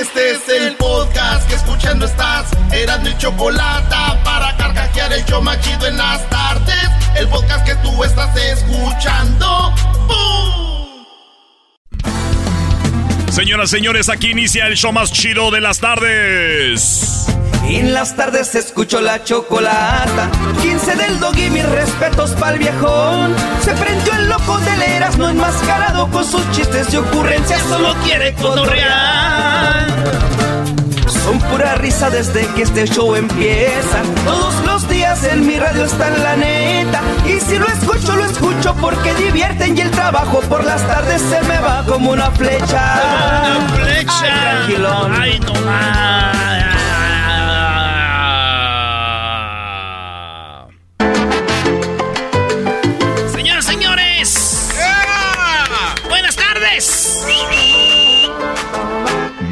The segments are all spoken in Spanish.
Este es el podcast que escuchando estás. Eran mi chocolate para carcajear el yo machido en las tardes. El podcast que tú estás escuchando. ¡Bum! Señoras, señores, aquí inicia el show más chido de las tardes. En las tardes escucho la chocolata. 15 del dog y mis respetos pa'l viejón. Se prendió el loco del Erasmo enmascarado con sus chistes y ocurrencias. Solo quiere cotorrear. Son pura risa desde que este show empieza. Todos los días en mi radio está en la neta. Y si lo escucho, lo escucho porque divierten y el trabajo por las tardes se me va como una flecha. Una flecha. Ay, tranquilón. Ay, no más.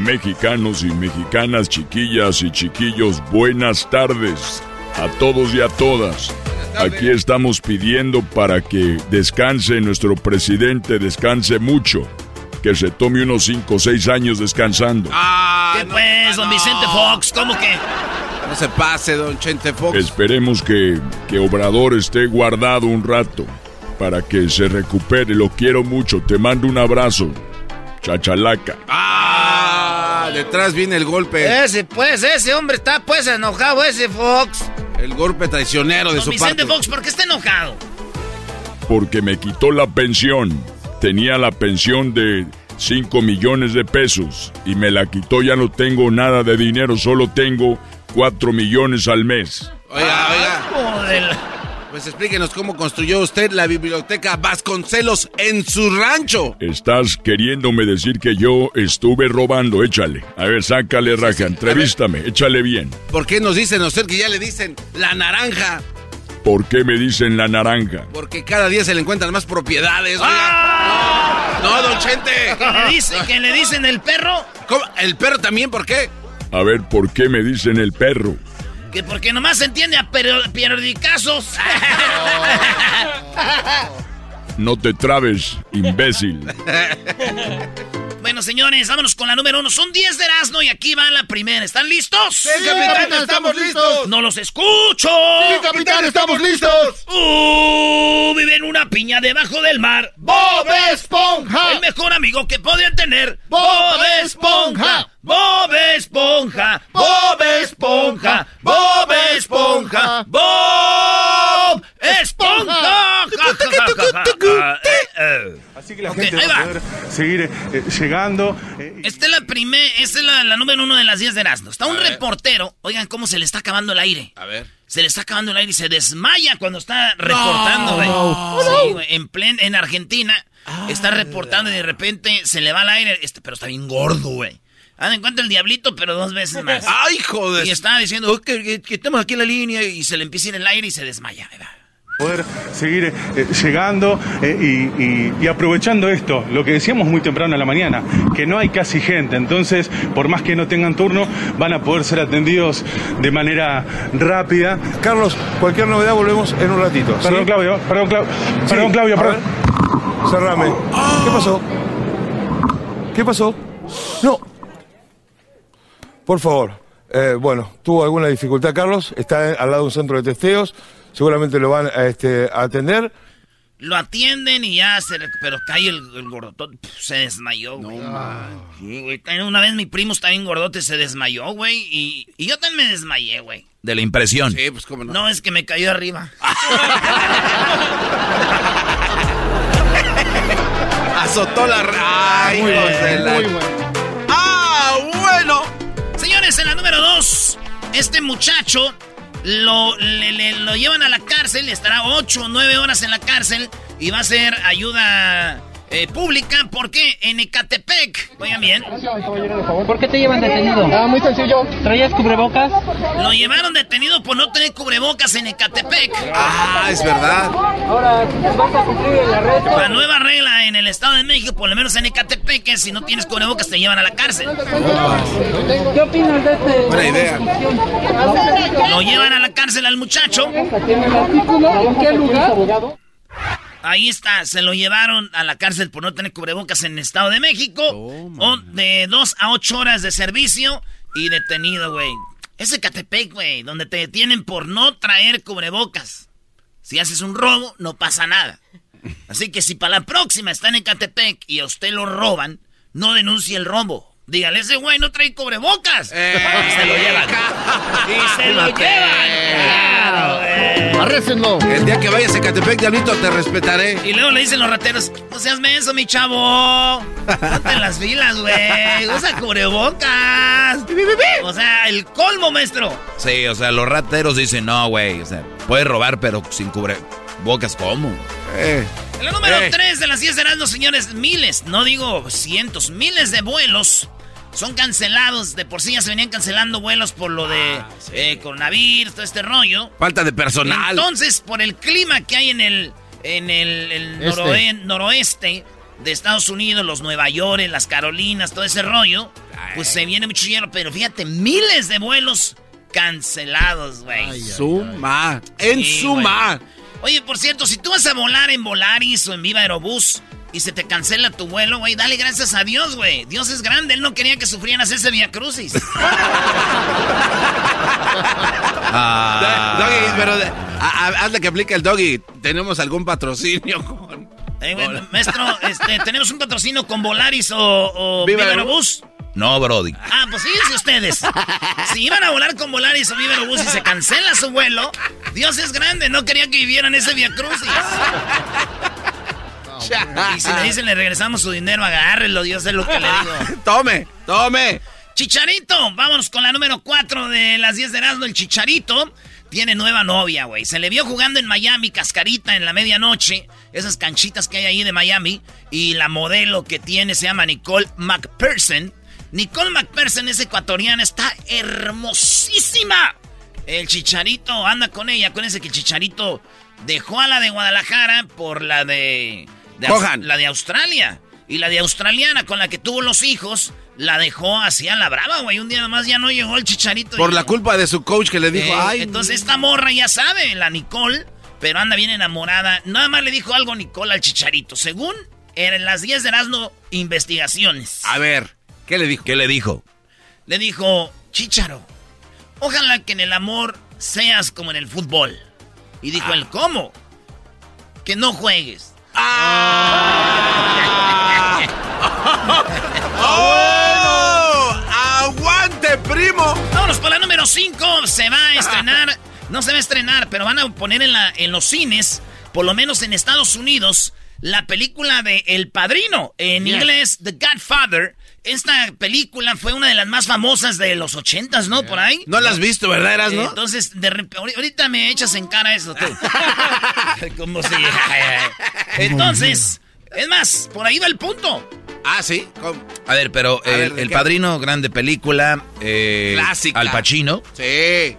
Mexicanos y mexicanas, chiquillas y chiquillos, buenas tardes a todos y a todas. Aquí estamos pidiendo para que descanse nuestro presidente, descanse mucho, que se tome unos 5 o 6 años descansando. ¿Qué pues, don Vicente Fox? ¿Cómo que? No se pase, don Chente Fox. Esperemos que, que Obrador esté guardado un rato para que se recupere. Lo quiero mucho, te mando un abrazo. Chachalaca. Ah, detrás viene el golpe. Ese, pues, ese hombre está, pues, enojado, ese Fox. El golpe traicionero de Don su Vicente parte. Fox, ¿por qué está enojado? porque me quitó la pensión. Tenía la pensión de 5 millones de pesos y me la quitó. Ya no tengo nada de dinero, solo tengo 4 millones al mes. Oiga, oiga. Pues explíquenos cómo construyó usted la biblioteca Vasconcelos en su rancho. Estás queriéndome decir que yo estuve robando. Échale. A ver, sácale raja. Entrevístame. Échale bien. ¿Por qué nos dicen a usted que ya le dicen la naranja? ¿Por qué me dicen la naranja? Porque cada día se le encuentran más propiedades. oiga. No, don Chente. ¿Qué le, dice, ¿Que le dicen el perro? ¿Cómo? ¿El perro también? ¿Por qué? A ver, ¿por qué me dicen el perro? Que porque nomás se entiende a periodicazos. No te trabes, imbécil. bueno, señores, vámonos con la número uno. Son 10 de Erasmo y aquí va la primera. ¿Están listos? Sí, capitán, estamos listos. ¡No los escucho! Sí, capitán, estamos listos. ¡Uh! Vive en una piña debajo del mar. Bob Esponja. El mejor amigo que podrían tener. Bob Esponja. Bob Esponja. Bob Esponja. Bob Esponja. Bob Esponja. Ja, ja, ja, ja, ja. Eh. Así que la gente va a poder seguir eh, llegando. eh, Esta es la primer, esta es la, la número uno de las 10 de Erasmo. Está un ver. reportero. Oigan cómo se le está acabando el aire. A ver. Se le está acabando el aire y se desmaya cuando está reportando, güey. Sí, güey. En plen, en Argentina está reportando y de repente se le va el aire. Este, pero está bien gordo, güey. Haz en cuenta el diablito, pero dos veces más. ¡Ay, joder! Y está diciendo "Oh, que, que- que estamos aquí en la línea y se le empieza a ir el aire y se desmaya. Va. Poder seguir eh, llegando eh, y, y- y aprovechando esto, lo que decíamos muy temprano en la mañana, que no hay casi gente, entonces por más que no tengan turno, van a poder ser atendidos de manera rápida. Carlos, cualquier novedad volvemos en un ratito. ¿sí? Perdón, Claudio, perdón, Claudio, perdón, Claudio, perdón. Cerrame. ¿Qué pasó? ¿Qué pasó? No. Por favor. Eh, bueno, tuvo alguna dificultad, Carlos. Está al lado de un centro de testeos. Seguramente lo van a, este, a atender. Lo atienden y ya se... Pero cae el, el gordotón, se desmayó, güey. Güey. Una vez mi primo estaba bien gordote, se desmayó, güey. Y, y yo también me desmayé, güey. De la impresión. Sí, pues cómo no. No, es que me cayó arriba. Azotó la... Ay, Muy bueno, la- muy bueno. Ah, bueno. Señores, en la número dos, este muchacho lo, le- le- lo llevan a la cárcel, estará ocho o nueve horas en la cárcel y va a ser ayuda eh, pública porque en Ecatepec, oigan bien, ¿Por qué te llevan detenido? Ah, muy sencillo. ¿Traías cubrebocas? lo llevaron detenido por no tener cubrebocas en Ecatepec. Ah, es verdad. Ahora, vas a cumplir el arresto. La nueva regla en el Estado de México, por lo menos en Ecatepec, es si no tienes cubrebocas te llevan a la cárcel. ¿Qué opinas de este? Buena idea. Lo llevan a la cárcel al muchacho. ¿Tiene el artículo? ¿En qué lugar? Ahí está, se lo llevaron a la cárcel por no tener cubrebocas en el Estado de México. o de dos a ocho horas de servicio y detenido, güey. Es Ecatepec, güey, donde te detienen por no traer cubrebocas. Si haces un robo, no pasa nada. Así que si para la próxima está en Ecatepec y a usted lo roban, no denuncie el robo. Dígale, ese güey no trae cubrebocas. y se lo llevan. y se lo llevan. Claro, güey. Arrécenlo. El día que vayas a Catepec, Diablito, te respetaré. Y luego le dicen los rateros, no seas menso, mi chavo. Ponte en las filas, güey. Usa cubrebocas. O sea, el colmo, maestro. Sí, o sea, los rateros dicen, no, güey, o sea, puedes robar, pero sin cubrebocas, ¿cómo? Eh. En la número Eh. 3 de las 10 de Erasmo, señores, miles, no digo cientos, miles de vuelos son cancelados. De por sí ya se venían cancelando vuelos por lo de eh, coronavirus, todo este rollo. Falta de personal. Entonces, por el clima que hay en el, en el, el Este. noroe- noroeste de Estados Unidos, los Nueva York, las Carolinas, todo ese rollo, pues se viene mucho hielo. Pero fíjate, miles de vuelos cancelados, güey. Suma. En Sí, suma. Oye, por cierto, si tú vas a volar en Volaris o en Viva Aerobús y se te cancela tu vuelo, güey, dale gracias a Dios, güey. Dios es grande, Él no quería que sufrieras ese Via Crucis. Ah, Doggy, pero de- a- a- hazle que aplique el doggy. ¿Tenemos algún patrocinio con.? Eh, maestro, este, tenemos un patrocinio con Volaris o, o Viva. Aerobús. no, Brody. Ah, pues fíjense ustedes. Si iban a volar con Volaris o Viva Aerobús y se cancela su vuelo, Dios es grande, no quería que vivieran ese Via Crucis. Y si le dicen le regresamos su dinero, agárrelo, Dios es lo que le digo. tome, tome. Chicharito, vámonos con la número 4 de las 10 de Erasmo. El Chicharito tiene nueva novia, güey. Se le vio jugando en Miami, cascarita en la medianoche. Esas canchitas que hay ahí de Miami. Y la modelo que tiene se llama Nicole McPherson. Nicole McPherson es ecuatoriana, está hermosísima. El Chicharito anda con ella. Acuérdense que el Chicharito dejó a la de Guadalajara por la de... de Cojan. la de Australia. Y la de australiana con la que tuvo los hijos, la dejó así a la brava, güey. Un día nomás ya no llegó el chicharito. Por Y- la culpa de su coach que le dijo, Eh, ay. Entonces esta morra ya sabe, la Nicole, pero anda bien enamorada. Nada más le dijo algo Nicole al chicharito. Según en las 10 de Erasmo investigaciones. A ver, ¿qué le dijo? ¿Qué le dijo? Le dijo, chicharo, ojalá que en el amor seas como en el fútbol. Y dijo él, ¿cómo? Que no juegues. ¡Oh! ¡Aguante, primo! Vámonos por la número 5. Se va a estrenar. No se va a estrenar, pero van a poner en, la, en los cines, por lo menos en Estados Unidos, la película de El Padrino. En Yes. inglés, The Godfather. Esta película fue una de las más famosas de los ochentas, ¿no? Por ahí. No la has visto, ¿verdad, Eras, Eh, no? Entonces, de rep- ahorita me echas en cara eso tú. Como si. Entonces, es más, por ahí va el punto. Ah, sí. ¿Cómo? A ver, pero A el. Padrino, grande película. eh, Clásica. Al Pacino, Sí.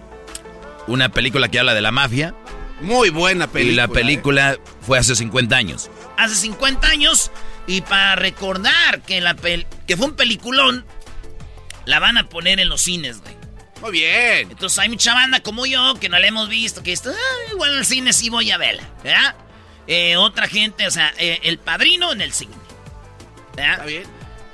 una película que habla de la mafia. Muy buena película. y la ¿eh? película fue hace 50 años. hace 50 años. Y para recordar que, la pel- que fue un peliculón, la van a poner en los cines, güey. Muy bien. Entonces hay mucha banda como yo que no la hemos visto, que esto, "Ah, igual al cine sí voy a verla, ¿verdad? Eh, otra gente, o sea, eh, el padrino en el cine. ¿verdad? Está bien.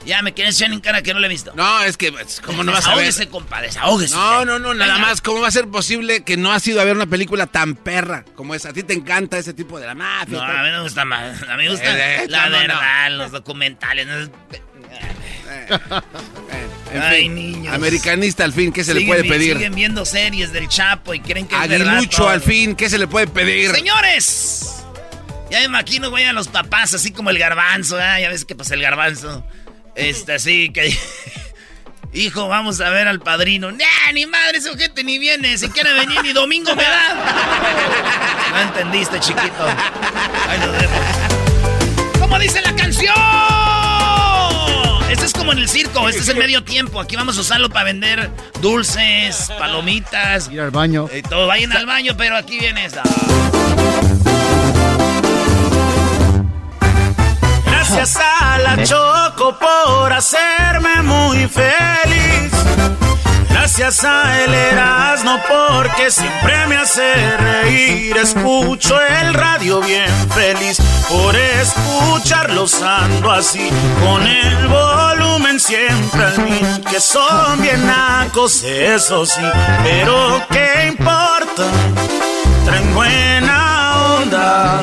Ya me quieres echar en cara que no lo he visto. No, es que, pues, ¿cómo no vas a ver? Desahógese, compa, desahógese. No, no, no, nada Venga. más. ¿Cómo va a ser posible que no has ido a ver una película tan perra como esa? A ti te encanta ese tipo de la mafia. No, a mí no me gusta más. A mí me gusta Eh, eh, la no, no, verdad, los documentales. ¿no? En Ay, fin, niños. Americanista al fin, ¿qué se le puede pedir? Siguen viendo series del Chapo y creen que es verdad Aguilucho todo. al fin, ¿qué se le puede pedir? Señores, ya me imagino, güey, a los papás, así como el garbanzo, ¿ah? ya ves que pasa el garbanzo. Este, así que. Hijo, vamos a ver al padrino. Nah, ni madre, ese ojete ni viene. Si quiere venir, ni domingo me da. No entendiste, chiquito. Ahí nos vemos. ¿Cómo dice la canción? Este es como en el circo, este es el medio tiempo. Aquí vamos a usarlo para vender dulces, palomitas. Ir al baño. Y todo, vayan al baño, pero aquí viene esta. Gracias a la Choco por hacerme muy feliz. Gracias a el Erasmo porque siempre me hace reír. Escucho el radio bien feliz. Por escucharlos ando así. Con el volumen siempre al mil. Que son bien nacos, eso sí. Pero qué importa. Traen buena onda.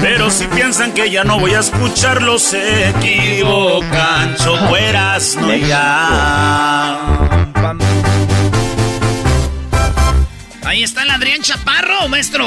Pero si piensan que ya no voy a escucharlos, se equivocan. Chocueras, no ya. Ahí está el Adrián Chaparro, maestro.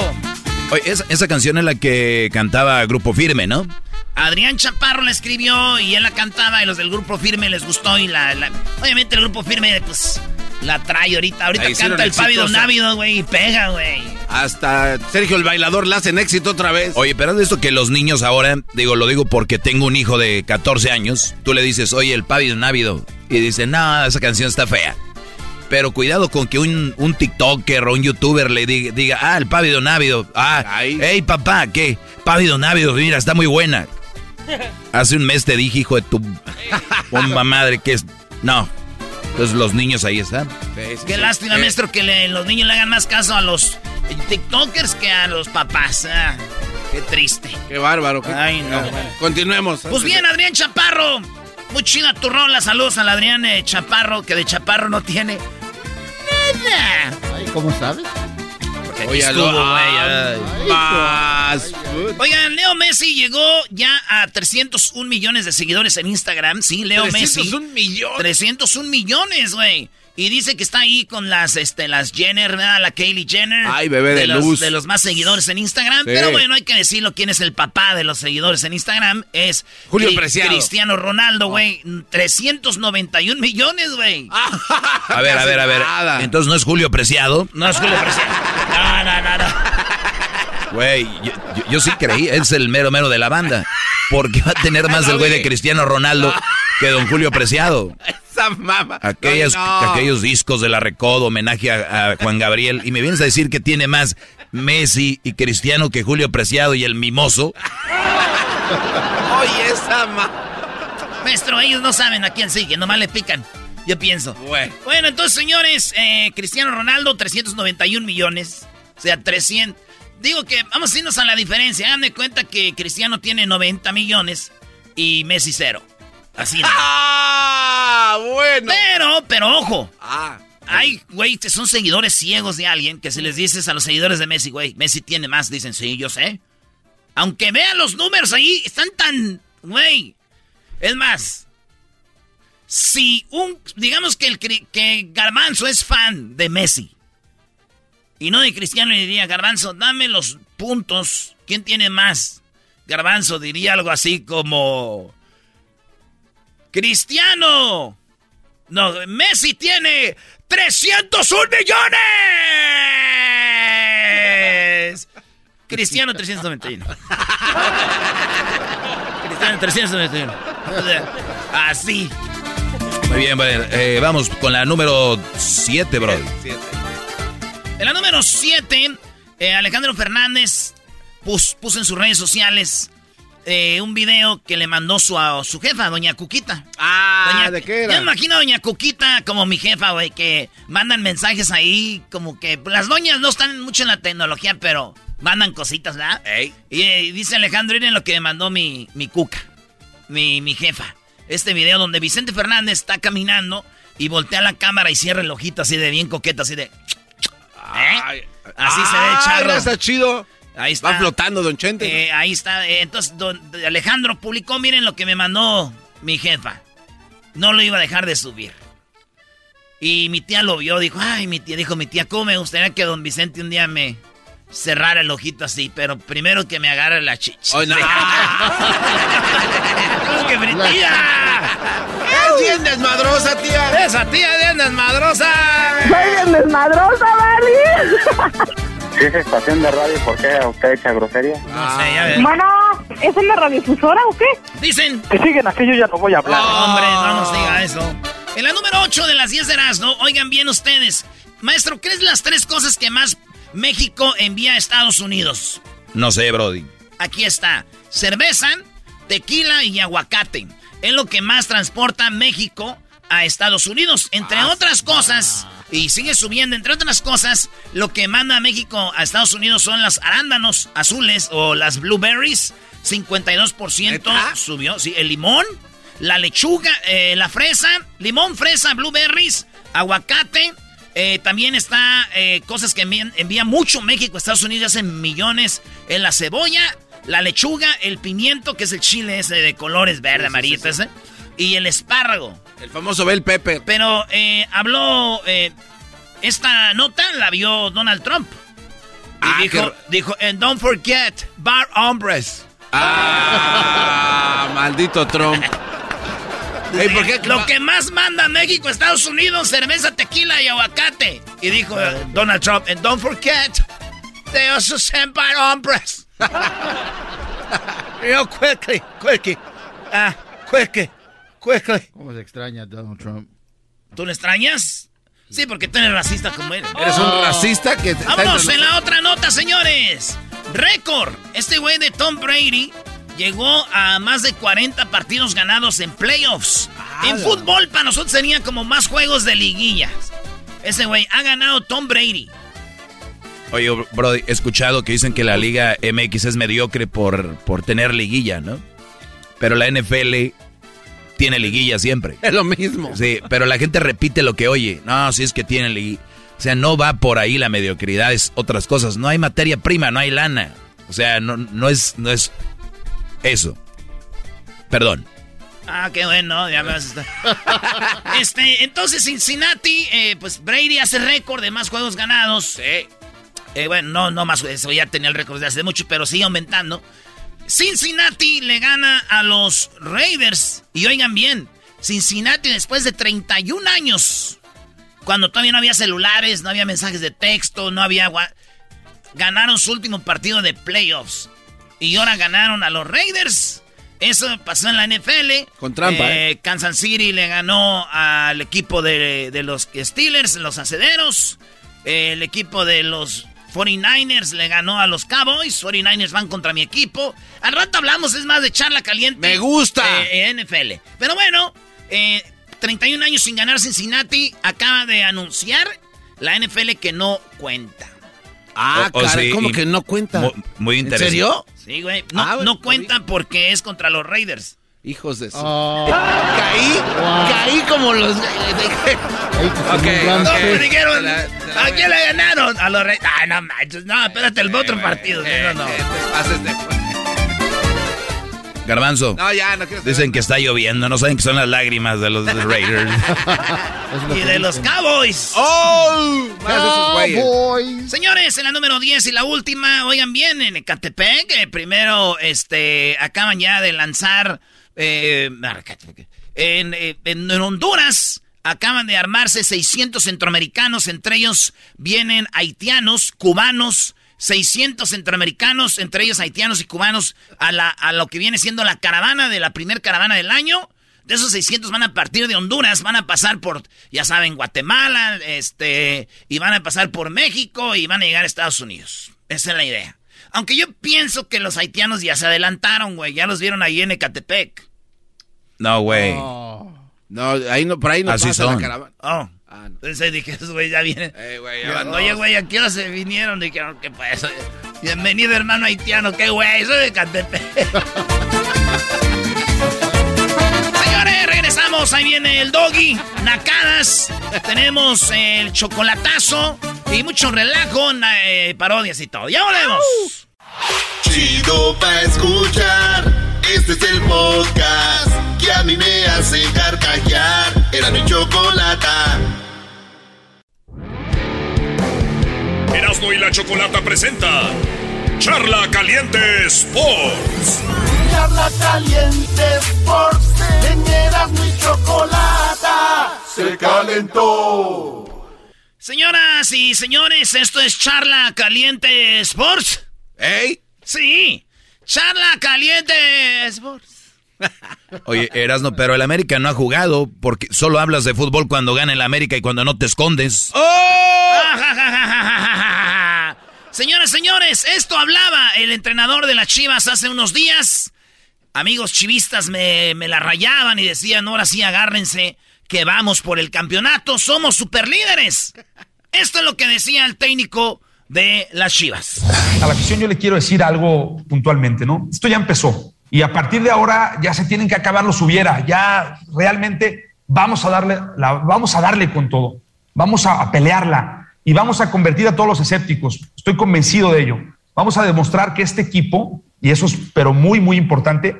Oye, esa, esa canción es la que cantaba Grupo Firme, ¿no? Adrián Chaparro la escribió y él la cantaba y los del grupo firme les gustó y la, la- obviamente el grupo firme pues la trae ahorita. Ahorita canta el Pávido. Návido, güey, y pega, güey. Hasta Sergio el bailador la hacen éxito otra vez. Oye, pero es de esto que los niños ahora, digo, lo digo porque tengo un hijo de 14 años, tú le dices, oye, el pávido návido, y dice, no, esa canción está fea. Pero cuidado con que un, un TikToker o un YouTuber le diga, diga, ah, el pávido návido, ah, hey papá, ¿qué? Pávido návido, mira, está muy buena. Hace un mes te dije, hijo de tu bomba madre, que es... No. Entonces los niños ahí están. Qué lástima, Eh, maestro, que le- los niños le hagan más caso a los TikTokers que a los papás. ah. qué triste. Qué bárbaro. qué- Ay, no. Continuemos. Pues bien, Adrián Chaparro. Muy chida tu rola. Saludos al Adrián eh, Chaparro, que de Chaparro no tiene nada. ¿Cómo sabes? Aquí Oye, estuvo, güey. más. Oigan, Leo Messi llegó ya a 301 millones de seguidores en Instagram. Sí, Leo Messi. 301 millones. 301 millones, güey. Y dice que está ahí con las, este, las Jenner, ¿verdad? La Kaylee Jenner. Ay, bebé de los, luz. De los más seguidores en Instagram. Sí. Pero bueno, hay que decirlo quién es el papá de los seguidores en Instagram. Es Julio Cri- Preciado. Cristiano Ronaldo, güey. 391 millones, güey. A ver, a ver, a ver. Entonces no es Julio Preciado. No es Julio Preciado. No, no, no, no. Güey, yo, yo- yo sí creí, es el mero mero de la banda. Porque va a tener más del güey de Cristiano Ronaldo que don Julio Preciado. Esa mama. Aquellos, No, no. aquellos discos de la Recodo, homenaje a, a Juan Gabriel. Y me vienes a decir que tiene más Messi y Cristiano que Julio Preciado y el mimoso. Oye, esa ma... Maestro, ellos no saben a quién siguen, nomás le pican. Yo pienso. Bueno, entonces, señores, eh, Cristiano Ronaldo, 391 millones. O sea, 300. Digo que vamos a irnos a la diferencia. Hagan de cuenta que Cristiano tiene 90 millones y Messi cero. Así. ¿no? Ah, bueno. Pero, pero ojo. Ah. Hay, güey, son seguidores ciegos de alguien que si les dices a los seguidores de Messi, güey, Messi tiene más, dicen, sí, yo sé. Aunque vean los números ahí, están tan, güey. Es más, si un, digamos que el que Garbanzo es fan de Messi y no de Cristiano, le diría, Garbanzo, dame los puntos, ¿quién tiene más? Garbanzo diría algo así como, Cristiano. No, Messi tiene 301 millones. Cristiano 391. Cristiano 391. así. Muy bien, eh, vamos con la número 7, bro. En la número 7, eh, Alejandro Fernández puso en sus redes sociales eh, un video que le mandó su, a su jefa, doña Cuquita. Ah, ¿de qué era? Yo me imagino a doña Cuquita como mi jefa, güey, que mandan mensajes ahí, como que las doñas no están mucho en la tecnología, pero mandan cositas, ¿verdad? Y, dice Alejandro, miren lo que me mandó mi, mi Cuca, mi, mi jefa. Este video donde Vicente Fernández está caminando y voltea la cámara y cierra el ojito así de bien coqueta, así de... ¿Eh? Así se ve, charro. está chido. Ahí está. Va flotando, don Chente. Eh, ahí está. Eh, entonces, don Alejandro publicó, miren lo que me mandó mi jefa. No lo iba a dejar de subir. Y mi tía lo vio, dijo, ay, mi tía, dijo, mi tía, ¿cómo me gustaría que don Vicente un día me cerrara el ojito así? Pero primero que me agarre la chicha. ¡Ay, no! que mi tía! ¡Es bien desmadrosa, tía! ¡Esa tía es bien desmadrosa! ¡Soy bien desmadrosa, Dani! Si es estación de radio, ¿por qué usted echa grosería? No sé, ya ves. Bueno, ¿es una radiofusora o qué? Dicen. Que siguen así, yo ya no voy a hablar. hombre, no nos diga eso. En la número 8 de las 10 de Erasmo, oigan bien ustedes. Maestro, ¿qué es las tres cosas que más México envía a Estados Unidos? No sé, Brody. Aquí está. Cerveza, tequila y aguacate. Es lo que más transporta México a Estados Unidos. Entre Ah, otras cosas, y sigue subiendo, entre otras cosas, lo que manda México a Estados Unidos son las arándanos azules o las blueberries. 52% subió. Sí, el limón, la lechuga, eh, la fresa, limón, fresa, blueberries, aguacate. eh, también está eh, cosas que envían, envía mucho México a Estados Unidos, hacen millones. En la cebolla, la lechuga, el pimiento, que es el chile ese de colores verde, amarillo, ese, y el espárrago. El famoso Bell Pepper. Pero eh, habló. eh, esta nota la vio Donald Trump. Y Ah, dijo, dijo, and don't forget, bar hombres. Ah, maldito Trump. Ey, ¿por qué? Lo que más manda México, Estados Unidos, cerveza, tequila y aguacate. Y dijo Donald Trump, and don't forget, they also send hombres. Real quickly, quickly. Ah, quickly, quickly. ¿Cómo se extraña Donald Trump? ¿Tú le extrañas? Sí, porque tú eres racista como él. Eres un racista que... está Vámonos en la otra nota, señores. Récord. Este güey de Tom Brady llegó a más de 40 partidos ganados en playoffs. en fútbol para nosotros serían como más juegos de liguillas. Ese güey ha ganado Tom Brady. Oye, Brody, he escuchado que dicen que la Liga MX es mediocre por, por tener liguilla, ¿no? Pero la NFL tiene liguilla siempre. Es lo mismo. Sí, pero la gente repite lo que oye. No, si es que tiene liguilla. O sea, no va por ahí la mediocridad, es otras cosas. No hay materia prima, no hay lana. O sea, no, no es, no es eso. Perdón. Ah, qué bueno, ya me vas a estar. Este, entonces Cincinnati, eh, pues Brady hace récord de más juegos ganados. Sí. bueno, no, no más, eso ya tenía el récord de hace mucho, pero sigue aumentando. Cincinnati le gana a los Raiders. Y oigan bien, Cincinnati después de 31 años, cuando todavía no había celulares, no había mensajes de texto, no había... Ganaron su último partido de playoffs. Y ahora ganaron a los Raiders. Eso pasó en la NFL. Con trampa, Eh, Kansas City le ganó al equipo de, de los Steelers, los acederos. El equipo de los 49ers le ganó a los Cowboys. 49ers van contra mi equipo. Al rato hablamos, es más de charla caliente. Me gusta. Eh, NFL. Pero bueno, eh, 31 años sin ganar Cincinnati. Acaba de anunciar la NFL que no cuenta. Ah, O- o caray, sí, ¿cómo que no cuenta? mu- muy ¿En interesante. serio? Sí, güey. No, Ah, no cuenta porque es contra los Raiders. Hijos de su... Oh. Caí, caí como los... ok, No, ok. me dijeron, ¿a quién le ganaron? A los Raiders. Ah, no manches. No, espérate, el otro partido. No, no. Pases de- Garbanzo. No, ya, no quiero saber. Dicen que está lloviendo, no saben que son las lágrimas de los Raiders. Y de los Cowboys. ¡Oh! Cowboys. Señores, en la número 10 y la última, oigan bien, en Ecatepec, eh, primero, este, acaban ya de lanzar, eh, en, eh, en- en Honduras, acaban de armarse 600 centroamericanos, entre ellos vienen haitianos, cubanos, 600 centroamericanos, entre ellos haitianos y cubanos, a, la, a lo que viene siendo la caravana de la primer caravana del año. De esos 600 van a partir de Honduras, van a pasar por, ya saben, Guatemala, este, y van a pasar por México y van a llegar a Estados Unidos. Esa es la idea. Aunque yo pienso que los haitianos ya se adelantaron, güey. Ya los vieron ahí en Ecatepec. No, güey. No, ahí no, por ahí no Así pasa son. la caravana. Oh. Entonces dije, esos güey ya vienen. Eh, güey, ya Oye, güey, ¿a qué hora se vinieron? Dijeron, ¿qué pues? Bienvenido, hermano haitiano. ¿Qué güey? Soy de Ecatepec. Señores, regresamos. Ahí viene el doggy, nacadas. Tenemos el chocolatazo y mucho relajo, eh, parodias y todo. ¡Ya volvemos! Chido pa' escuchar. Este es el podcast que a mí me hace carcajear. Era mi chocolata. Erasmo y la Chocolata presenta Charla Caliente Sports. Charla caliente Sports. En Erasmo y chocolata. Se calentó. Señoras y señores, esto es Charla Caliente Sports. ¿Ey? Sí, Charla Caliente Sports. Oye, Erasno, pero el América no ha jugado porque solo hablas de fútbol cuando gana el América y cuando no te escondes. Señores, señores, esto hablaba el entrenador de las Chivas hace unos días. Amigos chivistas me, me la rayaban y decían, ahora sí agárrense que vamos por el campeonato, somos superlíderes. Esto es lo que decía el técnico de las Chivas. A la afición yo le quiero decir algo puntualmente, ¿no? Esto ya empezó. Y a partir de ahora ya se tienen que acabar los hubiera. Ya realmente vamos a darle, la, vamos a darle con todo. Vamos a, a pelearla y vamos a convertir a todos los escépticos. Estoy convencido de ello. Vamos a demostrar que este equipo, y eso es pero muy, muy importante,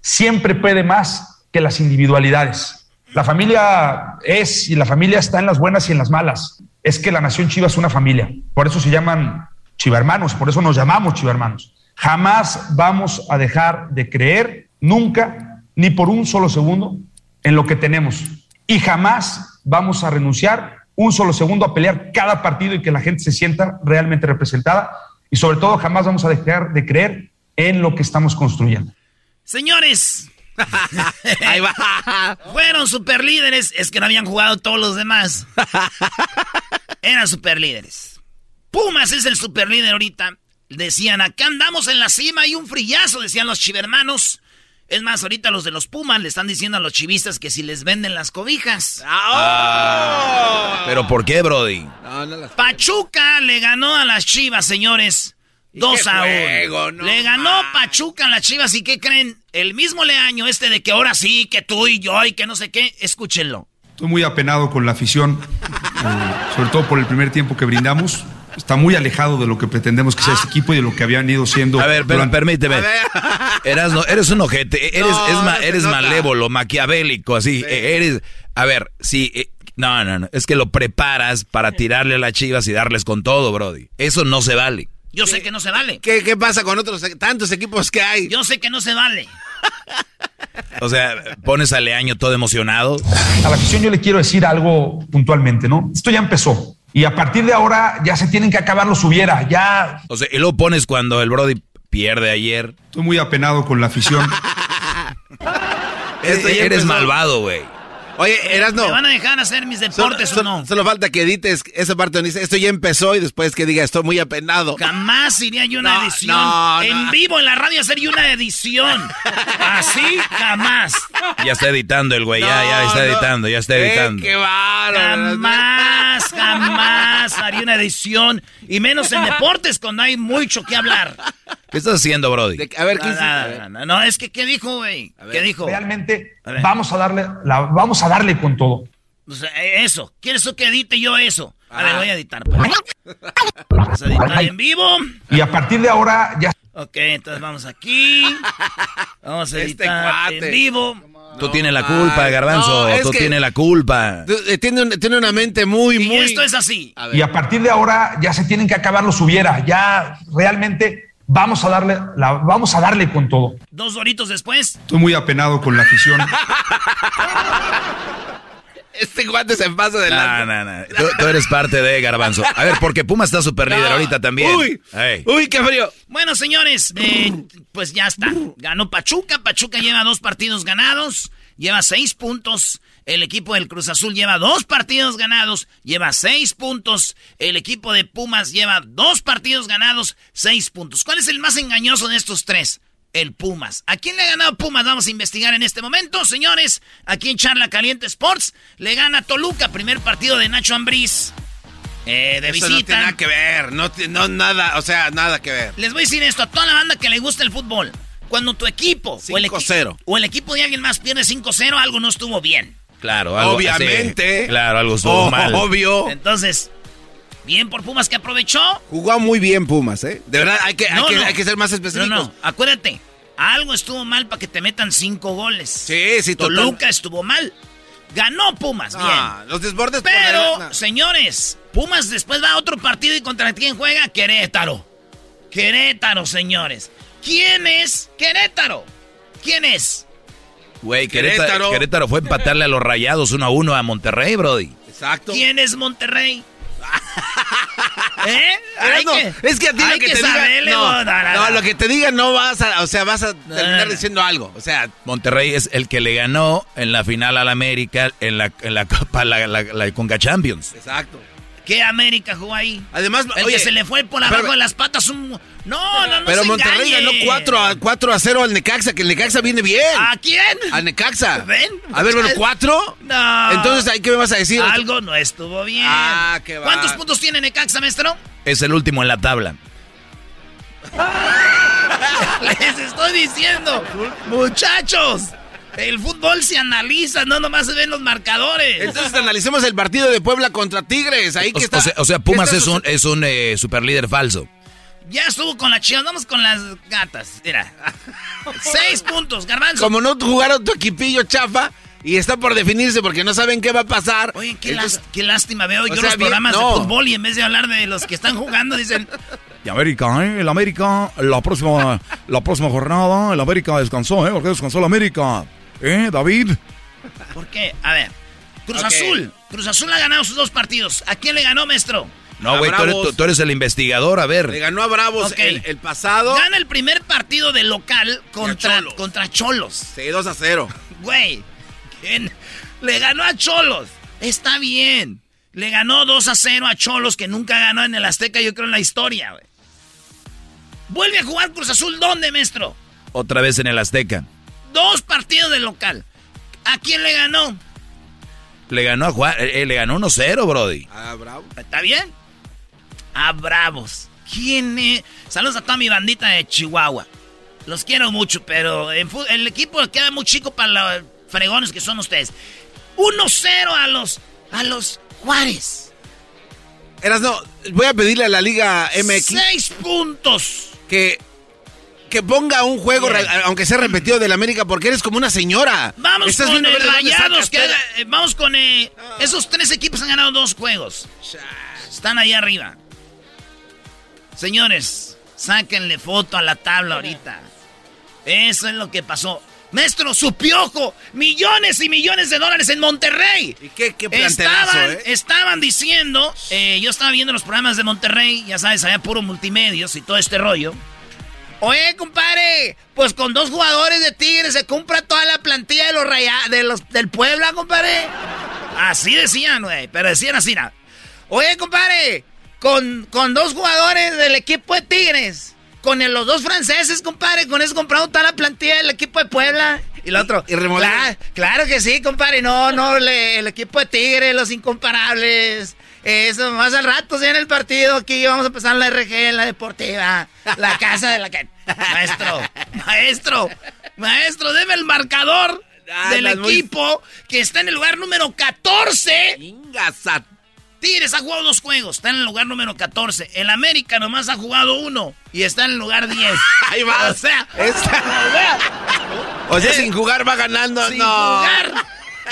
siempre puede más que las individualidades. La familia es, y la familia está en las buenas y en las malas. Es que la nación Chiva es una familia. Por eso se llaman chivermanos, por eso nos llamamos chivermanos. Jamás vamos a dejar de creer, nunca, ni por un solo segundo, en lo que tenemos. Y jamás vamos a renunciar un solo segundo a pelear cada partido y que la gente se sienta realmente representada. Y sobre todo, jamás vamos a dejar de creer en lo que estamos construyendo. Señores, fueron superlíderes. Es que no habían jugado todos los demás. Eran superlíderes. Pumas es el superlíder ahorita. Decían, acá andamos en la cima y un frillazo, decían los chivermanos. Es más, ahorita los de los Pumas le están diciendo a los chivistas que si les venden las cobijas. ¿Pero por qué, Brody? Pachuca le ganó a las chivas, señores. Dos qué a juego, uno. no le ganó Pachuca a las chivas. ¿Y qué creen? El mismo leaño este de que ahora sí, que tú y yo y que no sé qué. Escúchenlo. Estoy muy apenado con la afición, eh, sobre todo por el primer tiempo que brindamos. Está muy alejado de lo que pretendemos que sea este equipo y de lo que habían ido siendo. A ver, pero durante- permíteme. Erasno, eres un ojete, eres, No, es ma- no eres malévolo, maquiavélico, así. eh, Eres. A ver, sí. eh, no, no, no. Es que lo preparas para tirarle a las chivas y darles con todo, Brody. Eso no se vale. Yo sé que no se vale. ¿Qué, qué pasa con otros tantos equipos que hay? Yo sé que no se vale. O sea, pones a Leaño todo emocionado. A la afición yo le quiero decir algo puntualmente, ¿no? Esto ya empezó. Y a partir de ahora ya se tienen que acabar los hubiera. Ya O sea, y lo pones cuando el Brody pierde ayer. estoy muy apenado con la afición. Esto ya eres empezó. malvado, güey. Oye, eras no. ¿Me van a dejar hacer mis deportes o no? Solo falta que edites esa parte donde dice esto ya empezó y después que diga estoy muy apenado. Jamás iría yo a una No, edición no, en no. vivo en la radio hacer yo una edición. Así jamás. Ya está editando el güey, ya, ya está no. editando, ya está Eh, editando. qué bárbaro. Jamás, jamás haría una edición. Y menos en deportes cuando hay mucho que hablar. ¿Qué estás haciendo, Brody? A ver, ¿qué No, no, no, no, no, es que ¿qué dijo, güey? ¿Qué dijo? Realmente A vamos a darle, la, vamos a darle con todo. O sea, eh, eso. ¿Quieres que edite yo eso? A ver, Ah. voy a editar. pues. Vamos a editar en vivo. Y a partir de ahora ya Ok, entonces vamos aquí. Vamos a Este editar cuate. en vivo. Tú tienes la culpa, Ay, Garbanzo, no, tú tienes la culpa. Eh, Tiene, un- tiene una mente muy, Y muy. esto es así. y a partir de ahora ya se tienen que acabar los hubiera. Ya realmente vamos a darle, la, vamos a darle con todo. Dos doritos después. Estoy muy apenado con la afición. Este guante se pasa de No, no, no. Tú, tú eres parte de Garbanzo. A ver, porque Puma está super líder ahorita también. Uy, uy, qué frío. Bueno, señores, eh, pues ya está. Ganó Pachuca. Pachuca lleva dos partidos ganados. Lleva seis puntos. El equipo del Cruz Azul lleva dos partidos ganados. Lleva seis puntos. El equipo de Pumas lleva dos partidos ganados. Seis puntos. ¿Cuál es el más engañoso de estos tres? El Pumas. ¿A quién le ha ganado Pumas? Vamos a investigar en este momento, señores. Aquí en Charla Caliente Sports le gana Toluca, primer partido de Nacho Ambriz. Eh, de Eso visita. no tiene nada que ver, no, nada, o sea, nada que ver. Les voy a decir esto a toda la banda que le gusta el fútbol. Cuando tu equipo o el, equi- 5-0. o el equipo de alguien más pierde 5-0, algo no estuvo bien. Claro, algo Obviamente. claro, algo estuvo Oh, mal. Obvio. Entonces, bien por Pumas que aprovechó. Jugó muy bien Pumas, ¿eh? De verdad, hay que, hay No, que, no. hay que ser más No, específicos. no, acuérdate. Algo estuvo mal para que te metan cinco goles. Sí, sí, total. Toluca estuvo mal. Ganó Pumas, Ah, bien. los desbordes por Pero, la- no. señores, Pumas después va a otro partido y contra quién juega? Querétaro. Querétaro, señores. ¿Quién es Querétaro? ¿Quién es? Güey, Querétaro. Querétaro. Querétaro fue empatarle a los rayados 1 a 1 a Monterrey, Brody. Exacto. ¿Quién es Monterrey? ¿Eh? Hay no, es que a ti lo que, te saberle, diga, no, no, lo que te diga no vas a, o sea, vas a terminar diciendo algo, o sea, Monterrey es el que le ganó en la final al América en la, en la Copa, la, la, la Conca Champions. exacto. ¿Qué América jugó ahí? Además, El oye, que se le fue por abajo de las patas un... No, no, no pero se Monterrey engañe. ganó 4 a, 4 a 0 al Necaxa, que el Necaxa viene bien. ¿A quién? Al Necaxa. ¿Ven? A ver, bueno, 4. No. Entonces, ¿ahí qué me vas a decir? Algo no estuvo bien. Ah, qué va. ¿Cuántos puntos tiene Necaxa, maestro? Es el último en la tabla. Les estoy diciendo, muchachos, el fútbol se analiza, no nomás se ven los marcadores. Entonces analicemos el partido de Puebla contra Tigres. Ahí O, que está. o sea, o sea, ¿qué Pumas está es un, es un eh, superlíder falso. Ya estuvo con la chivas, vamos con las gatas. Mira, seis puntos, garbanzo. Como no jugaron tu equipillo chafa y está por definirse porque no saben qué va a pasar. Oye, qué, Entonces- lás- qué lástima veo yo sea, los bien- programas no. de fútbol y en vez de hablar de los que están jugando dicen, Y América, ¿eh? El América, la próxima, la próxima jornada, el América descansó, ¿eh? ¿Por qué descansó el América? ¿Eh, David? ¿por qué? A ver, Cruz. Azul, Cruz Azul ha ganado sus dos partidos. ¿A quién le ganó, maestro? No, güey, tú, eres- Bravos. tú- tú eres el investigador, a Le ver. ganó a Bravos el, el pasado. Gana el primer partido de local contra Cholos. contra Cholos. Sí, 2 a 0. Güey, ¿quién? le ganó a Cholos. Está bien. Le ganó 2 a 0 a Cholos que nunca ganó en el Azteca, yo creo, en la historia, güey. Vuelve a jugar Cruz Azul, ¿dónde, maestro? Otra vez en el Azteca. Dos partidos de local. ¿A quién le ganó? Le ganó a Juan, eh, eh, le ganó 1-0, Brody. Ah, Bravo. ¿Está bien? A Bravos. ¿Quién es? Saludos a toda mi bandita de Chihuahua. Los quiero mucho, pero en el equipo queda muy chico para los fregones que son ustedes. 1-0 a los, a los Juárez. Eras no, voy a pedirle a la Liga MX Seis puntos. que, que ponga un juego, re- aunque sea repetido del América, porque eres como una señora. Vamos Estás con el Rayados. Que haga- eh, vamos con... eh, esos tres equipos han ganado dos juegos. Están ahí arriba. Señores, sáquenle foto a la tabla ahorita. Eso es lo que pasó. Maestro, su piojo, millones y millones de dólares en Monterrey. ¿Y qué, qué plantelazo, Estaban, eh? estaban diciendo, eh, yo estaba viendo los programas de Monterrey, ya sabes, había puro multimedios y todo este rollo. Oye, compadre, pues con dos jugadores de Tigres se compra toda la plantilla de los raya de los del Puebla, compadre. Así decían, güey, pero decían así, ¿no? Oye, compadre, con, con dos jugadores del equipo de Tigres, con el- los dos franceses, compadre, con eso compramos toda la plantilla del equipo de Puebla. Y el otro, y. "Claro, claro que sí, compadre, no, no, le- el equipo de Tigres, los incomparables. Eso, más al rato, ya en el partido, aquí vamos a empezar la RG, la deportiva, la casa de la que... Maestro, maestro, maestro, deme el marcador del muy- equipo que está en el lugar número 14. Ingasa. Tigres ha jugado dos juegos, está en el lugar número 14. El América nomás ha jugado uno y está en el lugar 10. Ahí va. O sea, Esta- o sea, O sea, sin jugar va ganando. sin no. jugar.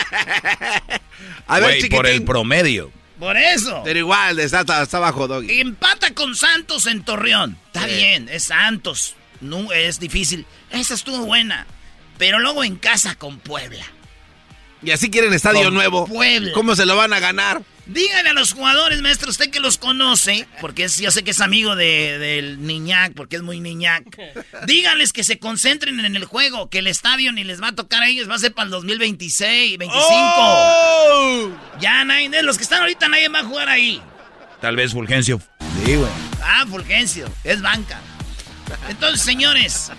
A ver, chiquitín. por el promedio. Por eso. Pero igual, está, está, está bajo, Doggy. Empata con Santos en Torreón. Está bien, es Santos. No, es difícil. Esa estuvo buena. Pero luego en casa con Puebla. Y así quieren estadio Con nuevo. Puebla. ¿Cómo se lo van a ganar? Díganle a los jugadores, maestro, usted que los conoce, porque es- yo sé que es amigo de- del niñac, porque es muy niñac. Díganles que se concentren en el juego, que el estadio ni les va a tocar a ellos, va a ser para el 2026, 25. ¡Oh! Ya nadie, de los que están ahorita nadie va a jugar ahí. Tal vez Fulgencio. Sí, güey. Ah, Fulgencio, es banca. Entonces, señores,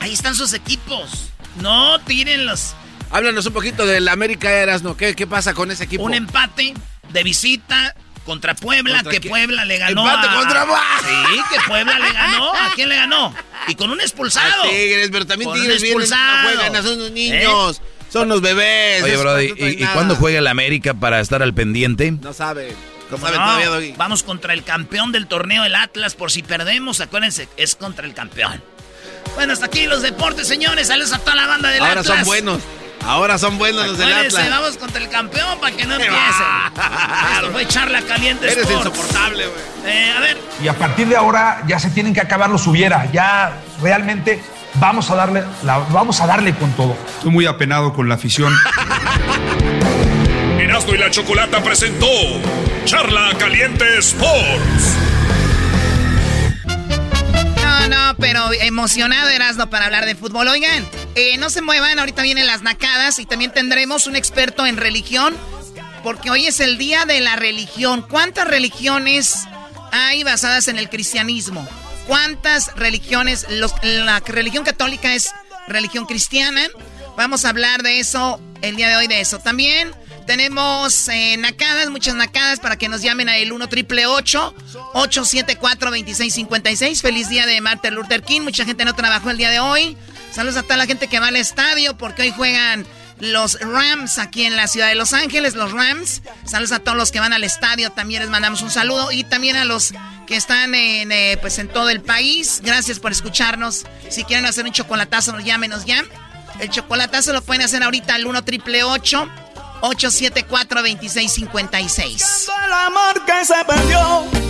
ahí están sus equipos. No tiren los... Háblanos un poquito del América Erasno. ¿Qué, ¿Qué pasa con ese equipo? Un empate de visita contra Puebla, ¿Contra que? Puebla le ganó ¡Empate a... contra Puebla! Sí, que Puebla le ganó. ¿A quién le ganó? Y con un expulsado. A Tigres, pero también Con Tigres vienen, no expulsado. juegan, son unos niños. Son los bebés. Oye, trae ¿y, cuándo juega el América para estar al pendiente? No sabe. No ¿Cómo sabe no? todavía, Doggy. Vamos contra el campeón del torneo, el Atlas. Por si perdemos, acuérdense, es contra el campeón. Bueno, hasta aquí los deportes, señores. Saludos a toda la banda del Ahora Atlas. son buenos. Ahora son buenos los del Atlas. vamos contra el campeón para que no ¡Qué empiecen. Esto fue charla caliente Eres Sports. insoportable, güey. Eh, a ver, Y a partir de ahora ya se tienen que acabar los hubiera. Ya realmente vamos a darle, la- vamos a darle con todo. Estoy muy apenado con la afición. Erasmo y la Chocolata presentó Charla Caliente Sports. No, no, pero emocionado Erasno para hablar de fútbol. Oigan, eh, no se muevan, ahorita vienen las nacadas y también tendremos un experto en religión, porque hoy es el día de la religión. ¿Cuántas religiones hay basadas en el cristianismo? ¿Cuántas religiones? Los- la religión católica es religión cristiana. Vamos a hablar de eso el día de hoy, de eso. También tenemos eh, nacadas, muchas nacadas para que nos llamen a el 1 triple 874 2656 Feliz día de Martin Luther King. Mucha gente no trabajó el día de hoy. Saludos a toda la gente que va al estadio porque hoy juegan los Rams aquí en la ciudad de Los Ángeles, los Rams. Saludos a todos los que van al estadio, también les mandamos un saludo y también a los que están en, eh, pues en todo el país. Gracias por escucharnos. Si quieren hacer un chocolatazo, llámenos ya. El chocolatazo lo pueden hacer ahorita al 1 triple 874 2656 El amor que se perdió.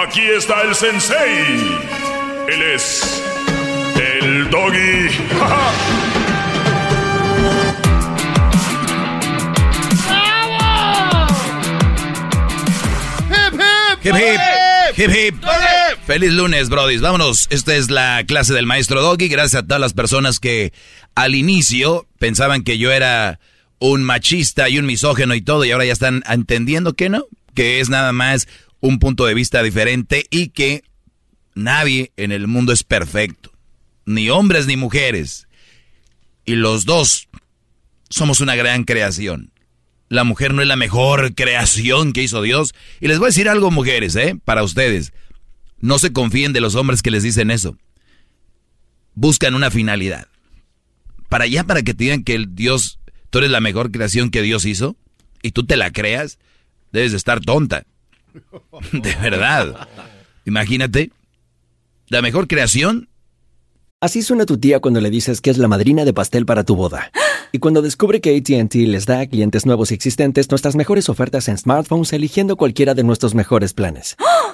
Aquí está el sensei. Él es el doggy. Hip hip, hip hip. Feliz lunes, brodis. Vámonos. Esta es la clase del maestro Doggy. Gracias a todas las personas que al inicio pensaban que yo era un machista y un misógeno y todo, y ahora ya están entendiendo que no, que es nada más un punto de vista diferente y que nadie en el mundo es perfecto, ni hombres ni mujeres. Y los dos somos una gran creación. La mujer no es la mejor creación que hizo Dios. Y les voy a decir algo, mujeres, ¿eh? Para ustedes. No se confíen de los hombres que les dicen eso. Buscan una finalidad. Para allá, para que te digan que el Dios, tú eres la mejor creación que Dios hizo, y tú te la creas, debes de estar tonta. De verdad. Imagínate. La mejor creación Así suena tu tía cuando le dices que es la madrina de pastel para tu boda. Y cuando descubre que ATT les da a clientes nuevos y existentes nuestras mejores ofertas en smartphones eligiendo cualquiera de nuestros mejores planes.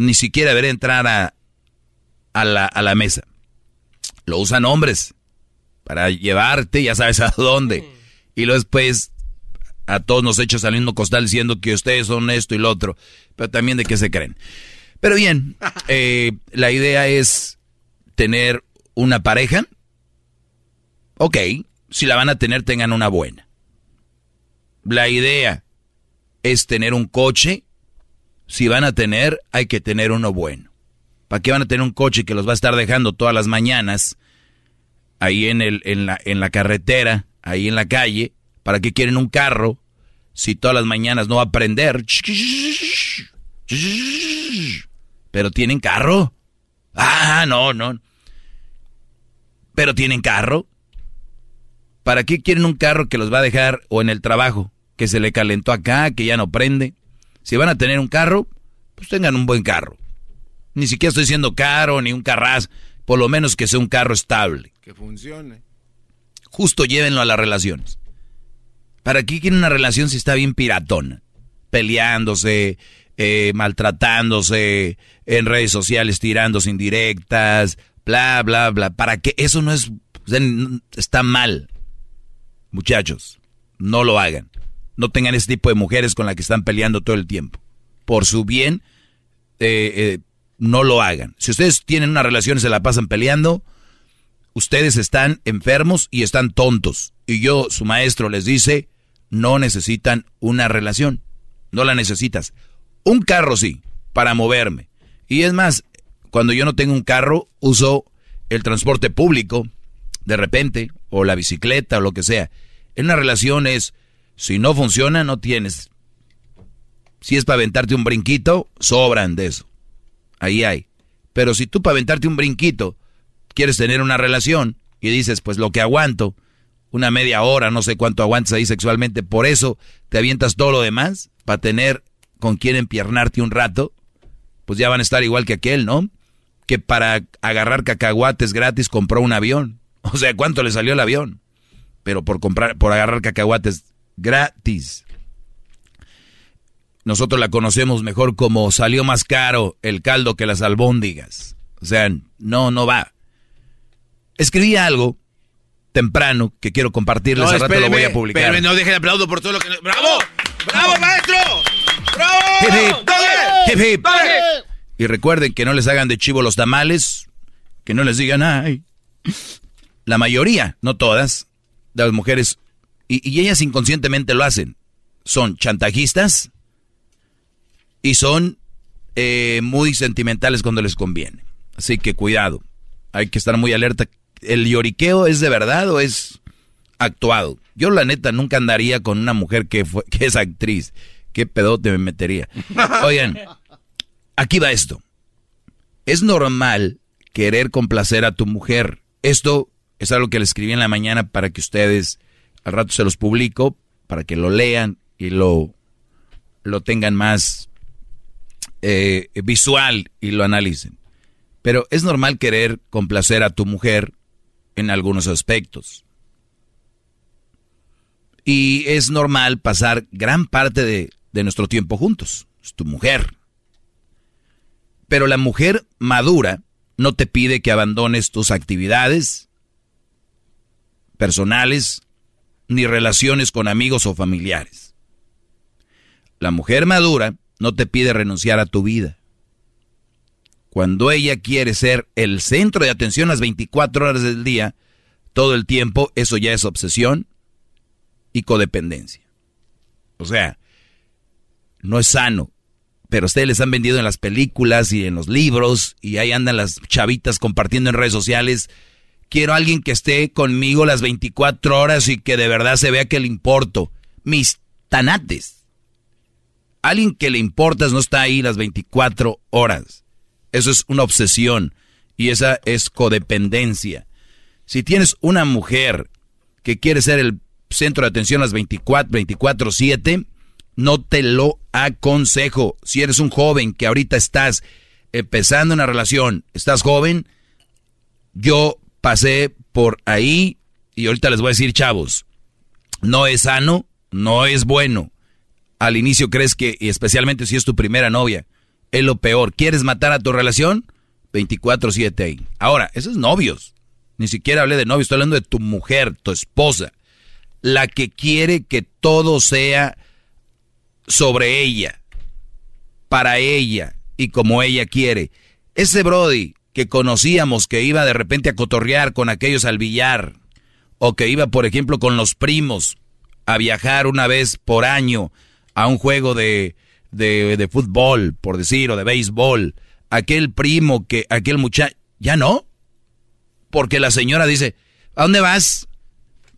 Ni siquiera ver entrar a, a la, a la mesa. Lo usan hombres para llevarte, ya sabes a dónde. Y luego después a todos nos echas al mismo costal diciendo que ustedes son esto y lo otro. Pero también de qué se creen. Pero bien, eh, la idea es tener una pareja. Ok, si la van a tener, tengan una buena. La idea es tener un coche. Si van a tener, hay que tener uno bueno. ¿Para qué van a tener un coche que los va a estar dejando todas las mañanas ahí en, el, en, la, en la carretera, ahí en la calle? ¿Para qué quieren un carro si todas las mañanas no va a prender? Pero tienen carro. Ah, no, no. Pero tienen carro. ¿Para qué quieren un carro que los va a dejar o en el trabajo? Que se le calentó acá, que ya no prende. Si van a tener un carro, pues tengan un buen carro. Ni siquiera estoy diciendo caro ni un carraz. Por lo menos que sea un carro estable. Que funcione. Justo llévenlo a las relaciones. ¿Para qué quieren una relación si está bien piratona? Peleándose, eh, maltratándose, en redes sociales tirándose indirectas, bla, bla, bla. ¿Para qué? Eso no es... Está mal. Muchachos, no lo hagan. No tengan ese tipo de mujeres con las que están peleando todo el tiempo. Por su bien, eh, eh, no lo hagan. Si ustedes tienen una relación y se la pasan peleando, ustedes están enfermos y están tontos. Y yo, su maestro, les dice, no necesitan una relación. No la necesitas. Un carro sí, para moverme. Y es más, cuando yo no tengo un carro, uso el transporte público, de repente, o la bicicleta, o lo que sea. En una relación es, si no funciona, no tienes. Si es para aventarte un brinquito, sobran de eso ahí hay. Pero si tú para aventarte un brinquito quieres tener una relación y dices, pues lo que aguanto, una media hora, no sé cuánto aguantas ahí sexualmente, por eso te avientas todo lo demás para tener con quien empiernarte un rato, pues ya van a estar igual que aquel, ¿no? Que para agarrar cacahuates gratis compró un avión. O sea, ¿cuánto le salió el avión? Pero por comprar, por agarrar cacahuates gratis. Nosotros la conocemos mejor como salió más caro el caldo que las albóndigas. O sea, no, no va. Escribí algo temprano que quiero compartirles. No, Al rato lo voy a publicar. Espérame, no dejen aplaudo por todo lo que... ¡Bravo! ¡Bravo, maestro! ¡Bravo! Hip, hip. Hip, Y recuerden que no les hagan de chivo los tamales, que no les digan, ay. La mayoría, no todas, de las mujeres, y, y ellas inconscientemente lo hacen, son chantajistas, y son eh, muy sentimentales cuando les conviene. Así que cuidado, hay que estar muy alerta. ¿El lloriqueo es de verdad o es actuado? Yo la neta nunca andaría con una mujer que, fue, que es actriz. ¿Qué pedote me metería? Oigan, aquí va esto. Es normal querer complacer a tu mujer. Esto es algo que le escribí en la mañana para que ustedes, al rato se los publico, para que lo lean y lo, lo tengan más eh, visual y lo analicen. Pero es normal querer complacer a tu mujer en algunos aspectos. Y es normal pasar gran parte de, de nuestro tiempo juntos. Es tu mujer. Pero la mujer madura no te pide que abandones tus actividades personales ni relaciones con amigos o familiares. La mujer madura no te pide renunciar a tu vida. Cuando ella quiere ser el centro de atención las 24 horas del día, todo el tiempo, eso ya es obsesión y codependencia. O sea, no es sano. Pero ustedes les han vendido en las películas y en los libros y ahí andan las chavitas compartiendo en redes sociales. Quiero a alguien que esté conmigo las 24 horas y que de verdad se vea que le importo. Mis tanates alguien que le importas no está ahí las 24 horas. Eso es una obsesión y esa es codependencia. Si tienes una mujer que quiere ser el centro de atención las 24, 24/7, no te lo aconsejo. Si eres un joven que ahorita estás empezando una relación, estás joven, yo pasé por ahí y ahorita les voy a decir, chavos, no es sano, no es bueno al inicio crees que, y especialmente si es tu primera novia, es lo peor. ¿Quieres matar a tu relación? 24-7 ahí. Ahora, esos novios. Ni siquiera hablé de novios, estoy hablando de tu mujer, tu esposa. La que quiere que todo sea sobre ella, para ella y como ella quiere. Ese Brody que conocíamos que iba de repente a cotorrear con aquellos al billar, o que iba, por ejemplo, con los primos a viajar una vez por año a un juego de, de, de fútbol, por decir, o de béisbol, aquel primo que, aquel muchacho, ya no. Porque la señora dice, ¿a dónde vas?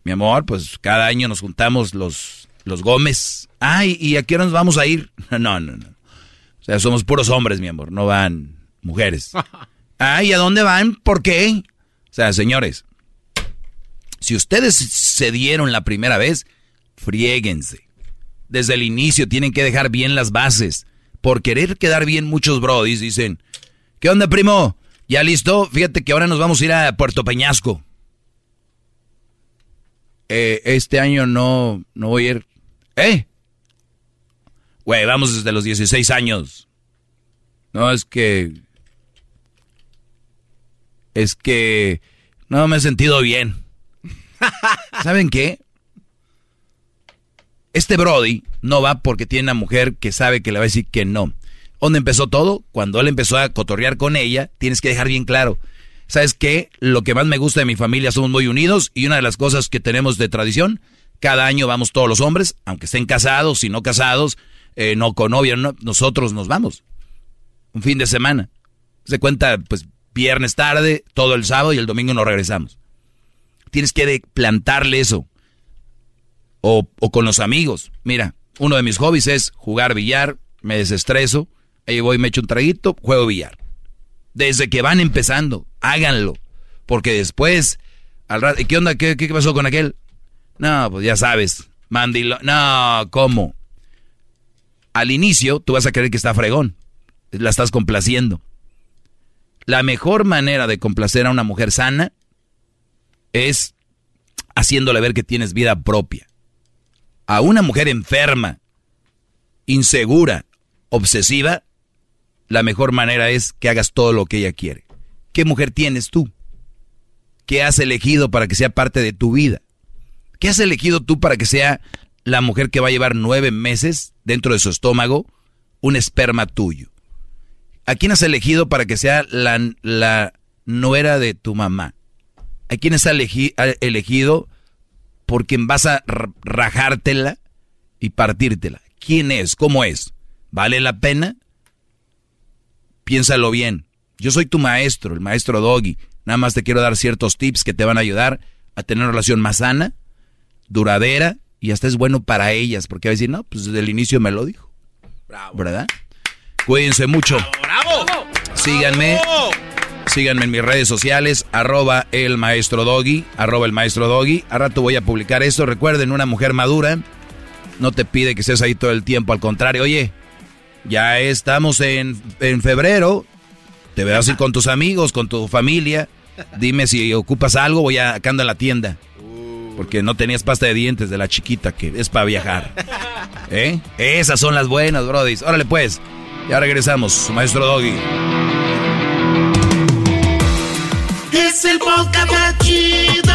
Mi amor, pues cada año nos juntamos los, los Gómez. Ay, ¿y a qué hora nos vamos a ir? No, no, no. O sea, somos puros hombres, mi amor, no van mujeres. Ay, ¿a dónde van? ¿Por qué? O sea, señores, si ustedes se dieron la primera vez, friéguense. Desde el inicio tienen que dejar bien las bases. Por querer quedar bien, muchos brodis dicen, ¿qué onda, primo? ¿Ya listo? Fíjate que ahora nos vamos a ir a Puerto Peñasco. Eh, este año no, no voy a ir. ¿Eh? Güey, vamos desde los 16 años. No, es que... Es que... No me he sentido bien. ¿Saben qué? Este Brody no va porque tiene una mujer que sabe que le va a decir que no. ¿Dónde empezó todo? Cuando él empezó a cotorrear con ella, tienes que dejar bien claro. ¿Sabes qué? Lo que más me gusta de mi familia somos muy unidos y una de las cosas que tenemos de tradición, cada año vamos todos los hombres, aunque estén casados y no casados, eh, no con novia, nosotros nos vamos. Un fin de semana. Se cuenta, pues, viernes tarde, todo el sábado y el domingo nos regresamos. Tienes que plantarle eso. O, o con los amigos. Mira, uno de mis hobbies es jugar billar, me desestreso, ahí voy, me echo un traguito, juego billar. Desde que van empezando, háganlo. Porque después, al rato, ¿qué onda? ¿Qué, ¿Qué, pasó con aquel? No, pues ya sabes, mandilo. No, ¿cómo? Al inicio, tú vas a creer que está fregón. La estás complaciendo. La mejor manera de complacer a una mujer sana es haciéndole ver que tienes vida propia a una mujer enferma, insegura, obsesiva, la mejor manera es que hagas todo lo que ella quiere. ¿Qué mujer tienes tú? ¿Qué has elegido para que sea parte de tu vida? ¿Qué has elegido tú para que sea la mujer que va a llevar nueve meses dentro de su estómago un esperma tuyo? ¿A quién has elegido para que sea la, la nuera de tu mamá? ¿A quién has elegido por quien vas a rajártela y partírtela. ¿Quién es? ¿Cómo es? ¿Vale la pena? Piénsalo bien. Yo soy tu maestro, el maestro Doggy. Nada más te quiero dar ciertos tips que te van a ayudar a tener una relación más sana, duradera y hasta es bueno para ellas, porque va a decir, no, pues desde el inicio me lo dijo. Bravo. ¿Verdad? Cuídense mucho. ¡Bravo! Síganme. Síganme en mis redes sociales, arroba el maestro doggy, arroba el maestro doggy. A rato voy a publicar esto. Recuerden, una mujer madura no te pide que estés ahí todo el tiempo. Al contrario, oye, ya estamos en, febrero. Te vas a ir con tus amigos, con tu familia. Dime si ocupas algo, voy a acá ando en la tienda. Porque no tenías pasta de dientes de la chiquita que es para viajar. ¿Eh? Esas son las buenas, brodis. Órale pues. Ya regresamos, maestro Doggy. Es el podcast más chido.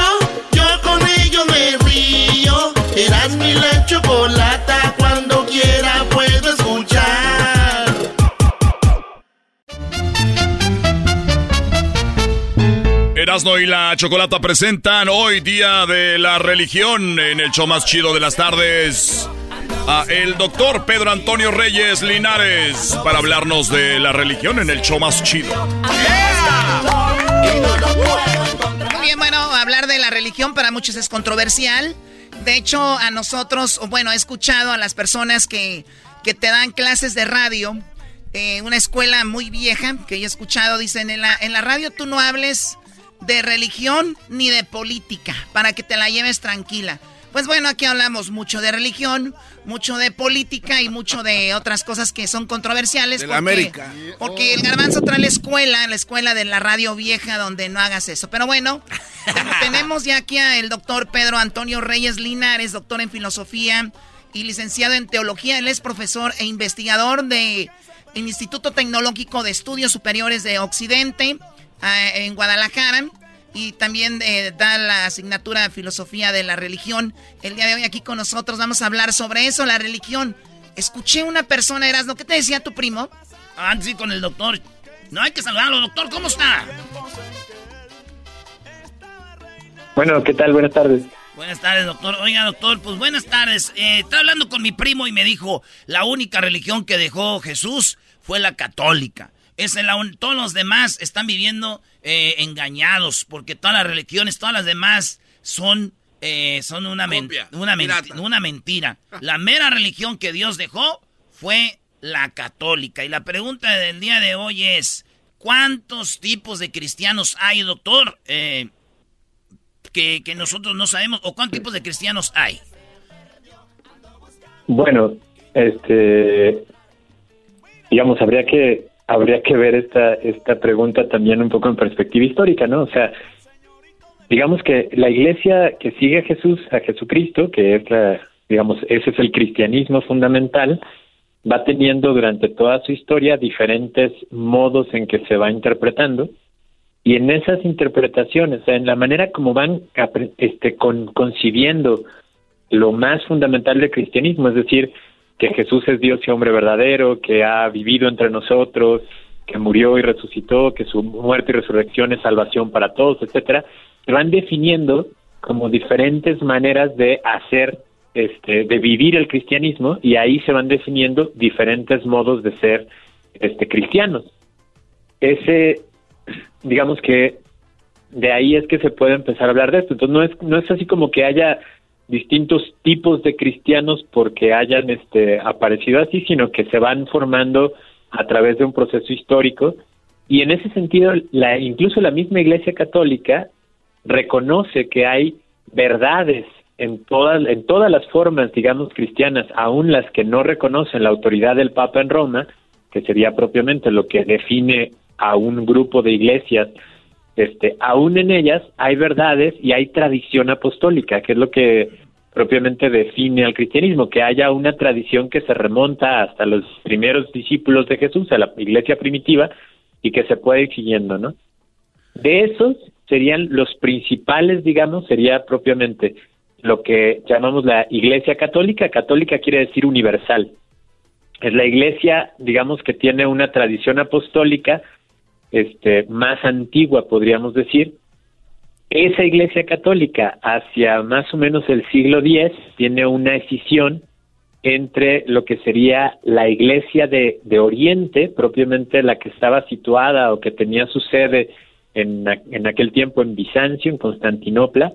Yo con ello me río. Eras mi la chocolata. Cuando quiera puedo escuchar. Erasno y la Chocolata presentan hoy día de la religión en el show más chido de las tardes a el doctor Pedro Antonio Reyes Linares para hablarnos de la religión en el show más chido. Muy bien, bueno, hablar de la religión para muchos es controversial. De hecho, a nosotros, bueno, he escuchado a las personas que, que te dan clases de radio, eh, una escuela muy vieja que yo he escuchado, dicen, en la, en la radio tú no hables de religión ni de política, para que te la lleves tranquila. Pues bueno, aquí hablamos mucho de religión, mucho de política y mucho de otras cosas que son controversiales. De la América. Porque el garbanzo trae la escuela, la escuela de la radio vieja donde no hagas eso. Pero bueno, tenemos ya aquí al doctor Pedro Antonio Reyes Linares, doctor en filosofía y licenciado en teología. Él es profesor e investigador de Instituto Tecnológico de Estudios Superiores de Occidente eh, en Guadalajara y también eh, da la asignatura de Filosofía de la Religión. El día de hoy aquí con nosotros vamos a hablar sobre eso, la religión. Escuché una persona, Erasno, ¿qué te decía tu primo? Ah, sí, con el doctor. No hay que saludarlo, doctor, ¿cómo está? Bueno, ¿qué tal? Buenas tardes. Buenas tardes, doctor. Oiga, doctor, pues buenas tardes. Eh, estaba hablando con mi primo y me dijo, la única religión que dejó Jesús fue la católica. Es la todos los demás están viviendo eh, engañados porque todas las religiones, todas las demás son, eh, son una, una, una mentira. La mera religión que Dios dejó fue la católica. Y la pregunta del día de hoy es, ¿cuántos tipos de cristianos hay, doctor? Eh, que, que, nosotros no sabemos, o cuántos tipos de cristianos hay. Bueno, este, digamos, habría que habría que ver esta esta pregunta también un poco en perspectiva histórica, ¿no? O sea, digamos que la iglesia que sigue a Jesús, a Jesucristo, que es la, digamos, ese es el cristianismo fundamental, va teniendo durante toda su historia diferentes modos en que se va interpretando y en esas interpretaciones, en la manera como van este, con, concibiendo lo más fundamental del cristianismo, es decir, que Jesús es Dios y hombre verdadero, que ha vivido entre nosotros, que murió y resucitó, que su muerte y resurrección es salvación para todos, etcétera, se van definiendo como diferentes maneras de hacer este, de vivir el cristianismo y ahí se van definiendo diferentes modos de ser este, cristianos. Ese, digamos que de ahí es que se puede empezar a hablar de esto. Entonces no es, no es así como que haya distintos tipos de cristianos porque hayan este, aparecido así, sino que se van formando a través de un proceso histórico. Y en ese sentido la, incluso la misma Iglesia Católica reconoce que hay verdades en todas, en todas las formas, digamos, cristianas, aún las que no reconocen la autoridad del Papa en Roma, que sería propiamente lo que define a un grupo de iglesias, este, aún en ellas hay verdades y hay tradición apostólica, que es lo que propiamente define al cristianismo, que haya una tradición que se remonta hasta los primeros discípulos de Jesús, a la iglesia primitiva, y que se puede ir siguiendo, ¿no? De esos serían los principales, digamos, sería propiamente lo que llamamos la Iglesia Católica. Católica quiere decir universal. Es la Iglesia, digamos, que tiene una tradición apostólica este, más antigua, podríamos decir. Esa Iglesia Católica, hacia más o menos el siglo X, tiene una escisión entre lo que sería la Iglesia de, de Oriente, propiamente la que estaba situada o que tenía su sede en, en aquel tiempo en Bizancio, en Constantinopla,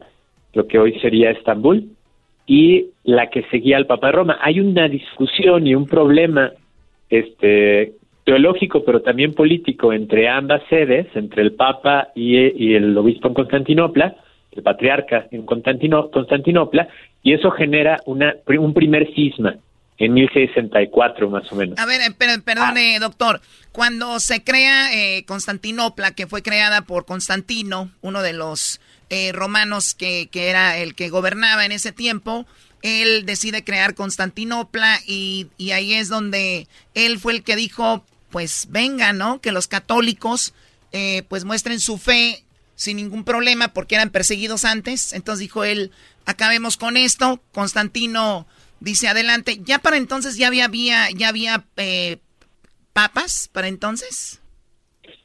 lo que hoy sería Estambul, y la que seguía al Papa Roma. Hay una discusión y un problema este, teológico, pero también político entre ambas sedes, entre el Papa y, el obispo en Constantinopla, el patriarca en Constantinopla, y eso genera una, un primer cisma en 1064 más o menos. A ver, eh, perdone, doctor, cuando se crea eh, Constantinopla, que fue creada por Constantino, uno de los eh, romanos que, que, era el que gobernaba en ese tiempo. Él decide crear Constantinopla y, y, ahí es donde él fue el que dijo, pues venga, ¿no? Que los católicos eh, pues muestren su fe sin ningún problema porque eran perseguidos antes. Entonces dijo él, acabemos con esto. Constantino dice adelante. Ya para entonces ya había, ya había eh, papas para entonces.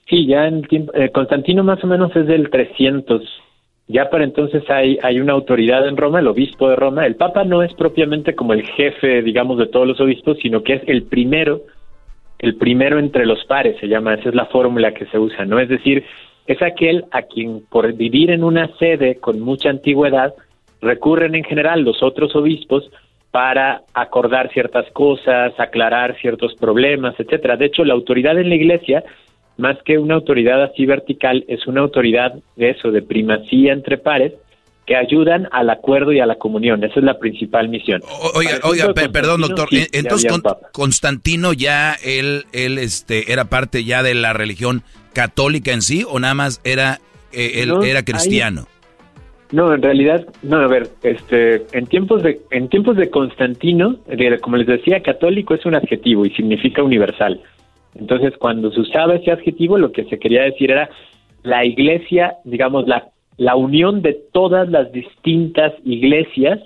Sí, ya en tiempo, Constantino más o menos es del 300 ya para entonces hay, hay una autoridad en Roma, el obispo de Roma. El Papa no es propiamente como el jefe, digamos, de todos los obispos, sino que es el primero, el primero entre los pares, se llama, esa es la fórmula que se usa, ¿no? Es decir, es aquel a quien por vivir en una sede con mucha antigüedad recurren en general los otros obispos para acordar ciertas cosas, aclarar ciertos problemas, etcétera. De hecho, la autoridad en la Iglesia más que una autoridad así vertical, es una autoridad de eso, de primacía entre pares, que ayudan al acuerdo y a la comunión. Esa es la principal misión. oiga, oiga, perdón, doctor. Entonces, Constantino ya él, él, este, era parte ya de la religión católica en sí, o nada más era, eh, él era cristiano. No, en realidad, no. A ver, este, en tiempos de, en tiempos de Constantino, como les decía, católico es un adjetivo y significa universal. Entonces, cuando se usaba ese adjetivo, lo que se quería decir era la iglesia, digamos, la, la unión de todas las distintas iglesias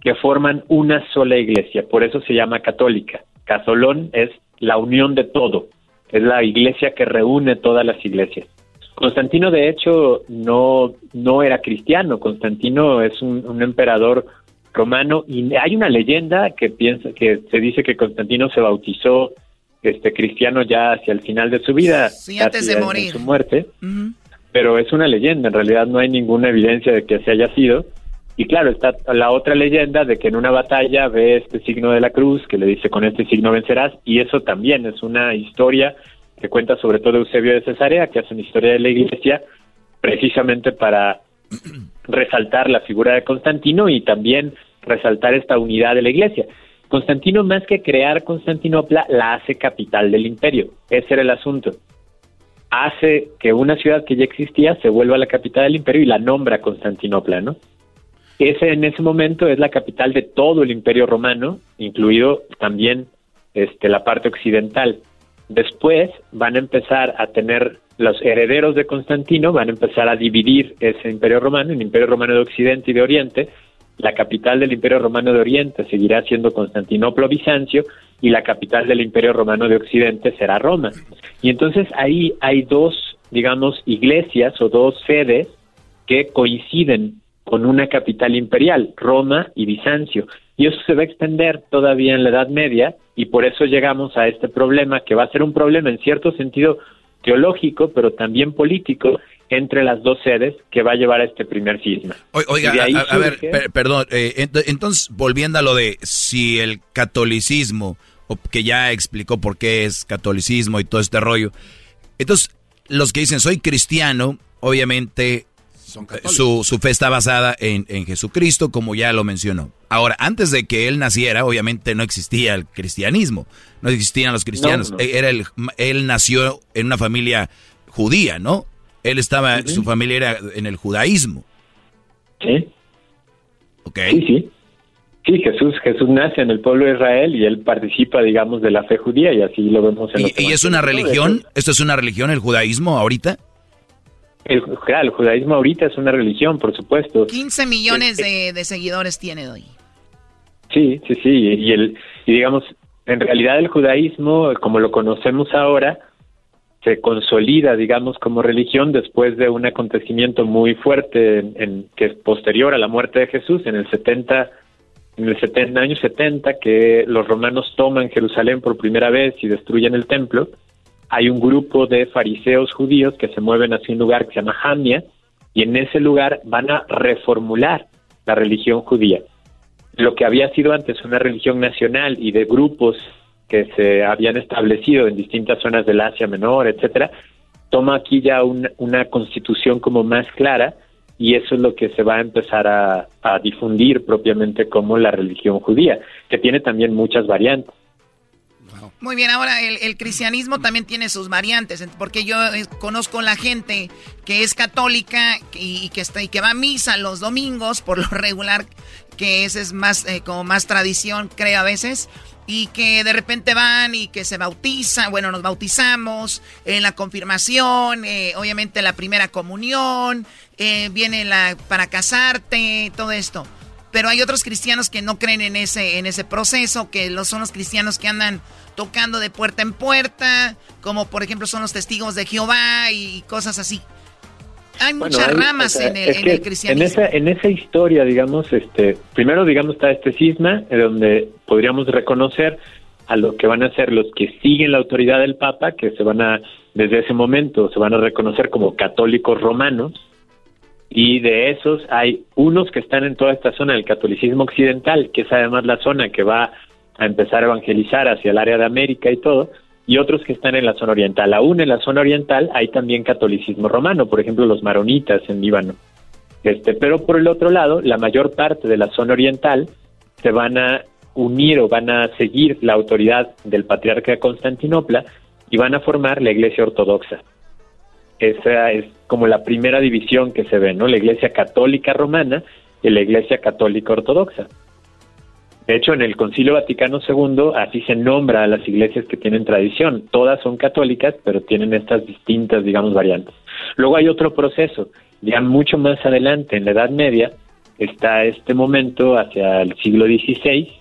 que forman una sola iglesia. Por eso se llama católica. Casolón es la unión de todo. Es la iglesia que reúne todas las iglesias. Constantino, de hecho, no, no era cristiano. Constantino es un, un emperador romano y hay una leyenda que piensa que se dice que Constantino se bautizó este cristiano ya hacia el final de su vida, sí, antes de morir, su muerte. Pero es una leyenda, en realidad no hay ninguna evidencia de que se haya sido. Y claro, está la otra leyenda de que en una batalla ve este signo de la cruz que le dice con este signo vencerás y eso también es una historia que cuenta sobre todo Eusebio de Cesarea, que hace una historia de la iglesia precisamente para resaltar la figura de Constantino y también resaltar esta unidad de la iglesia. Constantino, más que crear Constantinopla, la hace capital del imperio. Ese era el asunto. Hace que una ciudad que ya existía se vuelva la capital del imperio y la nombra Constantinopla, ¿no? Ese en ese momento es la capital de todo el imperio romano, incluido también este, la parte occidental. Después van a empezar a tener los herederos de Constantino, van a empezar a dividir ese imperio romano en imperio romano de Occidente y de Oriente, la capital del Imperio Romano de Oriente seguirá siendo Constantinopla Bizancio y la capital del Imperio Romano de Occidente será Roma. Y entonces ahí hay dos, digamos, iglesias o dos sedes que coinciden con una capital imperial, Roma y Bizancio. Y eso se va a extender todavía en la Edad Media y por eso llegamos a este problema que va a ser un problema en cierto sentido teológico, pero también político, entre las dos sedes que va a llevar a este primer cisma. Oiga, a, ver, perdón, eh, entonces volviendo a lo de si el catolicismo, que ya explicó por qué es catolicismo y todo este rollo, entonces los que dicen soy cristiano, obviamente su, su, fe está basada en, en, Jesucristo, como ya lo mencionó. Ahora, antes de que él naciera, obviamente no existía el cristianismo, no existían los cristianos. Era el, él nació en una familia judía, ¿no? Él estaba, su familia era en el judaísmo. Sí. Ok. Sí, sí. Sí, Jesús, Jesús nace en el pueblo de Israel y él participa, digamos, de la fe judía y así lo vemos en ¿Y, ¿y es una religión? ¿Esto es una religión, el judaísmo, ahorita? El, claro, el judaísmo ahorita es una religión, por supuesto. 15 millones de, de seguidores tiene hoy. Sí, sí, sí. Y, el, y digamos, en realidad el judaísmo, como lo conocemos ahora, se consolida, digamos, como religión después de un acontecimiento muy fuerte en, que es posterior a la muerte de Jesús en el 70 en el 70 año 70 que los romanos toman Jerusalén por primera vez y destruyen el templo. Hay un grupo de fariseos judíos que se mueven hacia un lugar que se llama Jamnia y en ese lugar van a reformular la religión judía. Lo que había sido antes una religión nacional y de grupos que se habían establecido en distintas zonas del Asia Menor, etcétera, toma aquí ya una constitución como más clara y eso es lo que se va a empezar a, difundir propiamente como la religión judía, que tiene también muchas variantes. Muy bien, ahora el, cristianismo también tiene sus variantes, porque yo eh, conozco la gente que es católica y, que está y que va a misa los domingos por lo regular, que ese es más eh, como más tradición, creo a veces y que de repente van y que se bautizan, bueno, nos bautizamos en la confirmación, eh, obviamente la primera comunión, eh, viene la para casarte, todo esto. Pero hay otros cristianos que no creen en ese, en ese proceso, que son los cristianos que andan tocando de puerta en puerta, como por ejemplo son los testigos de Jehová y cosas así hay muchas ramas en, el, cristianismo. En esa, en esa historia, digamos, este, primero, digamos, está este cisma, donde podríamos reconocer a lo que van a ser los que siguen la autoridad del Papa, que se van a, desde ese momento, se van a reconocer como católicos romanos, y de esos hay unos que están en toda esta zona del catolicismo occidental, que es además la zona que va a empezar a evangelizar hacia el área de América y todo, y otros que están en la zona oriental. Aún en la zona oriental hay también catolicismo romano, por ejemplo los maronitas en Líbano. Este, pero por el otro lado, la mayor parte de la zona oriental se van a unir o van a seguir la autoridad del patriarca de Constantinopla y van a formar la iglesia ortodoxa. Esa es como la primera división que se ve, ¿no? La iglesia católica romana y la iglesia católica ortodoxa. De hecho, en el Concilio Vaticano II así se nombra a las iglesias que tienen tradición. Todas son católicas, pero tienen estas distintas, digamos, variantes. Luego hay otro proceso, ya mucho más adelante, en la Edad Media, está este momento hacia el siglo XVI,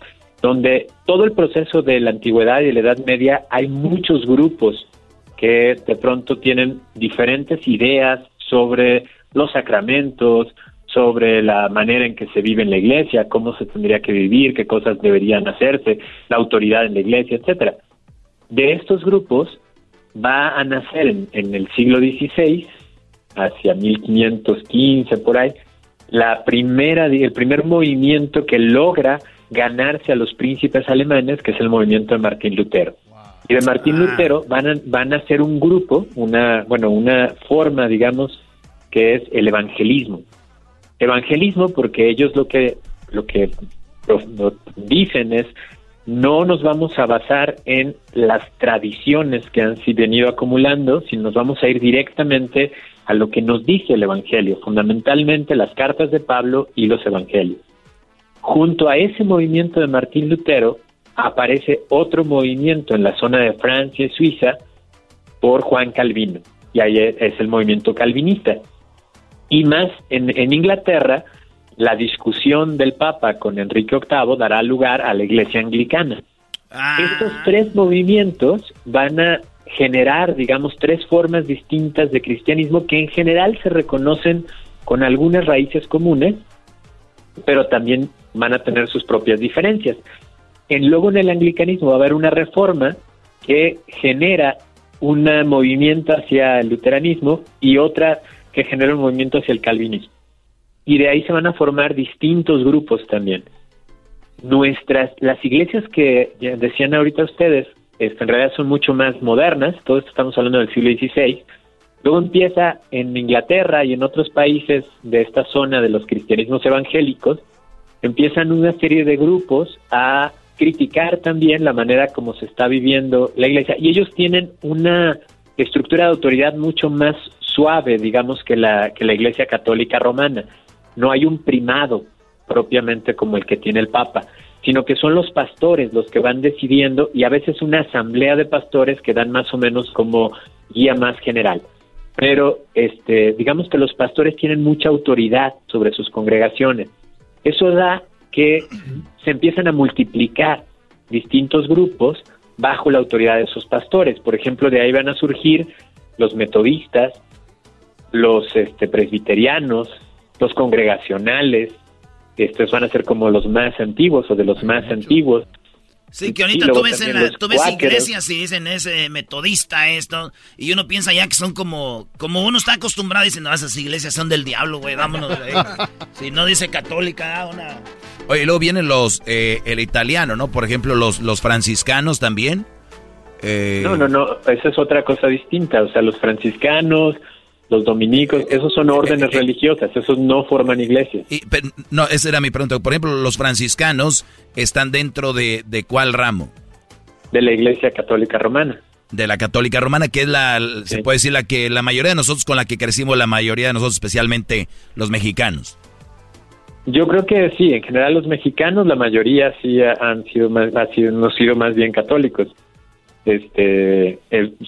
donde todo el proceso de la antigüedad y la Edad Media hay muchos grupos que de pronto tienen diferentes ideas sobre los sacramentos, sobre la manera en que se vive en la iglesia, cómo se tendría que vivir, qué cosas deberían hacerse, la autoridad en la iglesia, etcétera. De estos grupos va a nacer en, en el siglo XVI, hacia 1515 por ahí, la primera, el primer movimiento que logra ganarse a los príncipes alemanes, que es el movimiento de Martín Lutero. Y de Martín Lutero van a, van a ser un grupo, una, bueno, una forma, digamos, que es el evangelismo. Evangelismo porque ellos lo que, lo que dicen es, no nos vamos a basar en las tradiciones que han venido acumulando, sino nos vamos a ir directamente a lo que nos dice el Evangelio, fundamentalmente las cartas de Pablo y los Evangelios. Junto a ese movimiento de Martín Lutero aparece otro movimiento en la zona de Francia y Suiza por Juan Calvino, y ahí es el movimiento calvinista. Y más en, en Inglaterra, la discusión del Papa con Enrique VIII dará lugar a la Iglesia Anglicana. Estos tres movimientos van a generar, digamos, tres formas distintas de cristianismo que en general se reconocen con algunas raíces comunes, pero también van a tener sus propias diferencias. En, luego en el anglicanismo va a haber una reforma que genera un movimiento hacia el luteranismo y otra que genera un movimiento hacia el calvinismo. Y de ahí se van a formar distintos grupos también. Nuestras, las iglesias que decían ahorita ustedes, este, en realidad son mucho más modernas, todo esto estamos hablando del siglo XVI. Luego empieza en Inglaterra y en otros países de esta zona de los cristianismos evangélicos, empiezan una serie de grupos a criticar también la manera como se está viviendo la iglesia y ellos tienen una estructura de autoridad mucho más suave, digamos, que la, que la iglesia católica romana. No hay un primado propiamente como el que tiene el Papa sino que son los pastores los que van decidiendo y a veces una asamblea de pastores que dan más o menos como guía más general. Pero este, digamos que los pastores tienen mucha autoridad sobre sus congregaciones. Eso da que se empiezan a multiplicar distintos grupos bajo la autoridad de esos pastores. Por ejemplo, de ahí van a surgir los metodistas, los este, presbiterianos, los congregacionales, estos van a ser como los más antiguos o de los más antiguos. Sí, que ahorita tú ves, iglesias y dicen ese metodista esto, y uno piensa ya que son como, como uno está acostumbrado, dicen, no, esas iglesias son del diablo, güey, vámonos. si no dice católica, ah, una... Oye, luego vienen los, eh, el italiano, ¿no? Por ejemplo, los, los franciscanos también. Eh, no, no, no, esa es otra cosa distinta, o sea, los franciscanos, los dominicos, esos son órdenes religiosas, esos no forman iglesias. no, esa era mi pregunta. Por ejemplo, los franciscanos están dentro de, de cuál ramo? De la iglesia católica romana. De la católica romana, que es la, se puede decir, la que la mayoría de nosotros con la que crecimos, la mayoría de nosotros, especialmente los mexicanos. Yo creo que sí, en general los mexicanos, la mayoría sí han sido más, ha sido, sido más bien católicos este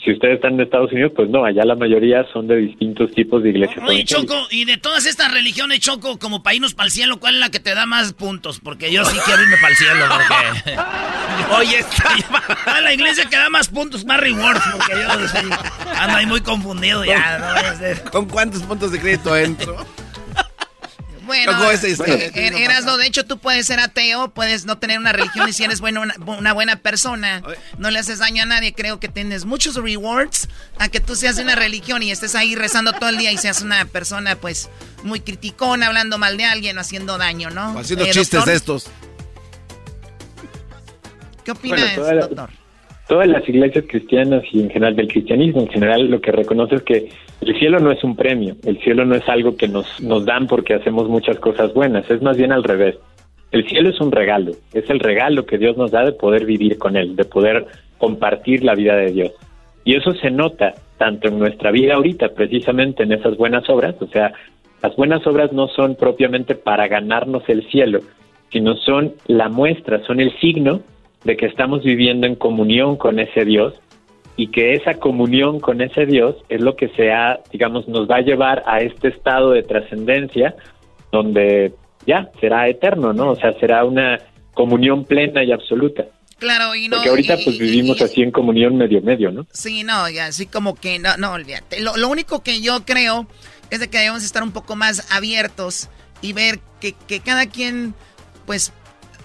si ustedes están en Estados Unidos, pues no, allá la mayoría son de distintos tipos de iglesias. Oye, Choco, y de todas estas religiones, Choco, como para irnos para el cielo, ¿cuál es la que te da más puntos? Porque yo sí quiero irme para el cielo, porque... Oye, está... la iglesia que da más puntos, más rewards, porque yo ando ahí muy confundido ya. ¿Con cuántos puntos de crédito entro? Bueno, eras de hecho tú puedes ser ateo, puedes no tener una religión y si eres bueno, una, buena persona, no le haces daño a nadie. Creo que tienes muchos rewards a que tú seas de una religión y estés ahí rezando todo el día y seas una persona pues muy criticona, hablando mal de alguien, haciendo daño, ¿no? Haciendo eh, chistes de estos. ¿Qué opinas, doctor? Todas las iglesias cristianas y en general del cristianismo en general lo que reconoce es que el cielo no es un premio, el cielo no es algo que nos, nos dan porque hacemos muchas cosas buenas, es más bien al revés. El cielo es un regalo, es el regalo que Dios nos da de poder vivir con Él, de poder compartir la vida de Dios. Y eso se nota tanto en nuestra vida ahorita, precisamente en esas buenas obras, o sea, las buenas obras no son propiamente para ganarnos el cielo, sino son la muestra, son el signo de que estamos viviendo en comunión con ese Dios y que esa comunión con ese Dios es lo que sea, digamos, nos va a llevar a este estado de trascendencia donde ya será eterno, ¿no? O sea, será una comunión plena y absoluta. Claro, y no. Porque ahorita pues vivimos así en comunión medio medio, ¿no? Sí, no, y así como que no, no, olvídate. Lo, lo único que yo creo es de que debemos estar un poco más abiertos y ver que, que cada quien, pues,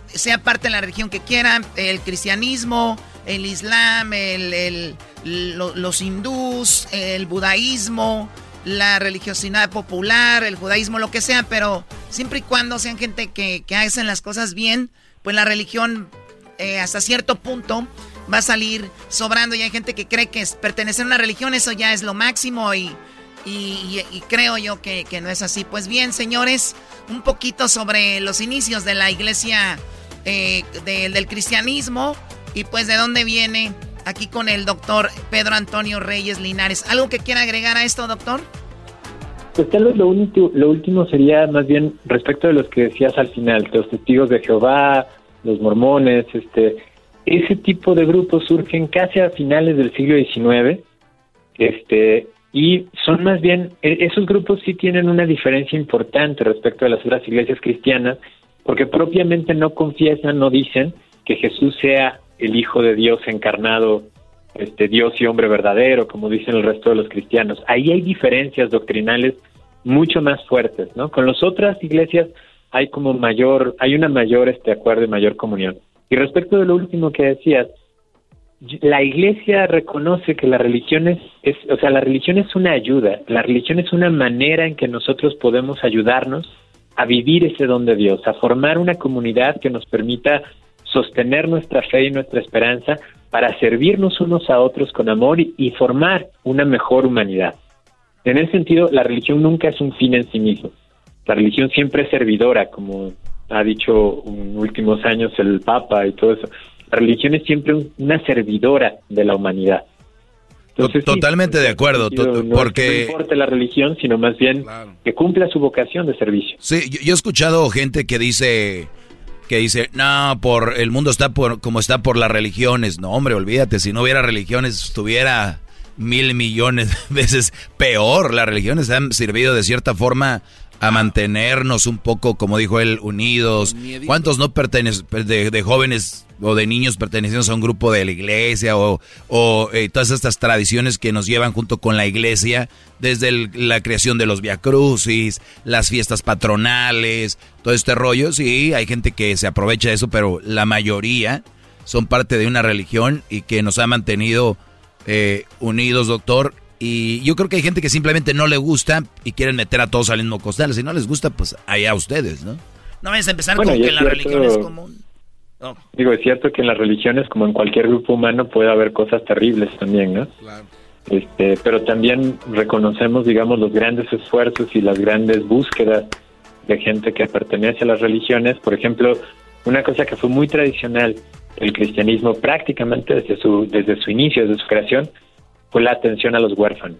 sea parte de la religión que quiera, el cristianismo, el islam, el, el los hindús, el budaísmo, la religiosidad popular, el judaísmo, lo que sea, pero siempre y cuando sean gente que, que hacen las cosas bien, pues la religión eh, hasta cierto punto va a salir sobrando y hay gente que cree que es pertenecer a una religión eso ya es lo máximo y, y, creo yo que, no es así. Pues bien, señores, un poquito sobre los inicios de la iglesia eh, del cristianismo y pues de dónde viene aquí con el doctor Pedro Antonio Reyes Linares. ¿Algo que quiera agregar a esto, doctor? Pues tal vez lo, único, lo último sería más bien respecto de los que decías al final, los testigos de Jehová, los mormones, este, ese tipo de grupos surgen casi a finales del siglo XIX, este, y son más bien, e, esos grupos sí tienen una diferencia importante respecto a las otras iglesias cristianas, porque propiamente no confiesan, no dicen que Jesús sea el Hijo de Dios encarnado, este Dios y hombre verdadero, como dicen el resto de los cristianos. Ahí hay diferencias doctrinales mucho más fuertes, ¿no? Con las otras iglesias hay como mayor, hay una mayor este acuerdo y mayor comunión. Y respecto de lo último que decías, la iglesia reconoce que la religión es, es, o sea, la religión es una ayuda, la religión es una manera en que nosotros podemos ayudarnos a vivir ese don de Dios, a formar una comunidad que nos permita sostener nuestra fe y nuestra esperanza para servirnos unos a otros con amor y, y formar una mejor humanidad. En ese sentido, la religión nunca es un fin en sí mismo la religión siempre es servidora, como ha dicho en últimos años el Papa y todo eso. La religión es siempre una servidora de la humanidad. Totalmente de acuerdo, porque... No importa la religión, sino más bien que cumpla su vocación de servicio. Sí, yo, he escuchado gente que dice que dice, no, por el mundo está por como está por las religiones. No, hombre, olvídate, si no hubiera religiones estuviera mil millones de veces peor. Las religiones han servido de cierta forma a mantenernos un poco, como dijo él, unidos. ¿Cuántos no pertenecen, de, jóvenes o de niños pertenecientes a un grupo de la iglesia o, o eh, todas estas tradiciones que nos llevan junto con la iglesia, desde la creación de los viacrucis, las fiestas patronales, todo este rollo? Sí, hay gente que se aprovecha de eso, pero la mayoría son parte de una religión y que nos ha mantenido eh, unidos, doctor. Y yo creo que hay gente que simplemente no le gusta y quieren meter a todos al mismo costal. Si no les gusta, pues allá ustedes, ¿no? No vayas a empezar con que la religión es común. Digo, es cierto que en las religiones, como en cualquier grupo humano, puede haber cosas terribles también, ¿no? Este, pero también reconocemos, digamos, los grandes esfuerzos y las grandes búsquedas de gente que pertenece a las religiones. Por ejemplo, una cosa que fue muy tradicional, el cristianismo prácticamente desde su, desde su inicio, desde su creación, fue la atención a los huérfanos.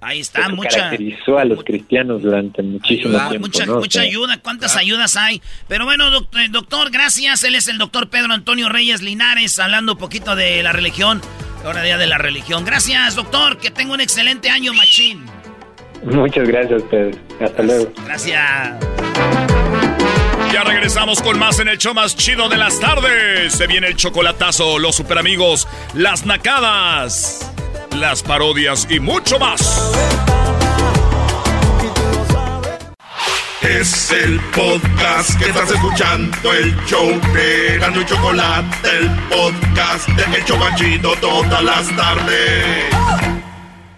Ahí está, Eso mucha. Caracterizó a los cristianos durante muchísimo tiempo. Mucha, mucha ayuda, ¿cuántas ayudas hay? Pero bueno, doctor, eh, doctor, gracias. Él es el doctor Pedro Antonio Reyes Linares, hablando un poquito de la religión. Ahora día de la religión. Gracias, doctor. Que tenga un excelente año, machín. Muchas gracias ustedes. Hasta luego. Gracias. Ya regresamos con más en el show más chido de las tardes. Se viene el chocolatazo, los super amigos, las nacadas, las parodias y mucho más. Es el podcast que estás escuchando, el show de Gano Chocolate, el podcast de El Chocachito todas las tardes.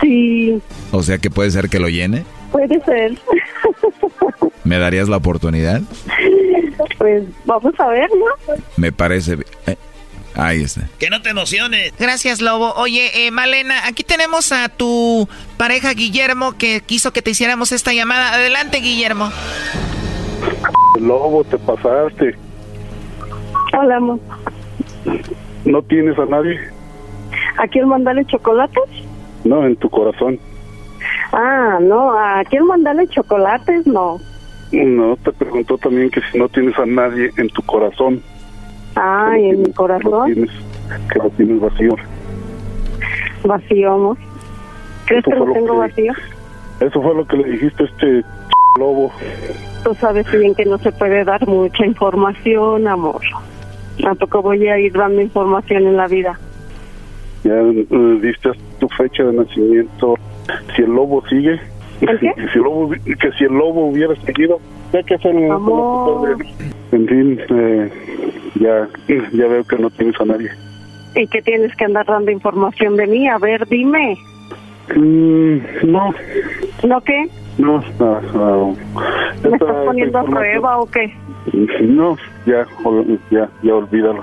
Sí, O sea que puede ser que lo llene. puede ser. ¿Me darías la oportunidad? Pues vamos a ver, ¿no? Me parece... eh, ahí está. Que no te emociones. Gracias, Lobo. Oye, eh, Malena, aquí tenemos a tu pareja Guillermo que quiso que te hiciéramos esta llamada. Adelante, Guillermo. Lobo, te pasaste. Hablamos. ¿No tienes a nadie? ¿A quién mandarle chocolates? No, en tu corazón. Ah, no, ¿a quién mandarle chocolates? No. No, te preguntó también que si no tienes a nadie en tu corazón. Ay, en mi Que lo corazón. tienes, que lo tienes vacío. Vacío, amor. ¿Crees Eso que lo lo tengo que- vacío? Eso fue lo que le dijiste a este lobo. Tú sabes bien que no se puede dar mucha información, amor. Tampoco voy a ir dando información en la vida. Ya eh, diste tu fecha de nacimiento. Si el lobo sigue, ¿El qué? si el lobo, que si el lobo hubiera seguido, ya que hacer un- Amor. En fin, eh, ya, ya veo que no tienes a nadie. ¿Y que tienes que andar dando información de mí? A ver, dime. Mm, no, ¿No qué? no, no, no. ¿Me Esta- estás esta poniendo a prueba o qué? No, ya, ya, ya olvídalo.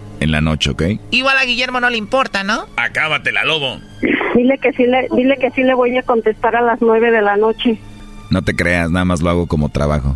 en la noche, ¿ok? Igual a Guillermo no le importa, ¿no? Acábatela, lobo. Dile que sí le, dile que sí le voy a contestar a las nueve de la noche. No te creas, nada más lo hago como trabajo.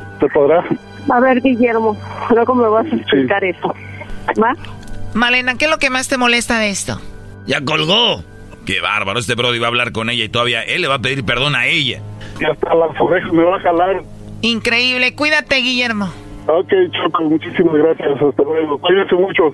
te podrá A ver, Guillermo, luego me vas a explicar eso. ¿Va? Malena, ¿qué es lo que más te molesta de esto? Ya colgó. Qué bárbaro, este Brody va a hablar con ella y todavía él le va a pedir perdón a ella. y hasta las orejas me va a jalar Increíble. Cuídate, Guillermo. Ok, Choco, muchísimas gracias. Hasta luego. Cuídense mucho.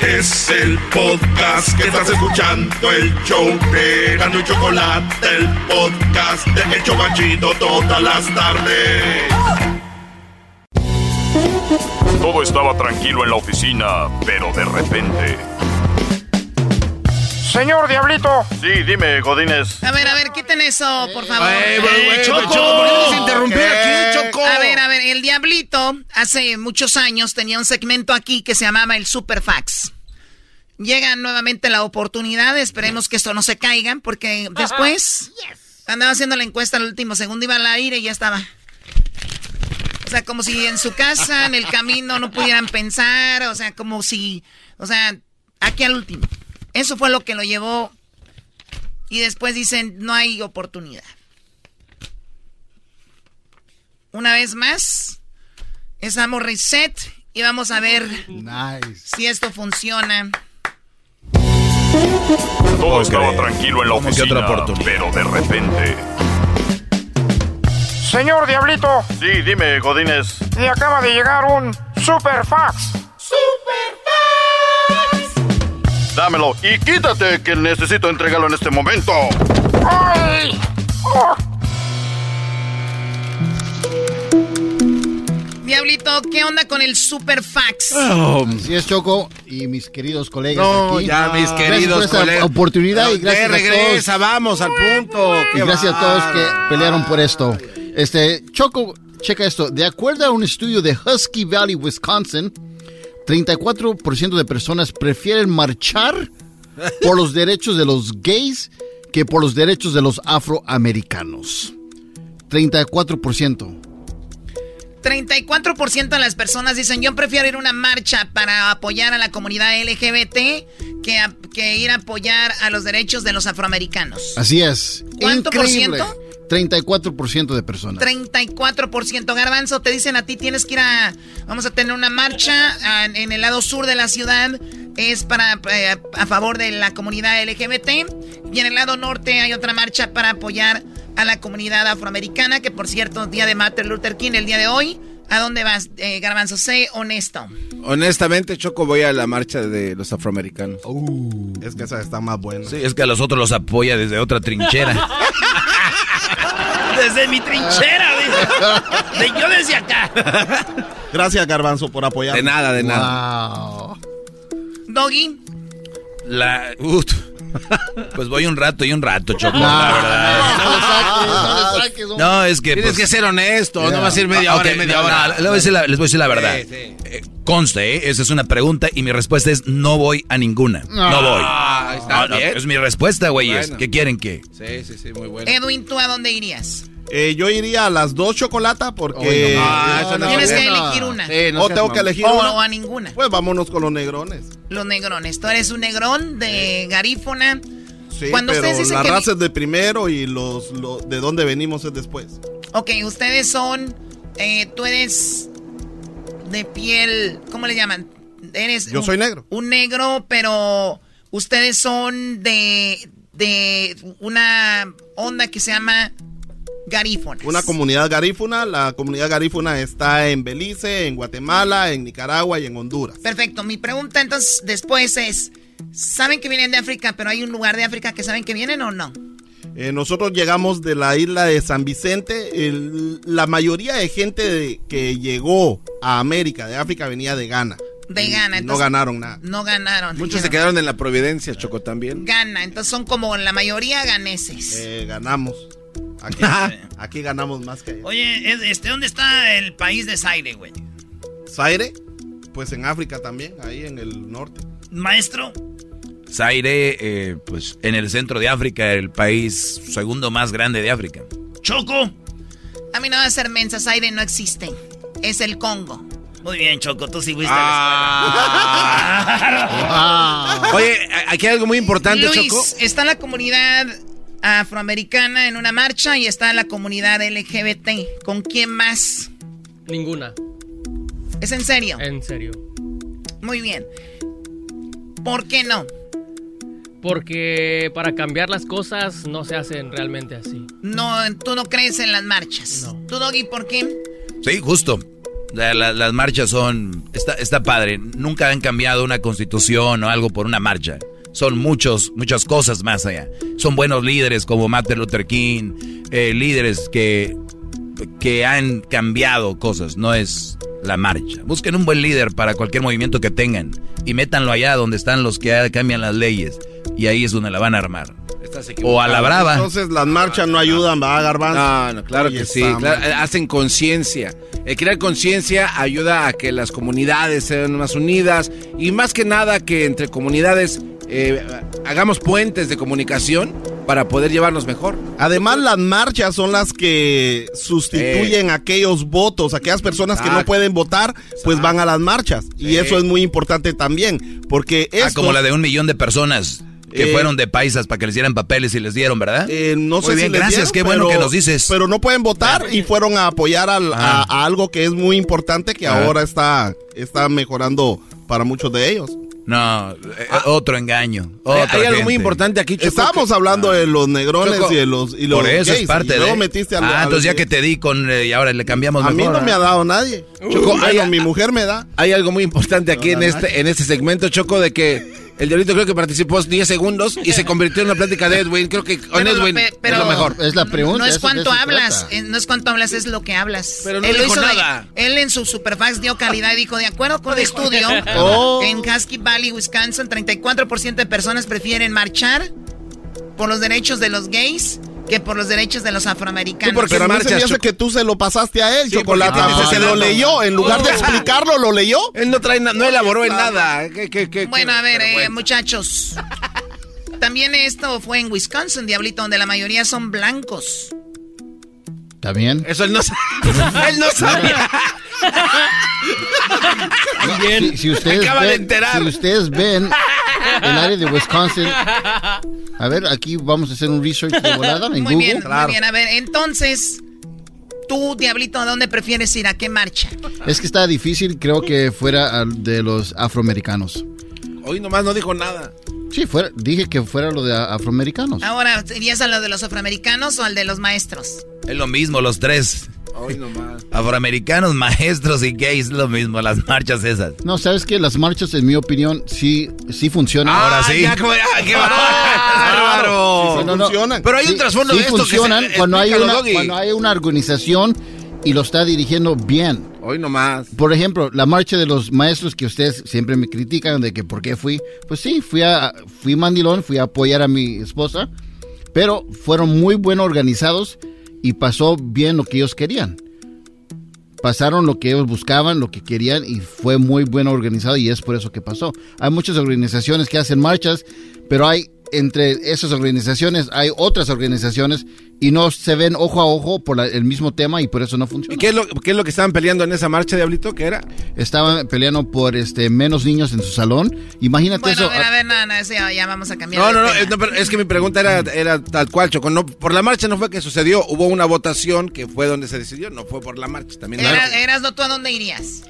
Es el podcast que estás escuchando, el show de Gano y Chocolate, el podcast de El Chocachito todas las tardes. Todo estaba tranquilo en la oficina, pero de repente. Señor Diablito. Sí, dime, Godínez. A ver, a ver, quiten eso, por favor. Ey, güey, güey, Eh, Choco, ¿por qué nos interrumpió aquí, Choco? A ver, a ver, el Diablito hace muchos años tenía un segmento aquí que se llamaba el Superfax. Llega nuevamente la oportunidad, esperemos que esto no se caiga, porque después andaba haciendo la encuesta al último segundo, iba al aire y ya estaba. O sea, como si en su casa, en el camino, no pudieran pensar, o sea, como si, o sea, aquí al último. Eso fue lo que lo llevó y después dicen, no hay oportunidad. Una vez más, estamos reset y vamos a ver si esto funciona. Todo estaba tranquilo en la ¿Cómo que oficina, otra oportunidad? pero de repente... Señor Diablito, Sí, dime, Godínez. le acaba de llegar un super fax. Dámelo y quítate que necesito entregarlo en este momento. ¡Ay! Oh, Diablito, ¿qué onda con el super fax? Así es, Choco, y mis queridos colegas No, aquí. ya, mis Gracias queridos por esta oportunidad y gracias ya a regresa, todos. vamos al punto. Y gracias a todos que pelearon por esto. Este, Choco, checa esto. De acuerdo a un estudio de Husky Valley, Wisconsin, 34% de personas prefieren marchar por los derechos de los gays que por los derechos de los afroamericanos. 34%. 34% de las personas dicen, yo prefiero ir a una marcha para apoyar a la comunidad LGBT que, a- que ir a apoyar a los derechos de los afroamericanos. Así es. ¿Cuánto por ciento? 34% de personas. 34%. Garbanzo, te dicen a ti tienes que ir a... Vamos a tener una marcha en el lado sur de la ciudad. Es para eh, a favor de la comunidad LGBT. Y en el lado norte hay otra marcha para apoyar a la comunidad afroamericana. Que por cierto, día de Martin Luther King, el día de hoy. ¿A dónde vas, eh, Garbanzo? Sé honesto. Honestamente, Choco, voy a la marcha de los afroamericanos. es que esa está más buena. Sí, es que a los otros los apoya desde otra trinchera. Desde mi trinchera, dice. De- yo desde acá. Gracias, Garbanzo, por apoyar. De nada, de nada. Doggy. La. pues voy un rato y un rato, Choco, No, la verdad. No le saques, no le saques, hombre. No, es que. Tienes pues- que ser honesto, no Ya. vas a ir media hora y media no, hora. no, les, voy a decir la, les voy a decir la verdad. Sí, sí. Eh, conste, ¿eh? esa es una pregunta y mi respuesta es no voy a ninguna. No, voy. Ah, está No, no, bien. es mi respuesta, güeyes. Bueno. ¿Qué quieren que? Sí, sí, sí, muy bueno. Edwin, ¿tú a dónde irías? Eh, yo iría a las dos chocolatas porque... Oye, no, Ah, eso no Tienes es que elegir una. Sí, no ¿O seas tengo que elegir O, una? o a ninguna. Pues vámonos con los negrones. Los negrones. Tú eres un negrón de garífona. Sí, Cuando pero ustedes dicen la que- raza es de primero y los, los de dónde venimos es después. Ok, ustedes son. eh, tú eres de piel. ¿Cómo le llaman? Eres. Yo un- soy negro. Un negro, pero ustedes son de. de una onda que se llama garífonas. Una comunidad garífuna. La comunidad garífuna está en Belice, en Guatemala, en Nicaragua y en Honduras. Perfecto. Mi pregunta entonces después es. ¿Saben que vienen de África, pero hay un lugar de África que saben que vienen o no? Eh, nosotros llegamos de la isla de San Vicente. El- la mayoría de gente de- que llegó a América, de África, venía de Ghana. De Ghana. entonces- no ganaron nada. No ganaron. Muchos se dijeron, quedaron en la Providencia, Choco, también. Gana. Entonces son como la mayoría ganeses. Eh, ganamos. Aquí, aquí ganamos más que allá. Oye, es- este, ¿dónde está el país de Zaire, güey? Zaire, pues en África también, ahí en el norte. Maestro, Zaire, eh, pues en el centro de África, el país segundo más grande de África. Choco. A mí no va a ser mensa, Zaire no existe. Es el Congo. Muy bien, Choco, tú sí fuiste Ah. Oye, aquí hay algo muy importante, Luis, Choco. está la comunidad afroamericana en una marcha y está la comunidad LGBT. ¿Con quién más? Ninguna. ¿Es en serio? En serio. Muy bien. ¿Por qué no? Porque para cambiar las cosas no se hacen realmente así. No, tú no crees en las marchas. ¿Tú, Doggy, por qué? Sí, justo. La- la- las marchas son... Está, está padre. Nunca han cambiado una constitución o algo por una marcha. Son muchos, muchas cosas más allá. Son buenos líderes como Martin Luther King, eh, líderes que, que han cambiado cosas, no es la marcha. Busquen un buen líder para cualquier movimiento que tengan y métanlo allá donde están los que cambian las leyes y ahí es donde la van a armar. O a la brava. Entonces las marchas no ayudan, va a Garbanzo. No, no, claro que sí. claro, eh, hacen conciencia. El crear conciencia ayuda a que las comunidades sean más unidas y más que nada que entre comunidades eh, hagamos puentes de comunicación para poder llevarnos mejor. Además, las marchas son las que sustituyen aquellos votos, aquellas personas que no pueden votar, pues van a las marchas. Y eso es muy importante también, porque Ah, estos- como la de un millón de personas que Eh, fueron de paisas para que les dieran papeles y les dieron, ¿verdad? Eh, no Muy sé bien, si les gracias, dieron, qué bueno pero- que nos dices. Pero no pueden votar y fueron a apoyar al- a, Ah. a algo que es muy importante que Ah. ahora está, está mejorando para muchos de ellos. No, eh, otro engaño. Hay, otra hay algo gente. muy importante aquí, Choco. Estábamos hablando de los negrones Choco, y de los, y los Por eso gays, es parte y luego de. metiste ah, entonces ya que te di con. eh, y ahora le cambiamos A mí no me ¿ah? ha dado nadie. Choco, bueno, hay- mi mujer me da. Hay algo muy importante aquí en este, en este segmento, Choco, de que el diablito creo que participó 10 segundos y se convirtió en una plática de Edwin. Creo que con Edwin pe- es lo mejor. Es la pregunta. No es de cuánto hablas, trata. eh, no es cuánto hablas, es lo que hablas. Pero no él dijo hizo de- nada. él en su superfax dio calidad y dijo, de acuerdo con el estudio, Oh. en Husky Valley, Wisconsin, 34% de personas prefieren marchar por los derechos de los gays que por los derechos de los afroamericanos. ¿Tú por qué Pero a mí se me hace que tú se lo pasaste a él, Sí, porque porque ese lo leyó. En lugar de explicarlo, lo leyó. Él no trae, no elaboró en nada. ¿Qué- qué- qué- Bueno, a ver, eh, muchachos. También esto fue en Wisconsin, Diablito, donde la mayoría son blancos. ¿Está bien? Eso él no sabe. él no sabe. Si, si ustedes acaba de ven, enterar. si ustedes ven el área de Wisconsin, a ver, aquí vamos a hacer un research de volada en Muy Google. bien, muy bien. A ver, entonces, tú, Diablito, ¿a dónde prefieres ir? ¿A qué marcha? Es que está difícil, creo que fuera al- de los afroamericanos. Hoy nomás no dijo nada. Sí, fuera, dije que fuera lo de afroamericanos. Ahora, ¿irías a lo de los afroamericanos o al de los maestros? Es lo mismo, los tres. Hoy nomás. Afroamericanos, maestros y gays, lo mismo, las marchas esas. No, ¿sabes qué? Las marchas, en mi opinión, sí, sí funcionan. Ahora sí. Ya, como- ah, qué bárbaro. Sí, No, no, funcionan. Pero hay un trasfondo sí de esto funcionan que se, cuando, hay una, cuando hay una organización y lo está dirigiendo bien. Hoy nomás. Por ejemplo, la marcha de los maestros que ustedes siempre me critican de que por qué fui. Pues sí, fui a fui mandilón, fui a apoyar a mi esposa, pero fueron muy bien organizados y pasó bien lo que ellos querían. Pasaron lo que ellos buscaban, lo que querían y fue muy bien organizado y es por eso que pasó. Hay muchas organizaciones que hacen marchas, pero hay entre esas organizaciones hay otras organizaciones y no se ven ojo a ojo por la- el mismo tema y por eso no funciona. ¿Y qué es, lo, qué es lo que estaban peleando en esa marcha, Diablito? ¿Qué era? estaban peleando por este menos niños en su salón. Imagínate Bueno, eso. a ver, a ver, no, no, eso ya, ya vamos a cambiar No, no, no, es, no, pero es que mi pregunta era, era tal cual, Choco. No, por la marcha no fue que sucedió, hubo una votación que fue donde se decidió, no fue por la marcha. También Era- Erasno, ¿tú a dónde irías?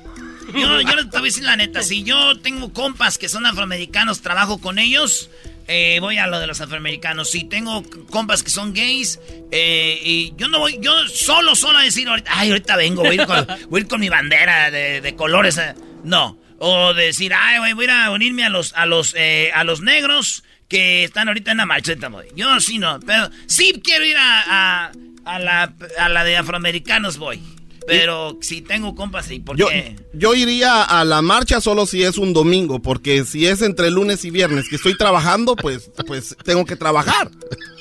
Yo, yo les te voy a decir la neta, si yo tengo compas que son afroamericanos, trabajo con ellos, eh, voy a lo de los afroamericanos. Si tengo compas que son gays, eh, y yo no voy, yo solo, solo a decir ahorita, ay, ahorita vengo, voy a ir con, voy con mi bandera de, colores. eh". No. O decir, ay, güey, voy a ir a unirme a los, a los, eh, a los negros que están ahorita en la ahorita voy. Yo sí no, pero sí quiero ir a, a, a la, a la de afroamericanos voy. Pero si tengo compas, sí, ¿por Yo, qué? yo iría a la marcha solo si es un domingo, porque si es entre lunes y viernes que estoy trabajando, pues, pues tengo que trabajar.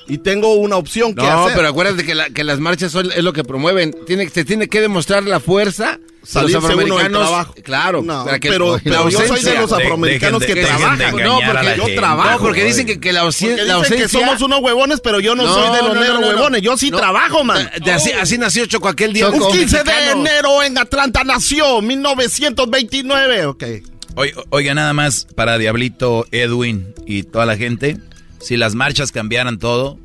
Y tengo una opción que No, hacer. pero acuérdate que, la- que las marchas son, es lo que promueven. Tiene, se tiene que demostrar la fuerza de Salirse los uno del afroamericanos. trabajo. Claro, No, para que pero- la pero yo soy de ausencia- los afroamericanos Dejen de- que dejen de trabajan. No, la porque yo gente. trabajo. No, porque dicen que, que la, ausen- Porque la dicen que ausencia... somos unos huevones, pero yo no, No, soy de los no, negros no, no, no. huevones. Yo sí No. trabajo, man. De así, así nació Choco aquel día. Un los 15 de mexicanos. enero en Atlanta nació, 1929. Ok. Oi- Oiga, nada más para Diablito, Edwin y toda la gente, si las marchas cambiaran todo,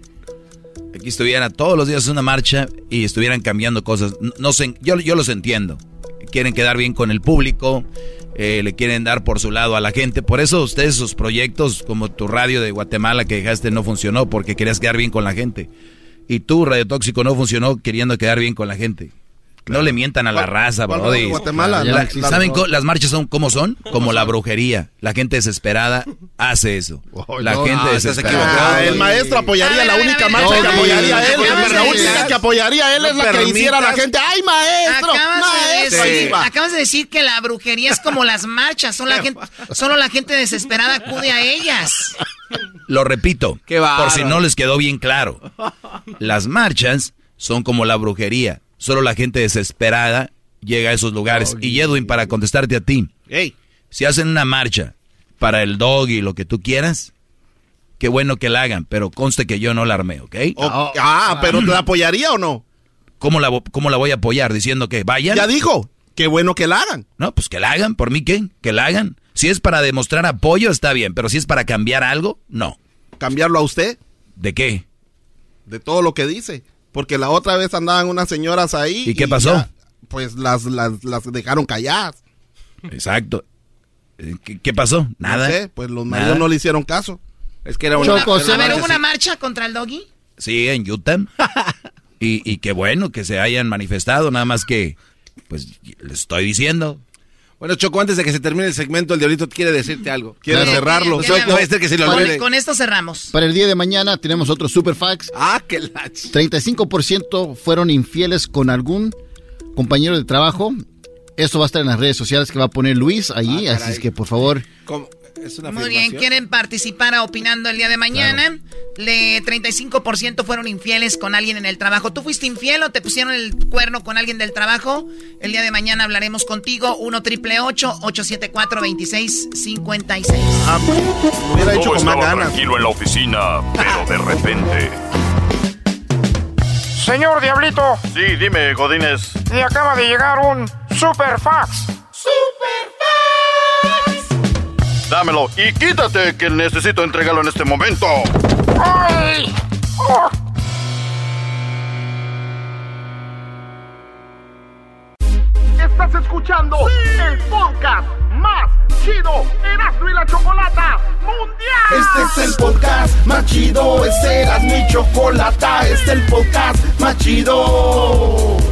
aquí estuviera todos los días una marcha y estuvieran cambiando cosas. No, sé, yo, yo los entiendo. Quieren quedar bien con el público, eh, le quieren dar por su lado a la gente. Por eso ustedes, sus proyectos, como tu radio de Guatemala que dejaste, no funcionó porque querías quedar bien con la gente. Y tu Radio Tóxico no funcionó queriendo quedar bien con la gente. No le mientan a la ¿Cuál- raza, de Guatemala? La-. ¿Saben co- las marchas son cómo son? Como la brujería. La gente desesperada hace eso. La no, gente no, desesperada. Ah, el maestro apoyaría la única marcha que apoyaría a él. La única que apoyaría a él es la que hiciera a la gente. ¡Ay, maestro! Acabas de, ¡Maestro! decir, Ahí va. acabas de decir que la brujería es como las marchas. Solo la gente, solo la gente desesperada acude a ellas. Lo repito, por si no les quedó bien claro. Las marchas son como la brujería. Solo la gente desesperada llega a esos lugares. y Edwin, para contestarte a ti, Ey, si hacen una marcha para el dog y lo que tú quieras, qué bueno que la hagan, pero conste que yo no la armé, ¿ok? o- ah, pero ¿la apoyaría o no? ¿Cómo la, ¿Cómo la voy a apoyar? Diciendo que vayan. Ya dijo. Qué bueno que la hagan. No, pues que la hagan, por mí qué, que la hagan. Si es para demostrar apoyo, está bien, pero si es para cambiar algo, no. ¿Cambiarlo a usted? ¿De qué? De todo lo que dice. Porque la otra vez andaban unas señoras ahí. ¿Y qué pasó? ya, pues las, las, las dejaron calladas. Exacto. Eh, ¿Qué, qué pasó? Nada. No sé, pues los Nada. maridos no le hicieron caso. Es que era una... Choco, era se A una ver, marcha ¿hubo una así. marcha contra el doggy? Sí, en Utah. y, y qué bueno que se hayan manifestado, nada más que, pues, les estoy diciendo. Bueno, Choco, antes de que se termine el segmento, el diablito quiere decirte algo. Quiere Claro. cerrarlo. No, este que se le Con, con esto cerramos. Para el día de mañana tenemos otro super fax. Ah, que la... 35% fueron infieles con algún compañero de trabajo. Esto va a estar en las redes sociales que va a poner Luis allí, Ah, así es que por favor. ¿Cómo? ¿Es una Muy bien, quieren participar a opinando el día de mañana. Le 35% fueron infieles con alguien en el trabajo. ¿Tú fuiste infiel o te pusieron el cuerno con alguien del trabajo? El día de mañana hablaremos contigo. 1 triple 874 2656. Ah, pues, hubiera hecho Todo con más estaba ganas. tranquilo en la oficina, pero de repente... Señor Diablito, Sí, dime, Godínez. le acaba de llegar un super fax. Dámelo y quítate que necesito entregarlo en este momento. ¡Ay! Oh. Estás escuchando el podcast más chido Erasmo y la Chocolata Mundial. Este es el podcast más chido, este era mi chocolata, este es el podcast más chido.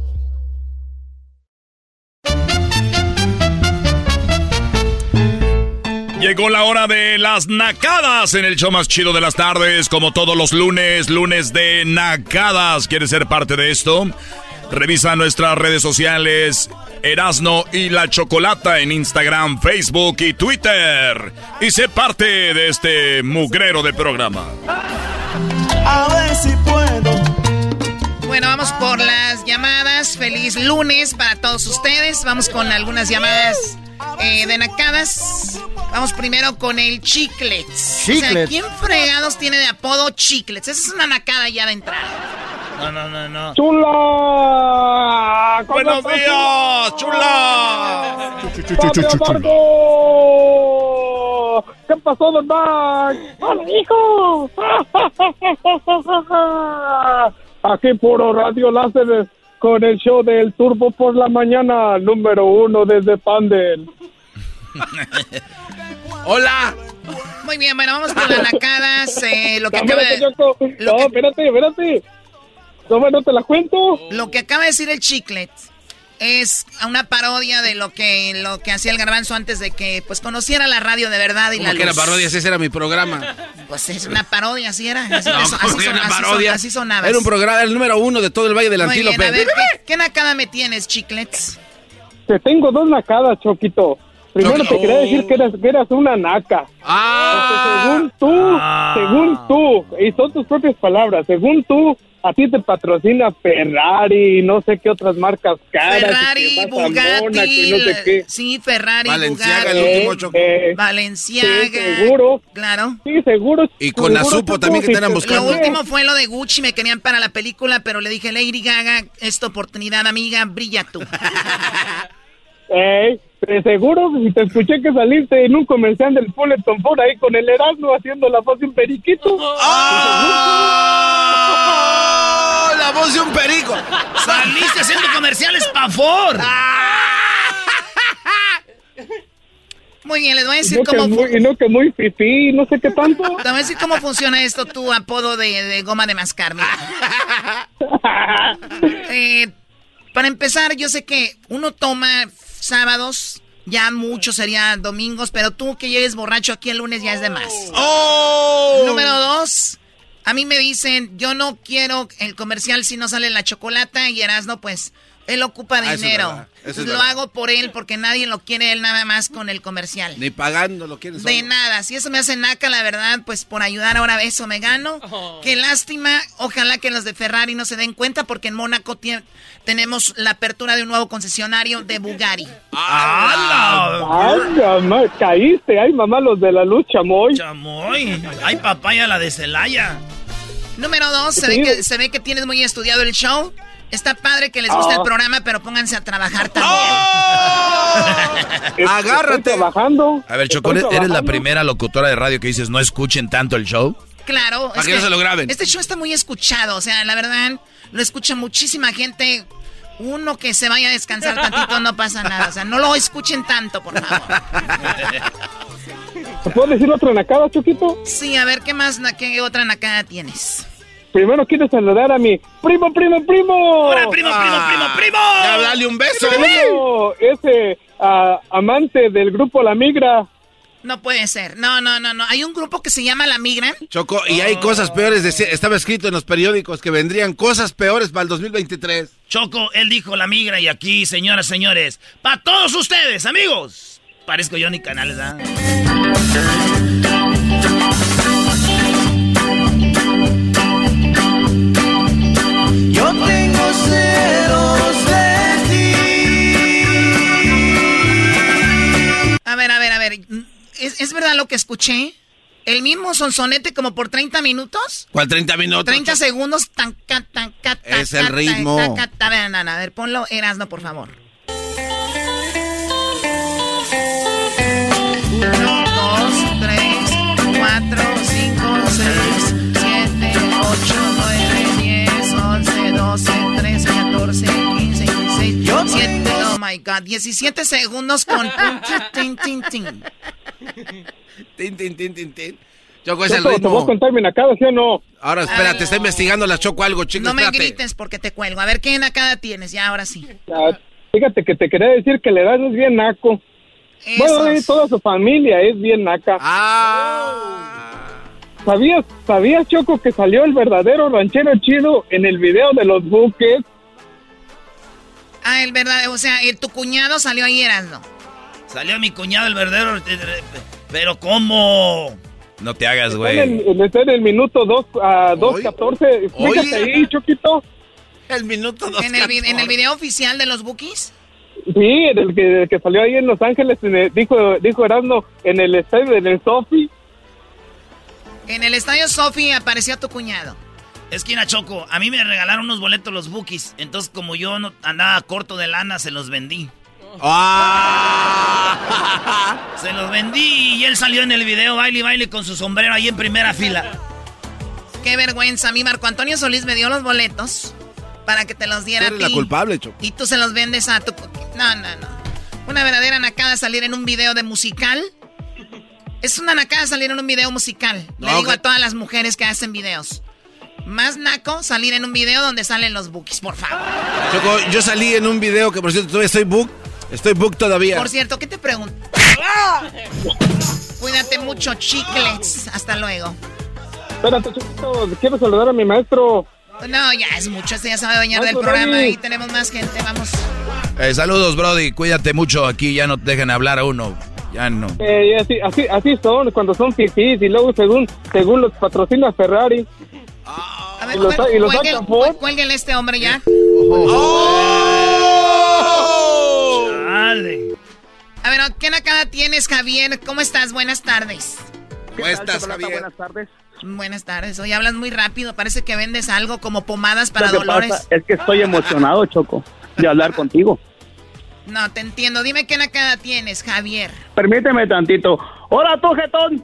Llegó la hora de las nacadas en el show más chido de las tardes, como todos los lunes, lunes de nacadas. ¿Quieres ser parte de esto? Revisa nuestras redes sociales, Erasno y la Chocolata en Instagram, Facebook y Twitter. Y sé parte de este mugrero de programa. A ver si. Bueno, vamos por las llamadas. Feliz lunes para todos ustedes. Vamos con algunas llamadas eh, de nacadas. Vamos primero con el Chiclets. O sea, Chiclets. ¿quién fregados tiene de apodo Chiclets? Esa es una nacada ya de entrada. No, no, no, no. ¡Chula! ¡Buenos días, chula! ¡Fabio Amargo! ¿Qué pasó, don Max? ¡Hola, hijo! Aquí puro Radio Láser con el show del Turbo por la mañana, número uno desde Pandel. ¡Hola! Muy bien, bueno, vamos con las nacadas. eh, lo, que No, acaba espérate, de, Choco. lo No, que- espérate, espérate. No, bueno, te la cuento. lo que acaba de decir el Chiclets es una parodia de lo que lo que hacía el garbanzo antes de que pues conociera la radio de verdad y ¿Cómo la que era luz. parodia? Ese era mi programa. Pues es una parodia, así era. Así, No, así ¿cómo que son- una así son- parodia? así sonaba. Era un programa, el número uno de todo el Valle del Muy bien, Antílope. a ver, ¿qué, qué nacada me tienes, Chiclets? Te tengo dos nacadas, Choquito. Primero Choquito. te quería decir que eras, que eras una naca. ¡Ah! Según tú, Ah. según tú, y son tus propias palabras, según tú, a ti te patrocina Ferrari, no sé qué otras marcas caras. Ferrari, que Bugatti, no sé qué. sí, Ferrari, Valenciaga, el Bugatti, último choco. Eh, Valenciaga, Sí, seguro. claro. Sí, seguro. Y con seguro, Azupo Choco, también que si te eran te- buscando. Lo último fue lo de Gucci, me querían para la película, pero le dije, Lady Gaga, esta oportunidad, amiga, brilla tú. Ey, de seguro, si te escuché que saliste en un comercial del Fullerton por ahí con el Erasmo haciendo la de un periquito. ¡Ah! ¡La voz de un perico! Saliste haciendo comerciales pa' Ford. Muy bien, les voy a decir no, cómo, muy, y no que muy fifí, no sé qué tanto. te voy a decir cómo funciona esto, tu apodo de, de goma de mascar. mira. Eh, para empezar, yo sé que uno toma sábados, ya mucho sería domingos, pero tú que llegues borracho aquí el lunes ya es de más. ¡Oh! Número dos, a mí me dicen, yo no quiero el comercial si no sale la chocolata y Erasno, pues, Él ocupa Ah, es dinero. es lo verdad. hago por él porque nadie lo quiere él nada más con el comercial. Ni pagando lo quieres. De nada, si eso me hace naca, la verdad, pues por ayudar ahora eso me gano. Qué lástima, ojalá que los de Ferrari no se den cuenta porque en Mónaco tenemos la apertura de un nuevo concesionario de Bugatti. Ay, mamá, caíste. Ay, mamá, los de la luz, chamoy. Chamoy. Ay, papaya, la de Celaya. Número dos, se, ve que, se ve que tienes muy estudiado el show. Está padre que les guste Ah. el programa, pero pónganse a trabajar también. Agárrate. trabajando. A ver, Estoy eres la primera locutora de radio que dices no escuchen tanto el show. Claro. Para es que no se lo graben. Este show está muy escuchado, o sea, la verdad, lo escucha muchísima gente. Uno que se vaya a descansar tantito no pasa nada, o sea, no lo escuchen tanto, por favor. ¿Te puedo decir otra nacada, Choquito? Sí, a ver, ¿qué más, qué otra nacada tienes? Primero quiero saludar a mi primo, primo, primo. ¡Hola, primo, primo, primo, primo! Ya dale un beso. Primo, ese ah, amante del grupo La Migra. No puede ser, no, no, no, no. Hay un grupo que se llama La Migra. Choco, y hay cosas peores. decía- estaba escrito en los periódicos que vendrían cosas peores para el 2023. Choco, él dijo la migra y aquí, señoras, señores, para todos ustedes, amigos. Parezco Johnny Canales, ¿ah? Yo tengo celos de ti. A ver, a ver, a ver. ¿Es, es verdad lo que escuché? ¿El mismo sonsonete como por 30 minutos? ¿Cuál 30 minutos? 30 segundos, tan, tan, ca, ta, Es el ritmo. A ver, a ver, ponlo Erasno, por favor. 17, oh my God, 17 segundos con... tin, tin, tin, tin. Tin, tin, tin, tin. Choco es el ritmo. ¿Te voy a contar mi nacada, sí o no? Ahora, espera, te está investigando la Choco algo, chico. No me espérate. grites porque te cuelgo. A ver qué nacada tienes, ya, ahora sí. Fíjate que te quería decir que le das es bien naco. Esos. Bueno, y toda su familia es bien naca. Ah. ¿Sabías, ¿Sabías, Choco, que salió el verdadero ranchero chido en el video de los buques? Ah, el verdad, o sea, el, tu cuñado salió ahí, Erasno. Salió mi cuñado el verdadero. eh, Pero ¿cómo? No te hagas, en, güey. está en el minuto dos, a 2.14. Fíjate Oye. ahí, Choquito. El minuto dos. ¿En el, vi- en el video oficial de los Bookies? Sí, el que, el que salió ahí en Los Ángeles, en el- dijo, dijo Erasmo, en el estadio en el Sofi. En el estadio Sofi apareció tu cuñado. Es que, mira, Choco, a mí me regalaron unos boletos los bookies. Entonces, como yo no andaba corto de lana, se los vendí. Ah. Se los vendí y él salió en el video baile y baile con su sombrero ahí en primera fila. Qué vergüenza. A mí Marco Antonio Solís me dio los boletos para que te los diera a Eres ti. la culpable, Choco. Y tú se los vendes a tu... No, no, no. Una verdadera nacada salir en un video de musical. Es una nacada salir en un video musical. Le No, digo a todas las mujeres que hacen videos. Más naco salir en un video donde salen los bookies, por favor. Choco, yo salí en un video que por cierto todavía estoy book. Estoy book todavía. Por cierto, ¿qué te pregunto? Cuídate mucho, chiclets. Hasta luego. Espérate, Choquito, quiero saludar a mi maestro. No, ya es mucho. Este ya se va a bañar del programa Dani. y tenemos más gente. Vamos. Eh, saludos, Brody. Cuídate mucho. Aquí ya no te dejan hablar a uno. Ya no. Eh, así, así, así son, cuando son fifís y luego según, según los patrocina Ferrari. A ver, Y cuélguenle a este hombre ya. Dale. A ver, ¿qué nacada tienes, Javier? ¿Cómo estás? Buenas tardes. ¿Cómo estás, Javier? Buenas tardes. Buenas tardes. Hoy hablas muy rápido. Parece que vendes algo como pomadas para dolores. pasa es que estoy emocionado, Choco, de hablar contigo. No, te entiendo. Dime qué nacada tienes, Javier. Permíteme tantito. Hola, tú, jetón.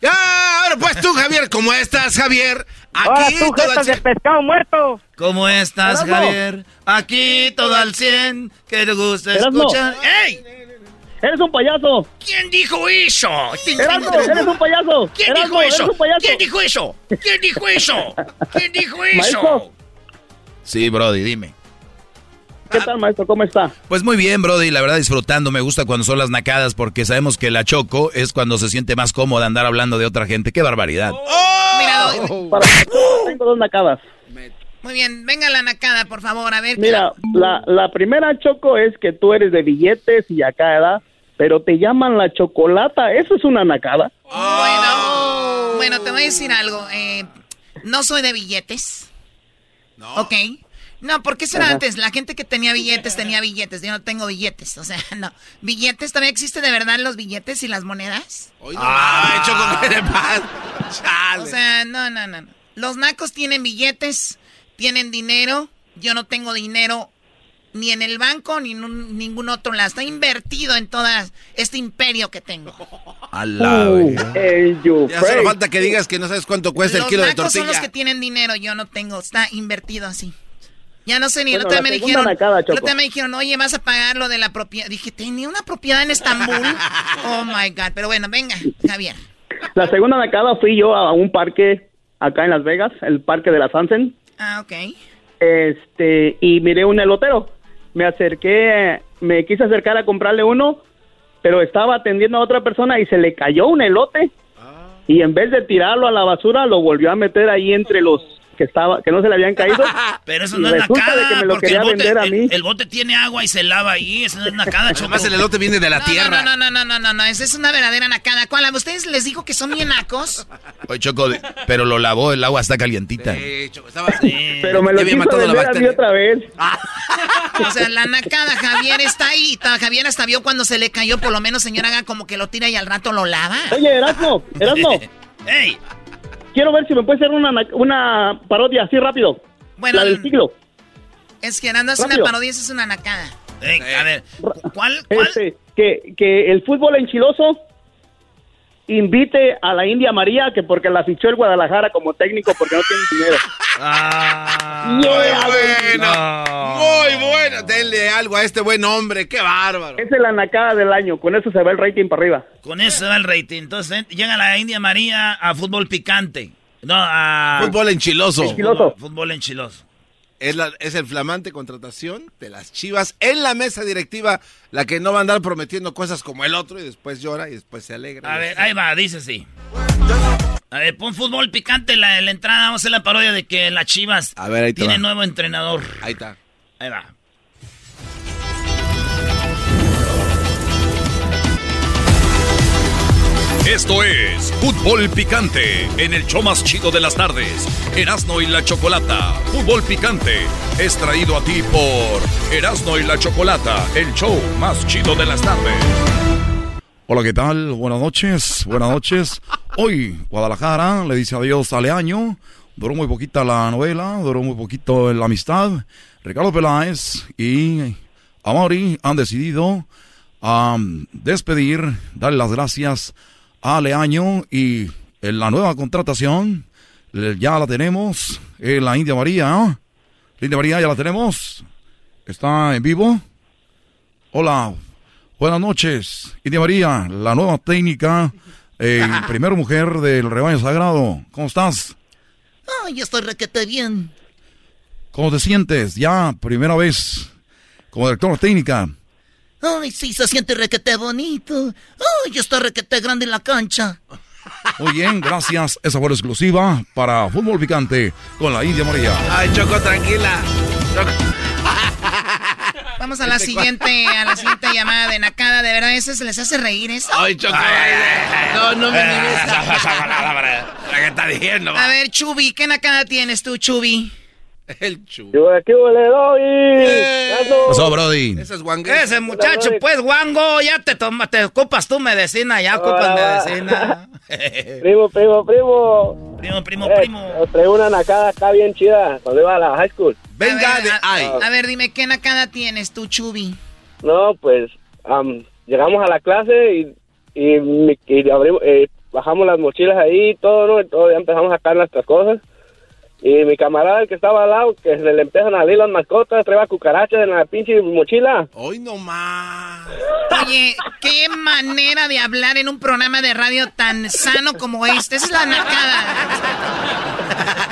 Ya, ahora pues tú, Javier, ¿cómo estás, Javier? Hola, Aquí tú, todo jetas al de pescado muerto. ¿Cómo estás, Erasmo. Javier? Aquí todo al 100. ¿Qué te gusta escuchar? ¡Ey! Eres un payaso. ¿Quién dijo eso? Erasmo, eres un payaso. ¿Quién Erasmo, dijo eso? ¿Quién dijo eso? ¿Quién dijo eso? ¿Quién dijo eso? Maestro. Sí, Brody, dime. ¿Qué tal, maestro? ¿Cómo está? Pues muy bien, Brody, la verdad disfrutando, me gusta cuando son las nacadas porque sabemos que la Choco es cuando se siente más cómoda andar hablando de otra gente. ¡Qué barbaridad! Para tengo dos nacadas. Muy bien, venga la nacada, por favor, a ver. Mira, la, la primera choco es que tú eres de billetes y acá, ¿verdad? Pero te llaman la chocolata, eso es una nacada. Bueno, bueno, te voy a decir algo. eh, no soy de billetes. No. Ok. No, ¿por qué será Ajá. antes? La gente que tenía billetes tenía billetes. Yo no tengo billetes. O sea, no. ¿Billetes? ¿Todavía existe de verdad los billetes y las monedas? Ay, Choco, ¿qué le pasa? O sea, no, no, no. no. Los nacos tienen billetes, tienen dinero. Yo no tengo dinero ni en el banco ni en un- ningún otro lado. Está invertido en todo este imperio que tengo. A la Uh, Ya solo falta que digas que no sabes cuánto cuesta el los kilo de nacos son tortilla. los que tienen dinero, yo no tengo. Está invertido así. Ya no sé ni. Bueno, el otro día la me dijeron. nacada, el otro Choco. día me dijeron, oye, vas a pagar lo de la propiedad. Dije, tenía una propiedad en Estambul. oh my God. Pero bueno, venga, Javier. La segunda nacada fui yo a un parque acá en Las Vegas, el parque de la Sunset. Ah, ok. Este, y miré un elotero. Me acerqué, me quise acercar a comprarle uno, pero estaba atendiendo a otra persona y se le cayó un elote. Y en vez de tirarlo a la basura, lo volvió a meter ahí entre los que estaba que no se le habían caído. Pero eso no es nacada, de que me lo porque quería el bote, vender a mí. El, bote tiene agua y se lava ahí, eso no es nacada, Choco. Además, el elote viene de la No, tierra. No, no, no, no, no, no, no. Esa es una verdadera nacada. ¿Cuál? ¿A ustedes les dijo que son bien nacos? Oye, Choco, pero lo lavó, el agua está calientita. Pero me lo quiso matado la vender a mí otra vez. O sea, la nacada, Javier está ahí. Javier hasta vio cuando se le cayó. Por lo menos, señor, haga como que lo tira y al rato lo lava. Oye, Erasmo, Erasmo. ¡Ey! Quiero ver si me puede hacer una, na- una parodia así rápido. Bueno, la del siglo. Es que Aranda es una Rápido. parodia, esa es una nacada. Ey, a ver, ¿cuál? Este, que, que el fútbol enchiloso invite a la India María, que porque la fichó el Guadalajara como técnico porque no tiene dinero. Ah, Yeah, bueno, muy bueno. Denle algo a este buen hombre, qué bárbaro. Esa es la nacada del año, con eso se va el rating para arriba. Con eso se va el rating. Entonces llega la India María a fútbol picante. No, a... Fútbol enchiloso. Fútbol, fútbol enchiloso. Es, la- es el flamante contratación de las chivas en la mesa directiva, la que no va a andar prometiendo cosas como el otro y después llora y después se alegra. A ver, ahí va, dice así. A ver, pon fútbol picante la, la entrada. Vamos a hacer la parodia de que las chivas A ver, ahí te tiene va. nuevo entrenador. Ahí está. Ahí va. Esto es Fútbol Picante en el show más chido de las tardes. Erasno y la Chocolata. Fútbol Picante es traído a ti por Erasno y la Chocolata, el show más chido de las tardes. Hola, ¿qué tal? Buenas noches, buenas noches. Hoy Guadalajara le dice adiós a Leaño. Duró muy poquita la novela, duró muy poquito la amistad. Ricardo Peláez y Amori han decidido am, despedir, darle las gracias a Leaño y en la nueva contratación ya la tenemos, la India María. ¿no? La India María ya la tenemos. Está en vivo. Hola, buenas noches. India María, la nueva técnica, eh, primera mujer del rebaño sagrado. ¿Cómo estás? Ay, estoy requete bien. ¿Cómo te sientes? Ya, primera vez como directora técnica. Ay, sí, se siente requete bonito. Ay, está requete grande en la cancha. Muy bien, gracias. Esa fue la exclusiva para Fútbol Picante con la India María. Ay, Choco, tranquila. Vamos a la siguiente, a la siguiente llamada de nacada. De verdad, ¿eso se les hace reír eso? Ay, Choco. No, no me mires. ¿Qué está diciendo? A ver, Chubi, ¿qué nacada tienes tú, Chubi? El chu. Yo aquí le doy. pasó, Brody? Ese es Juan Ese muchacho, pues, Wango, ya te toma, te ocupas tu medicina, ya ocupas Ah. medicina. Primo, primo, primo. primo, primo, Eh, primo. os traigo una nacada acá bien chida cuando iba a la high school. Venga a ver, de a- ay. A ver, dime, ¿qué nacada tienes tú, Chubi? No, pues am, llegamos a la clase y, y, abrimos, eh, bajamos las mochilas ahí y todo, ¿no? Y todo, ya empezamos a sacar nuestras cosas. Y mi camarada, el que estaba al lado, que se le empiezan a salir las mascotas, traía cucarachas en la pinche mochila. Hoy no más. Oye, qué manera de hablar en un programa de radio tan sano como este. Esa es la nacada.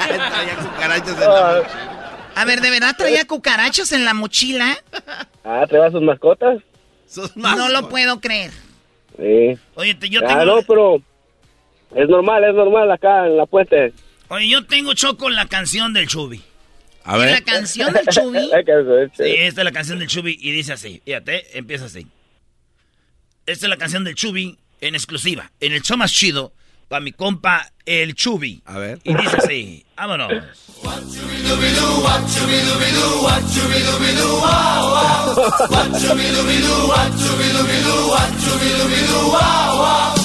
Traía cucarachas en la mochila. A ver, ¿de verdad traía cucarachos en la mochila? Ah, traía sus mascotas. Sos No lo puedo creer. Sí. Oye, yo Ah, tengo... no, pero es normal, es normal acá en la puente. Oye, yo tengo choco la canción del Chubi. A ¿Y ver. la canción del Chubi? Sí, esta es la canción del Chubi y dice así. Fíjate, empieza así. Esta es la canción del Chubi en exclusiva. En el show más chido, para mi compa, el Chubi. A ver. Y dice así. Vámonos.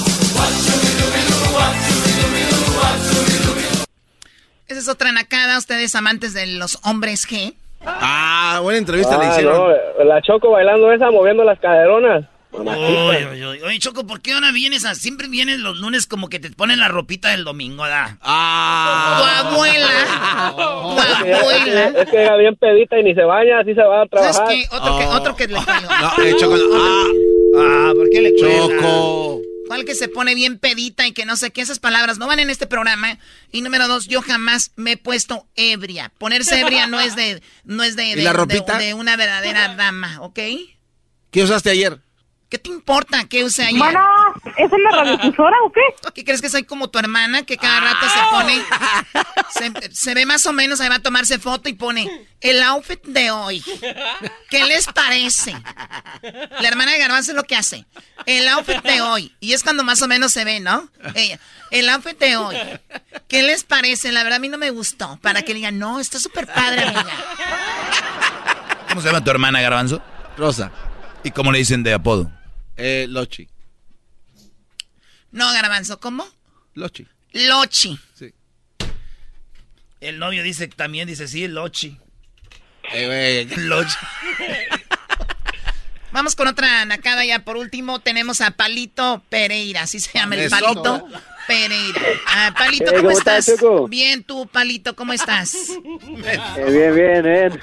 Esa es otra nacada, ustedes amantes de los hombres G. Ah, buena entrevista le Ah, hicieron. no, la Choco bailando esa, moviendo las caderonas. Oye, oye, oye. Oye, Choco, ¿por qué ahora vienes a... Siempre vienes los lunes como que te ponen la ropita del domingo, ¿da? Ah. Tu abuela. Tu Es que- abuela. Es que era bien pedita y ni se baña, así se va a ¿Sabes trabajar. qué? Otro, que, otro que le cayó. No, eh, Choco, no. Ah, Ah, ¿por qué le Choco. ¿Cuál que se pone bien pedita y que no sé qué? Esas palabras no van en este programa. Y número dos, yo jamás me he puesto ebria. Ponerse ebria no es de, no es de, ¿Y de- la de- ropita? de una verdadera dama, ¿ok? ¿Qué usaste ayer? ¿Qué te importa qué use ayer? Bueno, ¿es en la radiodifusora o qué? ¿Qué crees que soy como tu hermana que cada rato se pone, se, se ve más o menos, ahí va a tomarse foto y pone el outfit de hoy? ¿Qué les parece? La hermana de Garbanzo es lo que hace. El outfit de hoy. Y es cuando más o menos se ve, ¿no? Ella, el outfit de hoy. ¿Qué les parece? La verdad a mí no me gustó. Para que digan, no, está súper padre, amiga. ¿Cómo se llama tu hermana, Garbanzo? Rosa. ¿Y cómo le dicen de apodo? Eh, Lochi. No, Garbanzo, ¿cómo? Lochi. Lochi. El novio dice también, dice sí, Lochi. Eh, güey. Lochi. Vamos con otra nacada ya. Por último tenemos a Palito Pereira. Así se llama el. Palito Pereira. Ah, Palito, Eh, ¿cómo, ¿cómo estás? Choco? Bien, tú, Palito, ¿cómo estás? Eh, bien, bien, bien.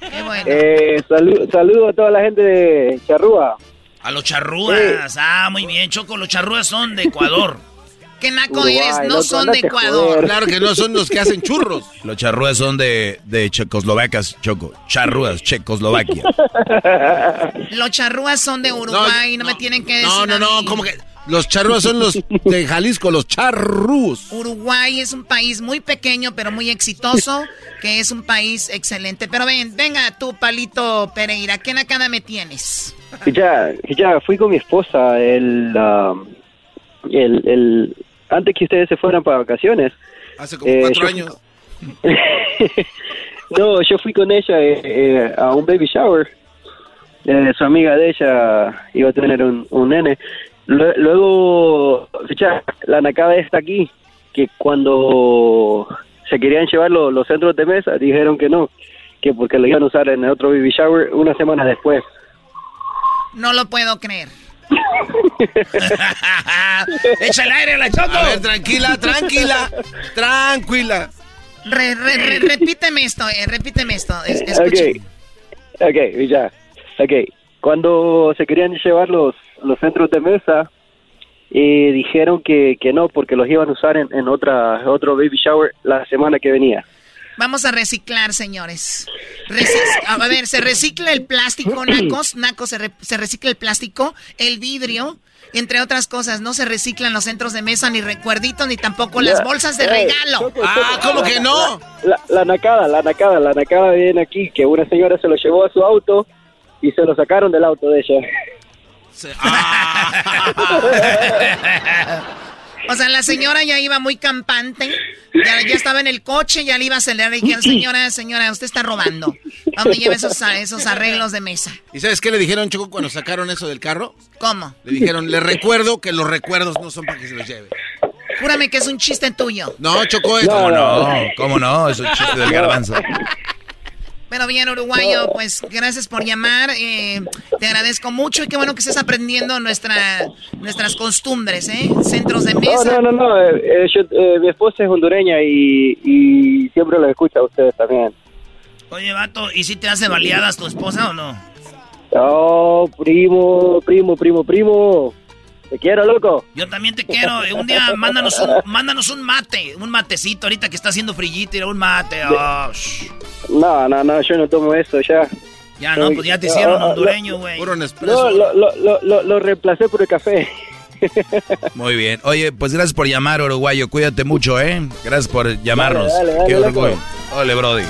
Qué bueno. Eh, salu- saludo a toda la gente de Charrúa. A los charrúas. Ah, muy bien, Choco. Los charrúas son de Ecuador. ¿Qué naco Uruguay, eres? No son de Ecuador. joder. Claro que no son los que hacen churros. Los charrúas son de, de Checoslovacas, Choco. Charrúas, Checoslovaquia. Los charrúas son de Uruguay. No, me tienen que decir. No, no, no, mí. como que los charrúas son los de Jalisco, los charrús. Uruguay es un país muy pequeño, pero muy exitoso, que es un país excelente. Pero ven, venga tú, Palito Pereira, ¿qué nacada me tienes? Ya, ya fui con mi esposa el, ah, el, el antes que ustedes se fueran para vacaciones. Hace como Eh, cuatro yo- años. no, yo fui con ella eh, eh, a un baby shower. Eh, su amiga de ella iba a tener un, un nene. Lue- Luego, ya, la nacada está aquí, que cuando se querían llevar lo- los centros de mesa, dijeron que no, que porque lo iban a usar en el otro baby shower una semana después. No lo puedo creer. Echa el aire a la Choco. A ver, tranquila, tranquila, tranquila. Re- re- re- repíteme esto, eh, repíteme esto. Es- Ok, ok, ya, ok. Cuando se querían llevar los, los centros de mesa, eh, dijeron que, que no, porque los iban a usar en, en otra otro baby shower la semana que venía. Vamos a reciclar, señores. Reci- a ver, se recicla el plástico, nacos, nacos, se, re- se recicla el plástico, el vidrio, entre otras cosas. No se reciclan los centros de mesa, ni recuerditos, ni tampoco las bolsas de regalo. Choco, Choco, la- La, la, la nacada, la nacada, la nacada viene aquí, que una señora se lo llevó a su auto y se lo sacaron del auto de ella. O sea, la señora ya iba muy campante, ya, ya estaba en el coche, ya le iba a acelerar y dijeron, señora, señora, usted está robando. ¿Dónde lleva esos, esos arreglos de mesa? ¿Y sabes qué le dijeron, Choco, cuando sacaron eso del carro? ¿Cómo? Le dijeron, le recuerdo que los recuerdos no son para que se los lleve. Júrame que es un chiste tuyo. No, Choco, es... ¿Cómo no? ¿Cómo no? Es un chiste del garbanzo. Pero bien, uruguayo, pues gracias por llamar. eh, te agradezco mucho y qué bueno que estés aprendiendo nuestra, nuestras costumbres, ¿eh? Centros de No, mesa. no, no, no, eh, eh, yo- eh, mi esposa es hondureña y, y siempre los escucha a ustedes también. Oye, vato, ¿y si te hace baleadas tu esposa o no? Oh, primo, primo, primo, primo. Te quiero, loco. Yo también te quiero. Un día mándanos un, mándanos un mate, un matecito ahorita que está haciendo frillito, un mate. oh, shh. No, no, no, yo no tomo eso ya. Ya no, pues ya te hicieron hondureño, güey. Puro No, lo, lo, lo, lo, lo reemplacé por el café. Muy bien. Oye, pues gracias por llamar, uruguayo. Cuídate mucho, ¿eh? Gracias por llamarnos. Dale, dale, dale, Qué loco. orgullo. Ole, Brody.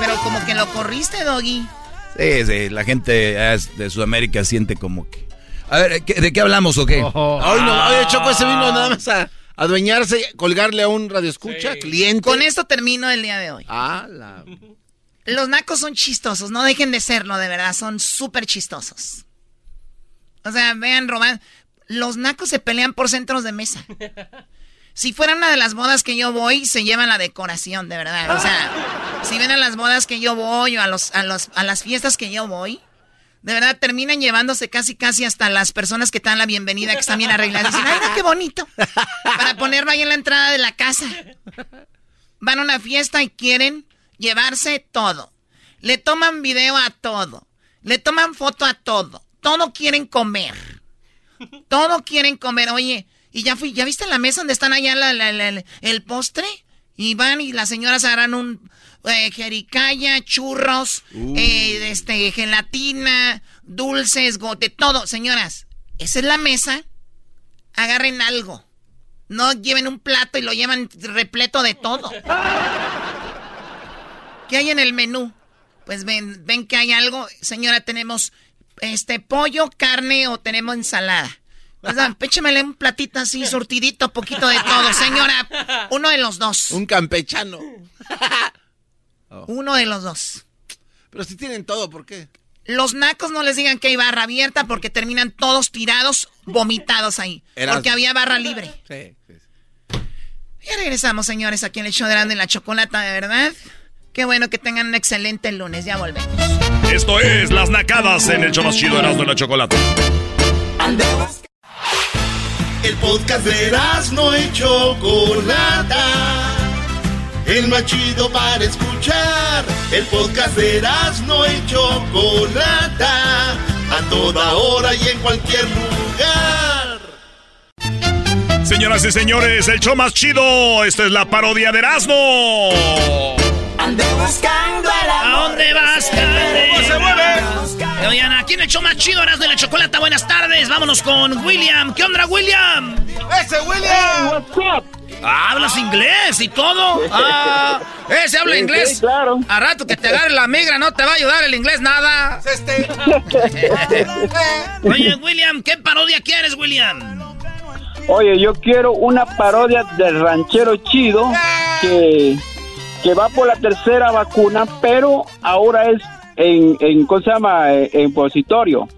pero como que lo corriste, Doggy. Sí, sí, la gente de Sudamérica siente como que... A ver, ¿de qué hablamos o qué? Oh. Ay, no, oye, Choco, ese vino nada más a adueñarse, colgarle a un radioescucha, cliente. Con esto termino el día de hoy. Ah, la... Los nacos son chistosos, no dejen de serlo, de verdad, son súper chistosos. O sea, vean, Román, los nacos se pelean por centros de mesa. Si fuera una de las bodas que yo voy, se llevan la decoración, de verdad. O sea, si ven a las bodas que yo voy o a, los, a, los, a las fiestas que yo voy, de verdad terminan llevándose casi casi hasta las personas que dan la bienvenida, que están bien arregladas. Dicen, ay, qué bonito. Para ponerlo ahí en la entrada de la casa. Van a una fiesta y quieren llevarse todo. Le toman video a todo. Le toman foto a todo. Todo quieren comer. Todo quieren comer. Oye, ¿y ya fui, ya viste la mesa donde están allá el postre? Y van y las señoras agarran un eh, jericaya, churros, uh. eh, este, gelatina, dulces, gote, todo. Señoras, esa es la mesa. Agarren algo. No lleven un plato y lo llevan repleto de todo. ¿Qué hay en el menú? Pues ven, ven que hay algo. Señora, tenemos este pollo, carne o tenemos ensalada. Pues, péchemele un platito así, surtidito, poquito de todo. Señora, uno de los dos. Un campechano. Uno de los dos. Pero si tienen todo, ¿por qué? Los nacos no les digan que hay barra abierta porque terminan todos tirados, vomitados ahí. Porque había barra libre. Sí, sí, Ya regresamos, señores, aquí en el show de Grande en la Chocolata, de verdad. Qué bueno que tengan un excelente lunes. Ya volvemos. Esto es Las Nacadas en el show más chido de Erasmo la Chocolata. El podcast de Erasmo y Chocolata. El más chido para escuchar. El podcast de Erasmo y Chocolata. A toda hora y en cualquier lugar. Señoras y señores, el show más chido. Esta es la parodia de Erasmo. Ande buscando ¿A dónde vas, ¿Cómo se mueve? Oigan, aquí en el show más chido, Erasmo de la Chocolata. Buenas tardes. Vámonos con William. ¿Qué onda, William? ¡Ese William! what's up? ¿Hablas inglés y todo? Ah, ¿eh? ¿Se habla inglés? claro. A rato que te agarre la migra no te va a ayudar el inglés nada. Este. Oye, William, ¿qué parodia quieres, William? Oye, yo quiero una parodia del ranchero chido que, que va por la tercera vacuna, pero ahora es en, en ¿cómo se llama? En positorio.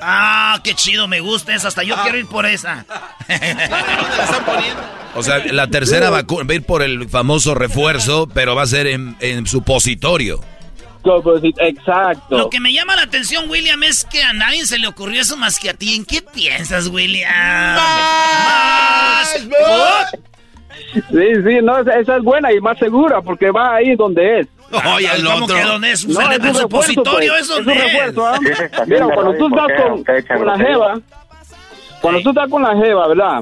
Ah, qué chido, me gusta esa. Hasta yo Ah. quiero ir por esa. O sea, la tercera vacuna va a ir por el famoso refuerzo, pero va a ser en, en supositorio. Exacto. Lo que me llama la atención, William, es que a nadie se le ocurrió eso más que a ti. ¿En qué piensas, William? Más, Sí, sí, no, esa, esa es buena y más segura porque va ahí donde es. Oye, el ¿Cómo otro. que dónde es? No, ¿En es un supositorio pues. es donde un es? refuerzo, ¿ah? Sí, Mira, cuando tú estás con, la jeva, cuando tú estás con la jeva, ¿verdad?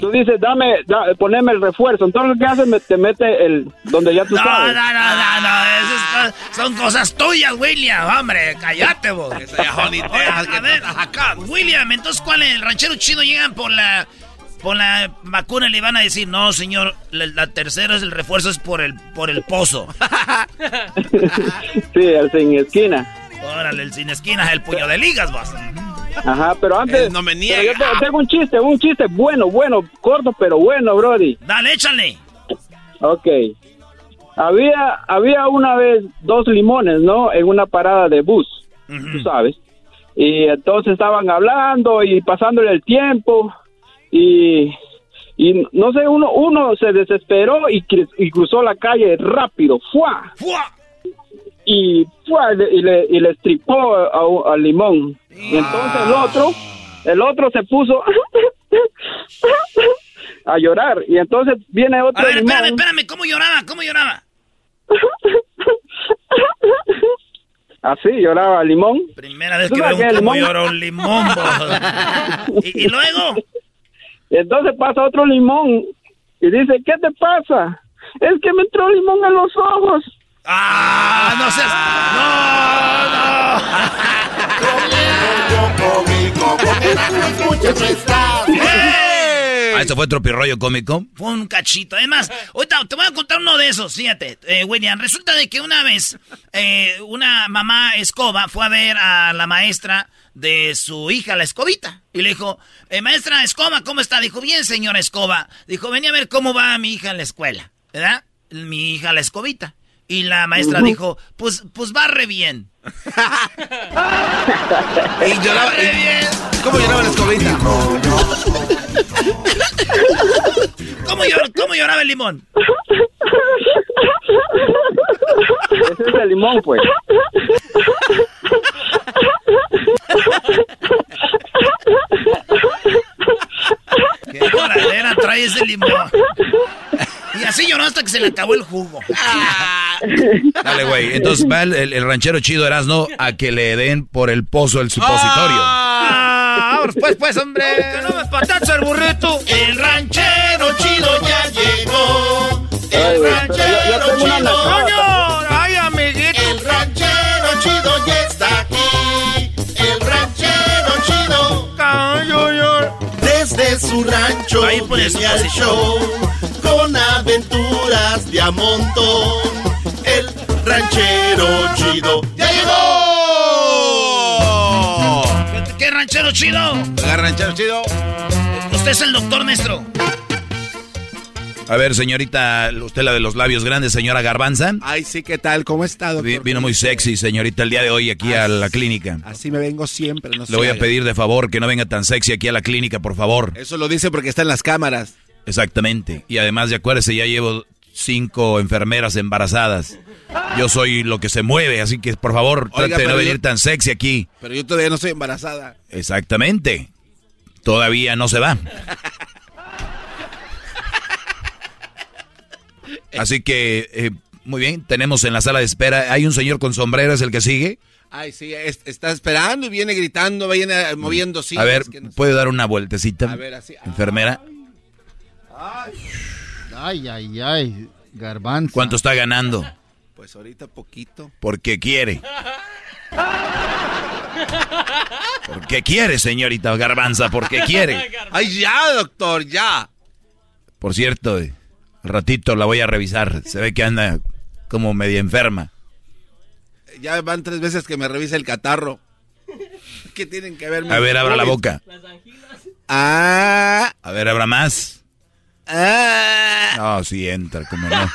Tú dices, dame, da- poneme el refuerzo. Entonces, ¿qué haces? Me- te mete el, donde ya tú No, no, sabes. no, no, no, esas co- son cosas tuyas, William, hombre, cállate vos. A ver, William, entonces, ¿cuál es? El ranchero chido llegan por la, por la vacuna le van a decir, no, señor, la, la tercera es el refuerzo, es por el, por el pozo. sí, el sin esquina. Órale, el sin esquinas, el puño de ligas, vos. Ajá, pero antes. Él no me niega. yo tengo un chiste, un chiste bueno, bueno, corto, pero bueno, Brody. Dale, échale. Ok. Había, había una vez dos limones, ¿no? En una parada de bus, tú sabes. Y entonces estaban hablando y pasándole el tiempo. Y, y no sé, uno, uno se desesperó y, y cruzó la calle rápido. ¡Fua! Y, ¡fua! y le, y le, y le estripó al limón. Y entonces el otro, el otro se puso a llorar. Y entonces viene otro A ver, limón. espérame, espérame, ¿cómo lloraba? ¿Cómo lloraba? Así lloraba limón. Primera vez ¿Tú que veo cómo limón- llora un limón. ¿Y, y luego? Entonces pasa otro limón y dice, ¿qué te pasa? Es que me entró limón en los ojos. ¡Ah, no seas... Escucha, no estás. Ah, ¿Esto fue tropirroyo cómico? Fue un cachito. Además, ahorita te voy a contar uno de esos, fíjate, eh, William. Resulta de que una vez eh, una mamá escoba fue a ver a la maestra de su hija, la escobita. Y le dijo, eh, maestra Escoba, ¿cómo está? Dijo, bien, señora Escoba. Dijo, venía a ver cómo va mi hija en la escuela, ¿verdad? Mi hija, la escobita. Y la maestra dijo, pues, pues va re bien. y lloraba. Re bien. ¿Cómo lloraba la escobita? ¿Cómo, llor- cómo lloraba el limón? Ese es el limón, pues. ¿Qué lloradera trae ese limón? Y así lloró hasta que se le acabó el jugo. Dale, güey. Entonces va el, ranchero chido Erasno a que le den por el pozo el supositorio. Ah, ahora pues, pues, hombre. Que no me patacha el burrito. El ranchero chido ya llegó. El ranchero chido. Su rancho Ahí pone su al show con aventuras de a montón. El ranchero chido ya llegó. ¿Qué, qué ranchero chido? ranchero chido. Usted es el doctor maestro. A ver, señorita, usted la de los labios grandes, señora Garbanza. Ay, sí, ¿qué tal? ¿Cómo está, doctor? Vi- Vino muy sexy, señorita, el día de hoy aquí a la clínica. Así me vengo siempre. No Le voy a pedir de favor que no venga tan sexy aquí a la clínica, por favor. Eso lo dice porque está en las cámaras. Exactamente. Y además, de acuérdese, ya llevo cinco enfermeras embarazadas. Yo soy lo que se mueve, así que por favor, Oiga, trate de no venir yo- tan sexy aquí. Pero yo todavía no estoy embarazada. Exactamente. Todavía no se va. Así que, eh, muy bien, tenemos en la sala de espera, hay un señor con sombrero, es el que sigue. Ay, sí, es- está esperando y viene gritando, viene eh, moviendo sillas. A ver, no. ¿puede dar una vueltecita? A ver, así. Enfermera, Ay, ay, ay. Garbanzo. ¿cuánto está ganando? Pues ahorita poquito. Porque quiere. Porque quiere, señorita Garbanza, porque quiere. Ay, ya, doctor, ya. Por cierto, eh, ratito la voy a revisar. Se ve que anda como media enferma. Ya van tres veces que me revisa el catarro. ¿Qué tienen que ver? A ver, abra la boca. Ah. A ver, abra más. Ah. No, sí entra, como no.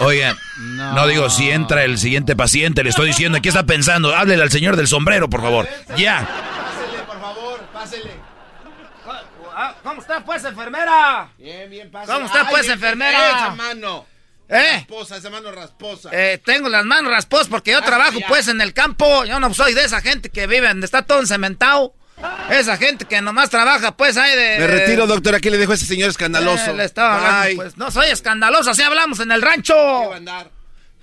Oigan, no. digo si entra el siguiente paciente, le estoy diciendo, ¿qué está pensando? Háblele al señor del sombrero, por favor. Ya. Pásele, por favor, pásele. ¿Cómo está, pues, enfermera? Bien, bien, pásele. ¿Cómo está, Ay, pues, bien, enfermera? Esa mano. ¿Eh? Rasposa, esa mano rasposa. Eh, tengo las manos rasposas porque yo trabajo, ya. pues, en el campo. Yo no soy de esa gente que vive donde está todo encementado. Esa gente que nomás trabaja, pues, ahí de... Me retiro, doctor. Aquí le dejo a ese señor escandaloso. Eh, le estaba hablando, pues. No soy escandaloso, así hablamos en el rancho.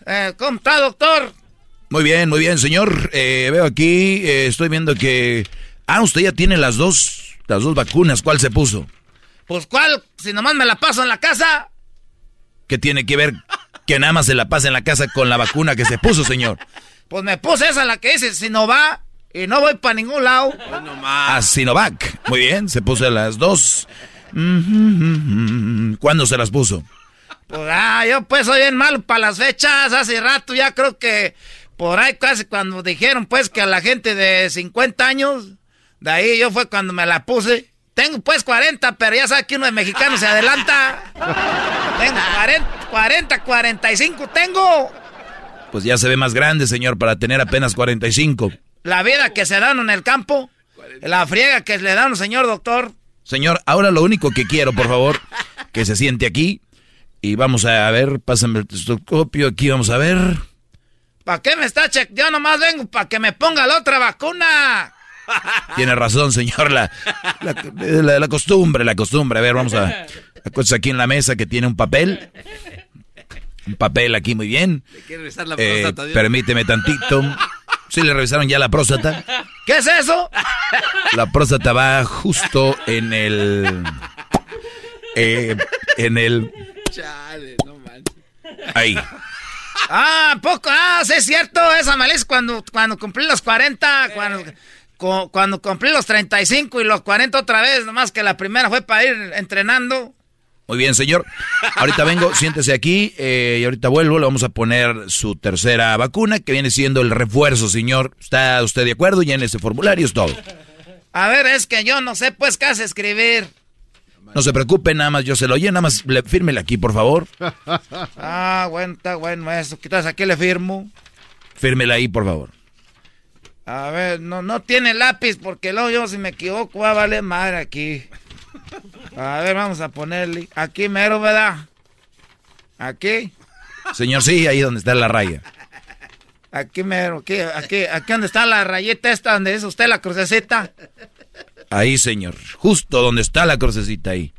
Eh, ¿Cómo está, doctor? Muy bien, muy bien, señor. Eh, veo aquí, eh, estoy viendo que... Ah, usted ya tiene las dos, las dos vacunas. ¿Cuál se puso? Pues, ¿cuál? Si nomás me la paso en la casa. ¿Qué tiene que ver que nada más se la pasa en la casa con la vacuna que se puso, señor? Pues me puse esa, la que dice Sinovac, y no voy para ningún lado. A Sinovac. Muy bien, se puso las dos. Mhm. ¿Cuándo se las puso? Pues, ah, yo pues soy bien malo para las fechas. Hace rato ya creo que por ahí casi cuando dijeron pues que a la gente de 50 años, de ahí yo fue cuando me la puse. Tengo pues 40, pero ya sabe que uno de mexicano se adelanta. Tengo 40, 40, 45 tengo. Pues ya se ve más grande, señor, para tener apenas 45. La vida que se dan en el campo, la friega que le dan, señor doctor. Señor, ahora lo único que quiero, por favor, que se siente aquí. Y vamos a ver, pásame el testóscopio, aquí vamos a ver. ¿Para qué me está check? Yo nomás vengo para que me ponga la otra vacuna. Tiene razón, señor, la, la, la- la costumbre, la costumbre. A ver, vamos a... Acuérdese aquí en la mesa que tiene un papel. Un papel aquí, muy bien. quiere revisar la Eh, próstata, permíteme tantito. ¿Sí le revisaron ya la próstata? ¿Qué es eso? La próstata va justo en el... eh, en el... Chale, no manches. Ahí. Ah, poco. Ah, sí es cierto. Esa la hice cuando, cuando cumplí los 40. Cuando, cuando cumplí los 35 y los 40 otra vez, nomás que la primera fue para ir entrenando. Muy bien, señor. Ahorita vengo, siéntese aquí eh, y ahorita vuelvo. Le vamos a poner su tercera vacuna, que viene siendo el refuerzo, señor. ¿Está usted de acuerdo? Llene ese formulario, es todo. A ver, es que yo no sé, pues, qué hace escribir. No se preocupe, nada más yo se lo lleno, nada más le, fírmele aquí, por favor. ah, bueno, está bueno eso. Quizás aquí le firmo. Fírmele ahí, por favor. A ver, no, no tiene lápiz porque luego yo si me equivoco va a valer madre aquí. A ver, vamos a ponerle. Aquí mero, ¿verdad? Aquí. Señor, sí, ahí donde está la raya. Aquí mero, aquí, aquí, aquí donde está la rayeta esta, donde es usted la crucecita. Ahí, señor. Justo donde está la crucecita ahí.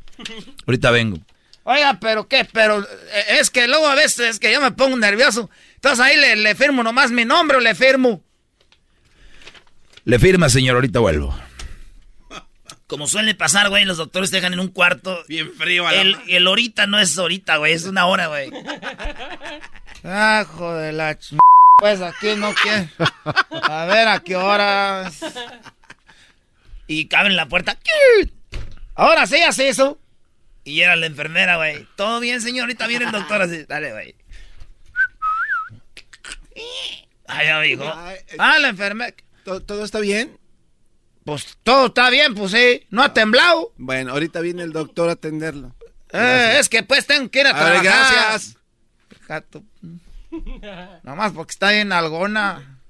Ahorita vengo. Oiga, pero qué, pero eh, es que luego a veces es que yo me pongo nervioso. Entonces ahí le, le firmo nomás mi nombre o le firmo. Le firma, señor, ahorita vuelvo. Como suele pasar, güey, los doctores te dejan en un cuarto. Bien frío. A el, el ahorita no es ahorita, güey, es una hora, güey. Ah, joder, la ch... Pues aquí no quiere. A ver, ¿a qué hora? Y cabe en la puerta. Ahora sí hace eso. Y era la enfermera, güey. Todo bien, señor. Ahorita viene el doctor así. Dale, güey. Ay, amigo. Ah, la enfermera. ¿Todo, está bien? Pues todo está bien, pues sí. ¿No ha temblado? Bueno, ahorita viene el doctor a atenderlo. Eh, es que pues tengo que ir a, trabajar. gracias. Gato. Nomás porque está en alguna.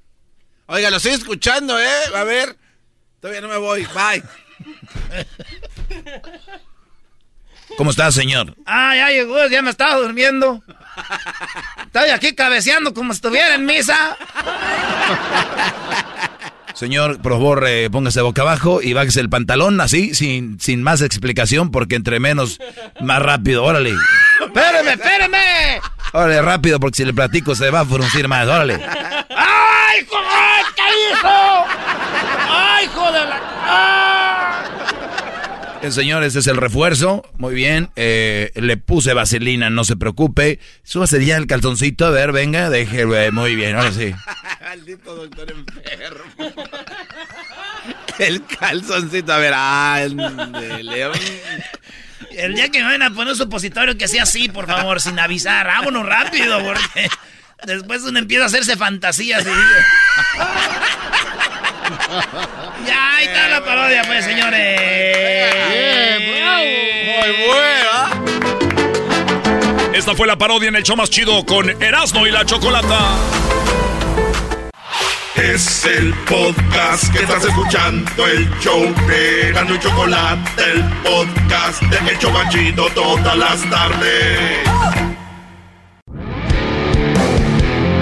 Oiga, lo estoy escuchando, ¿eh? A ver. Todavía no me voy. Bye. ¿Cómo está, señor? Ah, ya llegó, ya me estaba durmiendo. Estoy aquí cabeceando como si estuviera en misa. Señor, eh, póngase boca abajo y bájese el pantalón así, sin, sin más explicación, porque entre menos, más rápido. Órale. ¡Espéreme, espéreme! Órale, rápido, porque si le platico se va a fruncir más. Órale. ¡Ay, joder! ¿Qué hizo? ¡Ay, joder! El señor, ese es el refuerzo. Muy bien. Eh, le puse vaselina, no se preocupe. Súbase ya el calzoncito. A ver, venga, deje. Muy bien, ahora sí. Maldito doctor enfermo. El calzoncito, a ver, ah, el de León. El día que me van a poner un supositorio que sea así, por favor, sin avisar. Vámonos rápido, porque después uno empieza a hacerse fantasías. Y... ya, ahí está la parodia, pues, señores. Muy buena. Esta fue la parodia en el show más chido con Erasmo y la Chocolata. Es el podcast que estás escuchando, el show de Erasmo y Chocolata, el podcast de El Chocachito todas las tardes.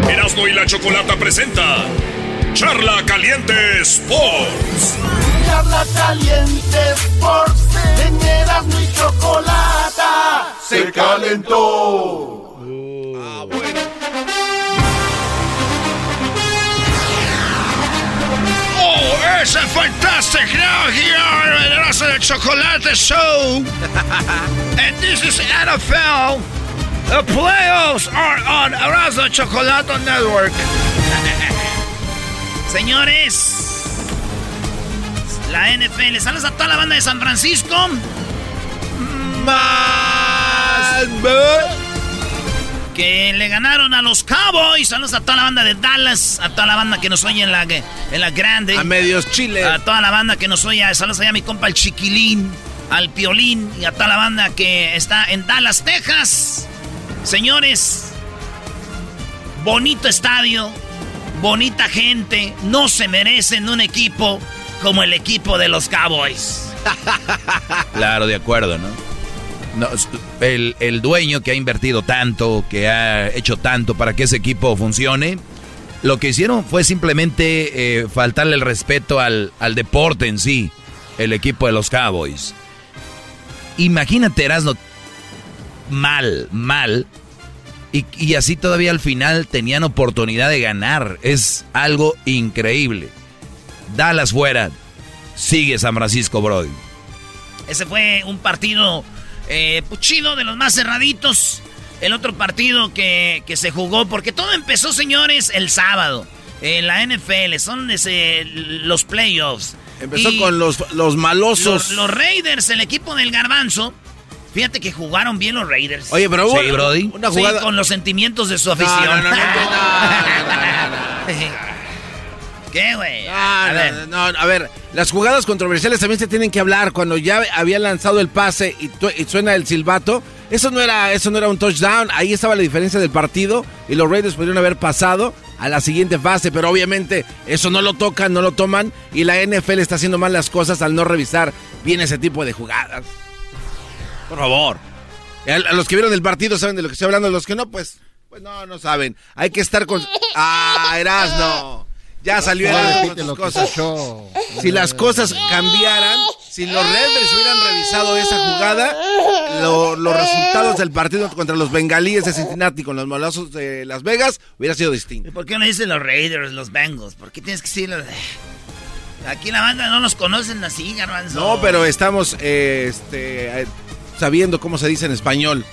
Erasmo y la Chocolata presenta Charla Caliente Sports. Charla Caliente Sports, en Erasmo y Chocolata se calentó. Ah, bueno. Oh, it's a fantastic now here on the Chocolate Show. and this is NFL. The playoffs are on Erasmo Chocolate Network. Señores, la NFL. Saludos a toda la banda de San Francisco. Que le ganaron a los Cowboys. Saludos a toda la banda de Dallas. A toda la banda que nos oye en la, en la grande. A medios Chile. A toda la banda que nos oye. Saludos allá a mi compa el Chiquilín. Al Piolín. Y a toda la banda que está en Dallas, Texas. Señores, bonito estadio bonita gente, no se merecen un equipo como el equipo de los Cowboys. Claro, de acuerdo, ¿no? el, el, dueño que ha invertido tanto, que ha hecho tanto para que ese equipo funcione, lo que hicieron fue simplemente eh, faltarle el respeto al, al, deporte en sí, el equipo de los Cowboys. Imagínate, Erasno, mal, mal, y, así todavía al final tenían oportunidad de ganar. Es algo increíble. Dallas fuera. Sigue San Francisco, Brody. Ese fue un partido eh, de los más cerraditos. El otro partido que, que se jugó, porque todo empezó, señores, el sábado. En la NFL son ese, los playoffs. Empezó Y con los, los malosos. Los, los Raiders, el equipo del garbanzo. Fíjate que jugaron bien los Raiders. Oye, pero hubo Sí, una- Brody. una Sí, jugada- con los sentimientos de su afición. no, no, no, ¿Qué, güey? A no, ver. no, no, a ver, las jugadas controversiales también se tienen que hablar. Cuando ya había lanzado el pase y, y suena el silbato, eso no era, eso no era un touchdown. Ahí estaba la diferencia del partido y los Raiders pudieron haber pasado a la siguiente fase, pero obviamente eso no lo tocan, no lo toman y la NFL está haciendo mal las cosas al no revisar bien ese tipo de jugadas. Por favor. A, los que vieron el partido saben de lo que estoy hablando, los que no, pues, pues no, no saben. Hay que estar con. ¡Ah, Erasno! Ya salió No, Erasmo repite con sus cosas. Si las cosas cambiaran, si los Raiders hubieran revisado esa jugada, lo- los resultados del partido contra los bengalíes de Cincinnati con los malazos de Las Vegas hubiera sido distinto. ¿Por qué no dicen los Raiders, los Bengals? ¿Por qué tienes que decirlo? Aquí la banda no nos conocen así, garbanzo. No, pero estamos eh, este, eh, sabiendo cómo se dice en español.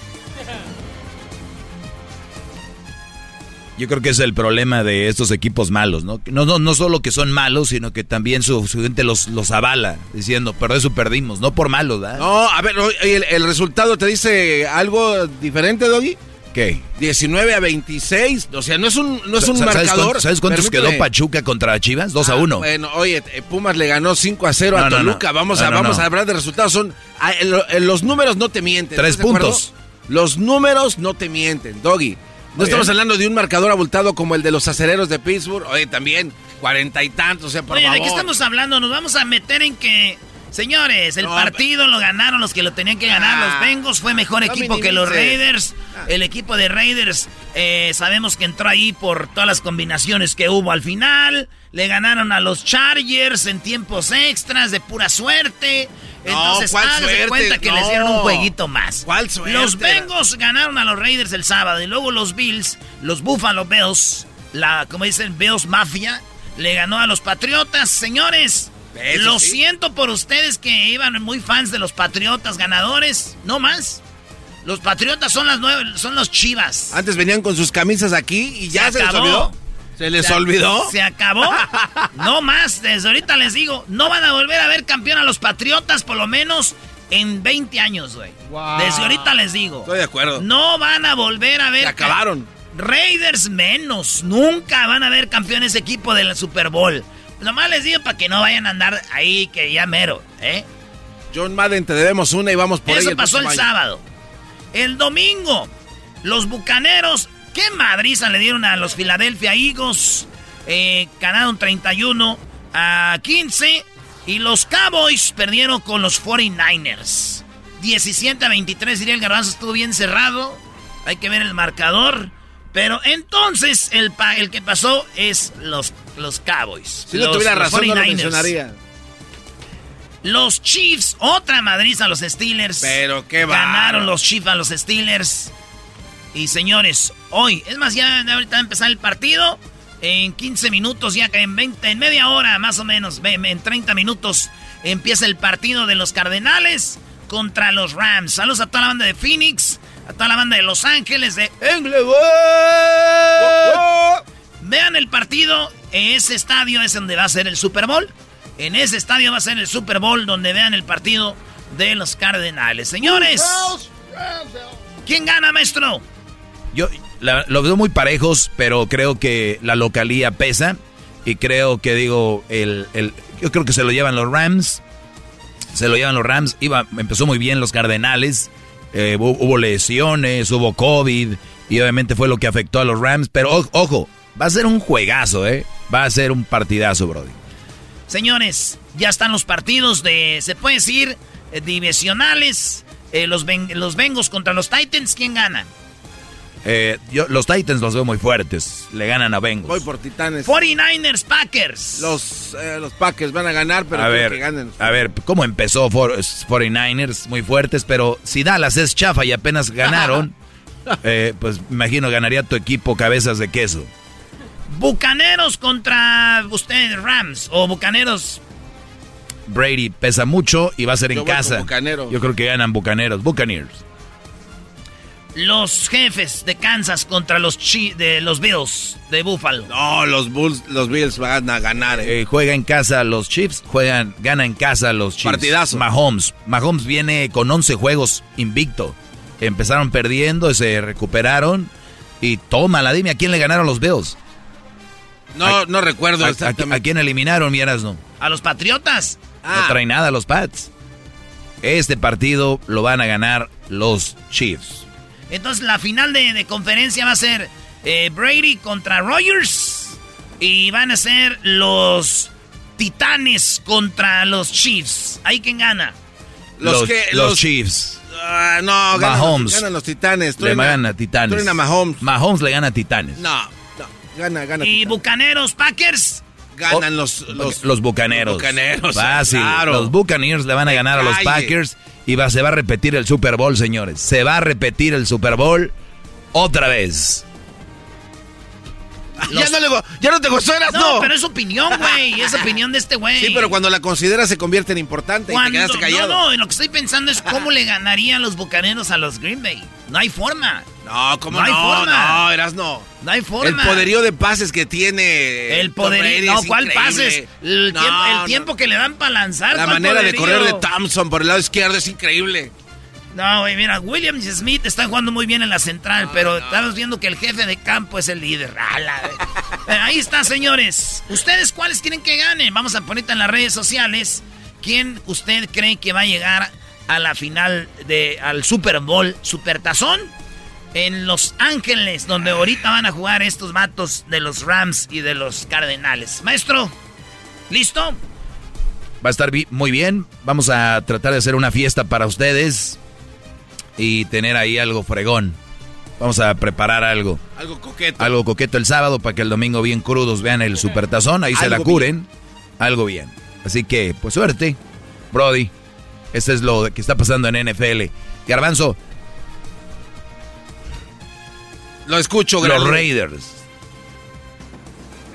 Yo creo que es el problema de estos equipos malos, ¿no? No, no, no solo que son malos, sino que también su, su gente los, los avala, diciendo, pero eso perdimos, no por malos, ¿verdad? No, a ver, el, el resultado te dice algo diferente, Doggy. ¿Qué? 19 a 26, o sea, no es un, no es un ¿Sabes marcador. cuánto- ¿Sabes cuántos Permíteme. quedó Pachuca contra Chivas? 2 a Ah, 1. Bueno, oye, eh, Pumas le ganó 5 a 0 a No, Toluca. no. Vamos, No, a, no, vamos no. a hablar de resultados. Son, ah, lo- en los números no te mienten. Tres puntos. Los números no te mienten, Doggy. No Muy estamos bien. hablando de un marcador abultado como el de los acereros de Pittsburgh. Oye, también, cuarenta y tantos, o sea, por Oye, favor. ¿de qué estamos hablando? Nos vamos a meter en que... Señores, el No, partido lo ganaron los que lo tenían que ganar. Ah. los Bengals fue mejor No equipo que los. Raiders. El equipo de Raiders eh, sabemos que entró ahí por todas las combinaciones que hubo al final. Le ganaron a los Chargers en tiempos extras de pura suerte. Entonces, ¿cuál hágase suerte? cuenta que les No. dieron un jueguito más. ¿Cuál suerte? Los Bengals ganaron a los Raiders el sábado y luego los Bills, los Buffalo Bills, la, como dicen, Bills Mafia, le ganó a los Patriotas. Señores, Eso lo sí. siento por ustedes que iban muy fans de los Patriotas ganadores. No más. Los Patriotas son las nueve, son los Chivas. Antes venían con sus camisas aquí y ya se, les olvidó. ¿Se les Se- olvidó? Se acabó. No más. Desde ahorita les digo, no van a volver a ver campeón a los Patriotas por lo menos en 20 años, güey. Desde ahorita les digo. Estoy de acuerdo. No van a volver a ver. Se acabaron. Raiders menos. Nunca van a ver campeón ese equipo del Super Bowl. Nomás les digo para que no vayan a andar ahí que ya mero, ¿eh? John Madden, te debemos una y vamos por Eso ella pasó el sábado. El domingo, los bucaneros, ¿qué madriza le dieron a los Philadelphia Eagles? Eh, ganaron 31 a 15. Y los Cowboys perdieron con los 49ers. 17 a 23, diría el garbanzo, estuvo bien cerrado. Hay que ver el marcador. Pero entonces el, pa- el que pasó es los, los Cowboys. Si no Los- tuviera los razón, no lo 49ers. mencionaría. Los Chiefs, otra madriza a los Steelers. Pero qué va. Ganaron los Chiefs a los Steelers. Y señores, hoy, es más, ya ahorita va a empezar el partido. En 15 minutos, ya que en 20, en media hora más o menos, en 30 minutos, empieza el partido de los Cardenales contra los Rams. Saludos a toda la banda de Phoenix, a toda la banda de Los Ángeles, de Englewood. Vean el partido, en ese estadio es donde va a ser el Super Bowl. En ese estadio va a ser el Super Bowl donde vean el partido de los Cardenales. Señores, ¿quién gana, maestro? Yo la- lo veo muy parejos, pero creo que la localía pesa. Y creo que, digo, el, el- yo creo que se lo llevan los Rams. Se lo llevan los Rams. Iba, empezó muy bien los Cardenales. Eh, hu- hubo lesiones, hubo COVID. Y obviamente fue lo que afectó a los Rams. Pero ojo, va a ser un juegazo, ¿eh? Va a ser un partidazo, Brody. Señores, ya están los partidos de, se puede decir, eh, divisionales. Eh, los, Ben- los Bengals contra los Titans, ¿quién gana? Eh, yo, los Titans los veo muy fuertes. Le ganan a Bengals. Voy por Titanes. 49ers, Packers. Los, eh, los Packers van a ganar, pero a creo ver, que ganen. a ver, ¿cómo empezó for- 49ers? Muy fuertes, pero si Dallas es chafa y apenas ganaron, eh, pues me imagino ganaría tu equipo cabezas de queso. Bucaneros contra ustedes, Rams. O Bucaneros. Brady pesa mucho y va a ser Yo en casa. Bucaneros. Yo creo que ganan Bucaneros. Buccaneers. Los jefes de Kansas contra los chi de los Bills de Buffalo. No, los Bulls, los Bills van a ganar. eh. Eh, juega en casa los Chiefs, juegan, gana en casa los Chiefs. Partidazo. Mahomes. Mahomes viene con 11 juegos invicto. Empezaron perdiendo, se recuperaron y toma la dime a quién le ganaron los Bills. No, no recuerdo ¿A, a- exactamente. a quién eliminaron, no? A los Patriotas. No trae nada los Pats. Este partido lo van a ganar los Chiefs. Entonces la final de, de conferencia va a ser eh, Brady contra Rogers. Y van a ser los Titanes contra los Chiefs. ¿Ahí quién gana? Los, que, los Chiefs. Ah, no, ganan, Mahomes. ganan los Titanes. Le Truena- gana a Titanes. Mahomes. Mahomes le gana a Titanes. No, no, gana, gana. Y Bucaneros, Packers. Ganan los, los, Los bucaneros. Los bucaneros, Fácil. claro. Los Buccaneers le van a ganar a los. Packers. Y va, se va a repetir el Super Bowl, señores. Se va a repetir el Super Bowl otra vez. Ya, no le, ya no te gustó, eras No, no. pero es opinión, güey. Es opinión de este güey. Sí, pero cuando la consideras se convierte en importante y te Cuando- quedaste callado. No, no, lo que estoy pensando es cómo le ganarían los bucaneros a los Green Bay. No hay forma. No, ¿cómo No no? hay forma. No, eras no. No hay forma. El poderío de pases que tiene. El poderío. No, ¿cuál increíble. pases? El, No, tiempo, el no. tiempo que le dan para lanzar. La ¿cuál manera de correr de Thompson por el lado izquierdo es increíble. No, güey, mira, Williams Smith está jugando muy bien en la central, pero estamos viendo que el jefe de campo es el líder. Ala, Ahí está, señores. ¿Ustedes cuáles quieren que ganen? Vamos a poner en las redes sociales. ¿Quién usted cree que va a llegar a la final de al Super Bowl Supertazón? En Los Ángeles, donde ahorita van a jugar estos vatos de los Rams y de los Cardenales. Maestro, ¿listo? Va a estar muy bien. Vamos a tratar de hacer una fiesta para ustedes y tener ahí algo fregón. Vamos a preparar algo. Algo coqueto. Algo coqueto el sábado para que el domingo bien crudos vean el supertazón. Ahí se la curen. Algo bien. Así que, pues suerte, Brody. Este es lo que está pasando en NFL. Garbanzo, Lo escucho, los gran- Raiders.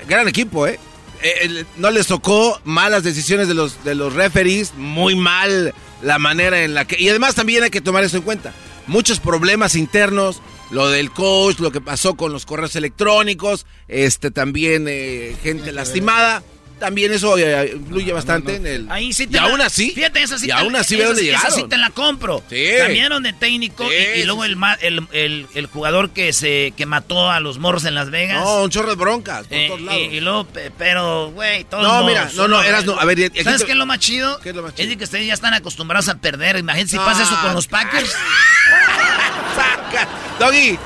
Gran equipo, ¿eh? Eh, no les tocó malas decisiones de los, de los referees, muy mal la manera en la que... Y además también hay que tomar eso en cuenta. Muchos problemas internos, lo del coach, lo que pasó con los correos electrónicos, este también eh, gente lastimada. También eso eh, influye bastante en el... Ahí sí te y la- aún así... Fíjate, esa sí y te- aún así esa esa sí te la compro. Sí. Cambiaron de técnico Sí, y, y luego sí, el, ma- el, el- el jugador que se que mató a los morros en Las Vegas. No, un chorro de broncas por Eh, todos y, lados. y luego, pe- pero, güey, todos No, modos, mira, no, no, eras no. A ver, aquí ¿Sabes te- qué es lo más chido? ¿Qué es lo más de que ustedes ya están acostumbrados a perder. Imagínate si No, pasa eso con los Packers. Saca. Doggy,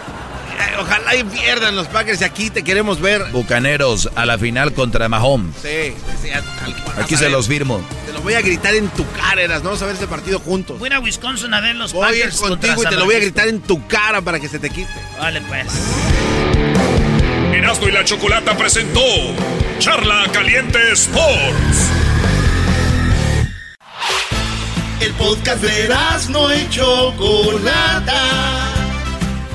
ojalá y pierdan los Packers y aquí te queremos ver. Bucaneros a la final contra Mahomes. Sí, sí, a- tal cual. Aquí se los firmo. Te lo voy a gritar en tu cara, Eras. Vamos a ver este partido juntos. Voy a Wisconsin a ver los Voy a ir Packers. contra contigo y te lo voy a gritar en tu cara para que se te quite. Vale, pues. Erasmo y la Chocolata presentó Charla Caliente Sports. El podcast de no y Chocolata.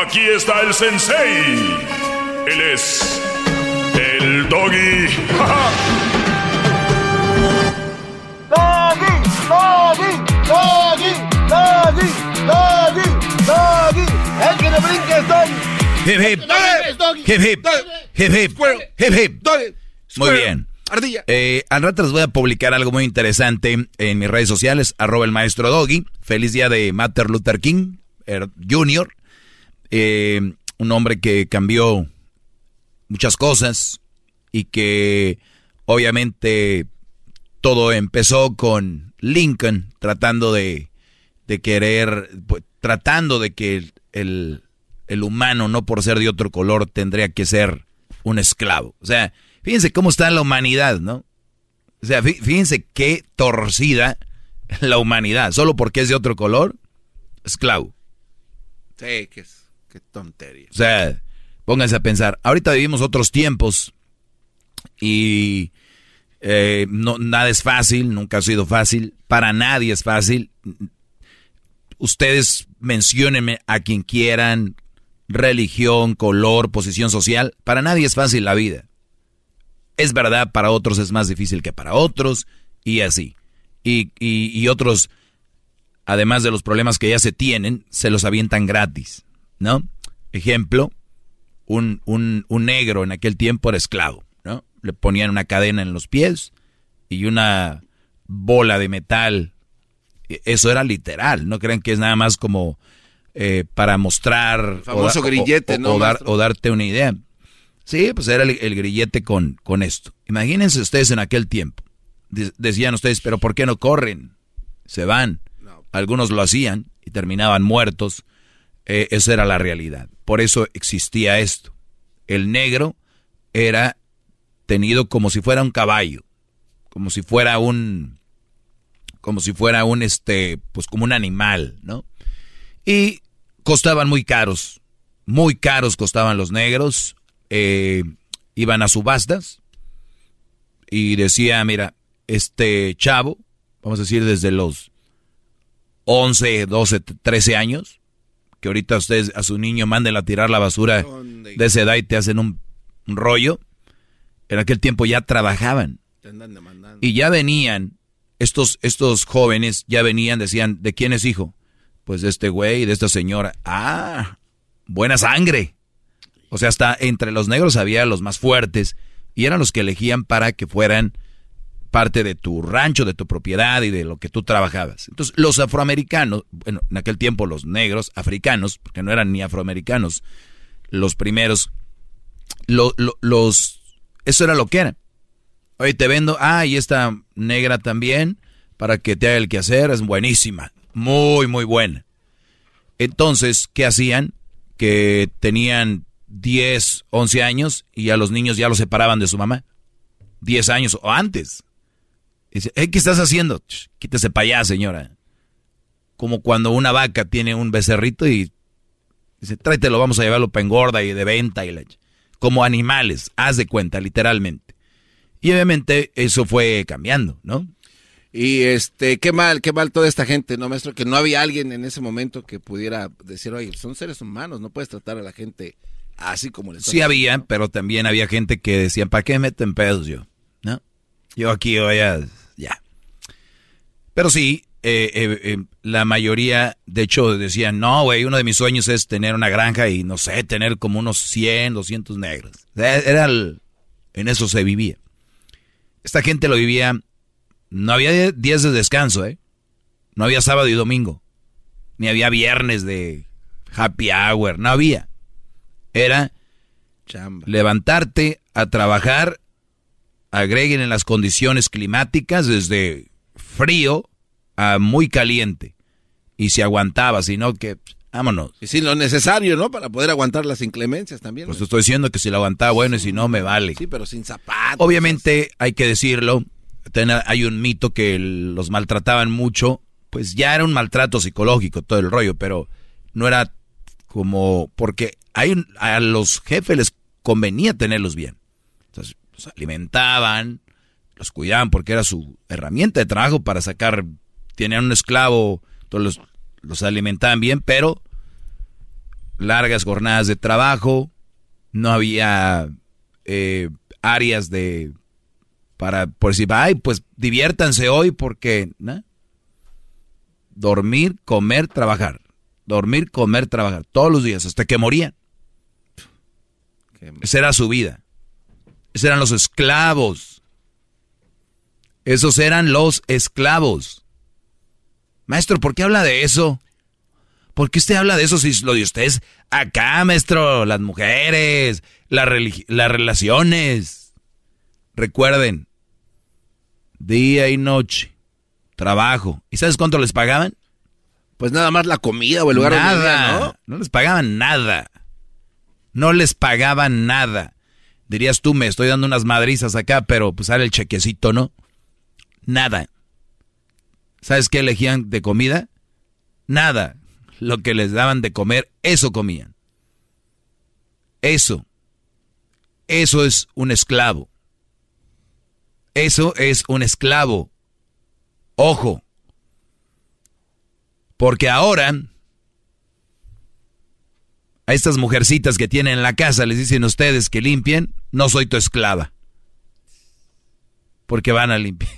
Aquí está el sensei. Él es. El doggy. Doggy, doggy, doggy, doggy, doggy, doggy. El que no brinque es doggy. Hip hip. Hip hip. Hip hip. Hip hip. Muy bien. Ardilla. Eh, al rato les voy a publicar algo muy interesante en mis redes sociales, arroba el maestro Doggy. Feliz día de Martin Luther King er, Jr., eh, un hombre que cambió muchas cosas y que obviamente todo empezó con Lincoln tratando de, de querer, pues, tratando de que el, el, humano, no por ser de otro color, tendría que ser un esclavo. O sea, fíjense cómo está la humanidad, ¿no? O sea, fí- fíjense qué torcida la humanidad. Solo porque es de otro color, esclavo. Sí, qué, qué tontería. O sea, Pónganse a pensar. Ahorita vivimos otros tiempos y eh, nada es fácil, nunca ha sido fácil. Para nadie es fácil. Ustedes menciónenme a quien quieran, religión, color, posición social. Para nadie es fácil la vida. Es verdad, para otros es más difícil que para otros y así. Y, otros, además de los problemas que ya se tienen, se los avientan gratis, ¿no? Ejemplo, un, un, un negro en aquel tiempo era esclavo, ¿no? Le ponían una cadena en los pies y una bola de metal. E, eso era literal, no crean que es nada más como eh, para mostrar... famoso grillete, ¿no? o darte una idea. Sí, pues era el, grillete con, con esto. Imagínense ustedes en aquel tiempo. decían ustedes, pero ¿por qué no corren? Se van. Algunos lo hacían y terminaban muertos. Eh, esa era la realidad. Por eso existía esto. El negro era tenido como si fuera un caballo, como si fuera un, como si fuera un, este, pues como un animal, ¿no? Y costaban muy caros, muy caros costaban los negros eh, iban a subastas y decía, mira, este chavo, vamos a decir desde los 11, 12, 13 años, que ahorita ustedes a su niño manden a tirar la basura de esa edad y te hacen un, rollo, en aquel tiempo ya trabajaban. Y ya venían, estos, estos jóvenes ya venían, decían, ¿de quién es hijo? Pues de este güey, de esta señora. Ah, buena sangre. O sea, hasta entre los negros había los más fuertes y eran los que elegían para que fueran parte de tu rancho, de tu propiedad y de lo que tú trabajabas. Entonces, los afroamericanos, bueno, en aquel tiempo los negros, africanos, porque no eran ni afroamericanos, los primeros, los, eso era lo que eran. Oye, te vendo, ah, y esta negra también, para que te haga el quehacer, es buenísima, muy, muy buena. Entonces, ¿qué hacían? Que tenían 10, 11 años y a los niños ya los separaban de su mamá. 10 años o antes. Dice, ¿qué estás haciendo? Quítese para allá, señora. Como cuando una vaca tiene un becerrito y dice, tráetelo, vamos a llevarlo para engorda y de venta y leche. Como animales, haz de cuenta, literalmente. Y obviamente eso fue cambiando, ¿no? Y este, qué mal, qué mal toda esta gente, ¿no, maestro? Que no había alguien en ese momento que pudiera decir, oye, son seres humanos, no puedes tratar a la gente Así como les Sí había, pero también había gente que decían, ¿para qué meten pedos yo? ¿No? Yo aquí voy a... ya. Pero sí, eh, eh, eh, la mayoría, de hecho, decían, no, güey, uno de mis sueños es tener una granja y, no sé, tener como unos 100, 200 negros. Era el, en eso se vivía. Esta gente lo vivía, no había días de descanso, ¿eh? No había sábado y domingo. Ni había viernes de happy hour, no había era levantarte a trabajar, agreguen en las condiciones climáticas desde frío a muy caliente. Y si aguantaba, sino que vámonos. Y sin lo necesario, ¿no? Para poder aguantar las inclemencias también. Pues te estoy diciendo que si lo aguantaba, bueno, y si no, me vale. Sí, pero sin zapatos. Obviamente, hay que decirlo, hay un mito que los maltrataban mucho, pues ya era un maltrato psicológico todo el rollo, pero no era como porque hay a los jefes les convenía tenerlos bien. Entonces, los alimentaban, los cuidaban porque era su herramienta de trabajo para sacar, tenían un esclavo, todos los, alimentaban bien, pero largas jornadas de trabajo, no había eh, áreas de para por si ay pues diviértanse hoy porque ¿no? dormir comer trabajar dormir comer trabajar todos los días hasta que morían esa era su vida. Esos eran los esclavos. Esos eran los esclavos. Maestro, ¿por qué habla de eso? ¿Por qué usted habla de eso si lo de usted es acá, maestro? Las mujeres, las relaciones. Recuerden, día y noche, trabajo. ¿Y sabes cuánto les pagaban? Pues nada más la comida o el lugar nada, ¿no? No les pagaban nada. No les pagaban nada. Dirías tú, me estoy dando unas madrizas acá, pero pues sale el chequecito, ¿no? Nada. ¿Sabes qué elegían de comida? Nada. Lo que les daban de comer, eso comían. Eso, eso es un esclavo. Eso es un esclavo. Ojo. Porque ahora a estas mujercitas que tienen en la casa les dicen ustedes que limpien, no soy tu esclava. Porque van a limpiar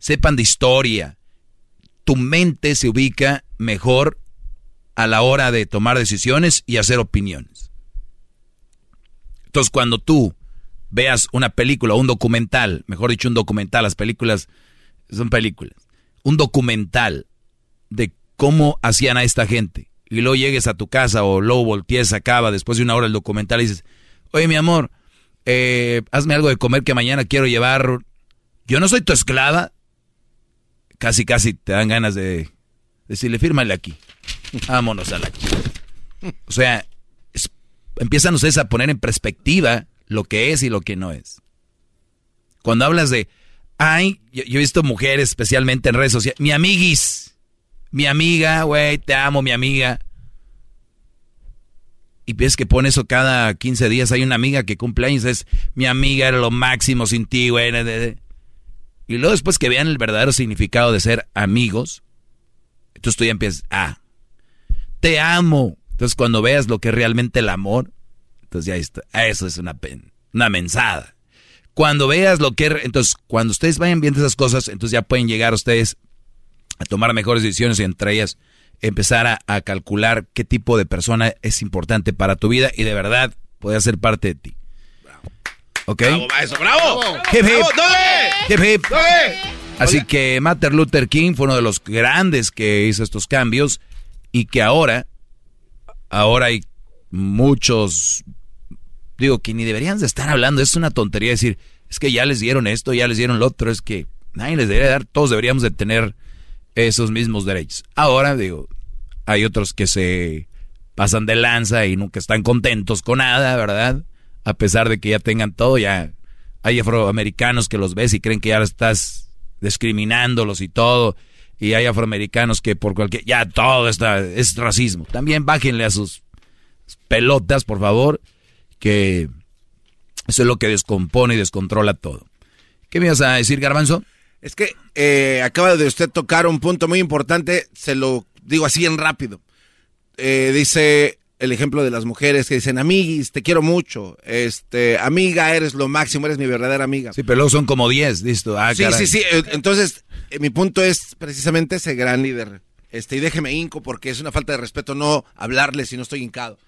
sepan de historia, tu mente se ubica mejor a la hora de tomar decisiones y hacer opiniones. Entonces, cuando tú veas una película o un documental, mejor dicho, un documental, las películas son películas, un documental de cómo hacían a esta gente, y luego llegues a tu casa o luego voltees, acaba después de una hora el documental y dices, oye mi amor, eh, hazme algo de comer que mañana quiero llevar. Yo no soy tu esclava. Casi, casi te dan ganas de decirle, fírmale aquí. Vámonos a la O sea, empiezan ustedes a poner en perspectiva lo que es y lo que no es. Cuando hablas de, ay, yo, yo he visto mujeres, especialmente en redes sociales, mi amiguis, mi amiga, güey, te amo, mi amiga y ves que pone eso cada 15 días. Hay una amiga que cumple años, es mi amiga, era lo máximo sin ti, güey. Y luego después que vean el verdadero significado de ser amigos, entonces tú ya empiezas, ah, te amo. Entonces cuando veas lo que es realmente el amor, entonces ya está, eso es una, una mensada. Cuando veas lo que, entonces cuando ustedes vayan viendo esas cosas, entonces ya pueden llegar ustedes a tomar mejores decisiones y entre ellas empezar a, calcular qué tipo de persona es importante para tu vida y de verdad puede ser parte de ti. ¿Ok? ¡Bravo, maestro! ¡Bravo! Hip, hip. Hip, hip. Así que Martin Luther King fue uno de los grandes que hizo estos cambios y que ahora, ahora hay muchos, digo, que ni deberían de estar hablando, es una tontería decir, es que ya les dieron esto, ya les dieron lo otro, es que nadie les debería dar, todos deberíamos de tener esos mismos derechos. Ahora, digo, hay otros que se pasan de lanza y nunca están contentos con nada, ¿verdad? A pesar de que ya tengan todo, ya hay afroamericanos que los ves y creen que ya estás discriminándolos y todo. Y hay afroamericanos que por cualquier... Ya todo está... Es racismo. También bájenle a sus pelotas, por favor, que eso es lo que descompone y descontrola todo. ¿Qué me ibas a decir, Garbanzo? Es que eh, acaba de usted tocar un punto muy importante, se lo digo así en rápido. Eh, dice el ejemplo de las mujeres que dicen, amiguis, te quiero mucho, este, amiga, eres lo máximo, eres mi verdadera amiga. Sí, pero luego son como 10, listo. Ah, sí, sí, sí, eh, entonces mi punto es precisamente ese gran líder. Este, y déjeme hinco porque es una falta de respeto no hablarle si no estoy hincado.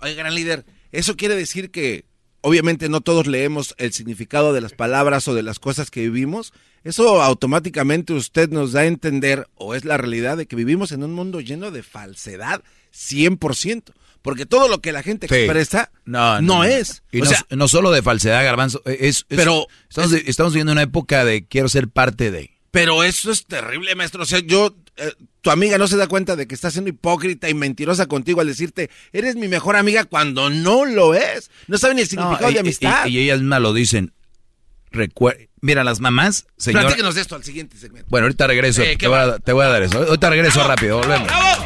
Oye, gran líder, eso quiere decir que obviamente no todos leemos el significado de las palabras o de las cosas que vivimos, eso automáticamente usted nos da a entender, o es la realidad, de que vivimos en un mundo lleno de falsedad 100%. Porque todo lo que la gente expresa no, no, es. Y no, no, solo de falsedad, Garbanzo. Es, pero estamos, estamos viviendo una época de quiero ser parte de. Pero eso es terrible, maestro. O sea, yo, eh, tu amiga no se da cuenta de que está siendo hipócrita y mentirosa contigo al decirte, eres mi mejor amiga cuando no lo es. No sabe ni el significado de amistad. Y, ellas mismas lo dicen. Mira, las mamás, señora... Platíquenos de esto al siguiente segmento. Bueno, ahorita regreso. te, voy a, dar eso. Ahorita regreso rápido. Volvemos. ¡Bravo!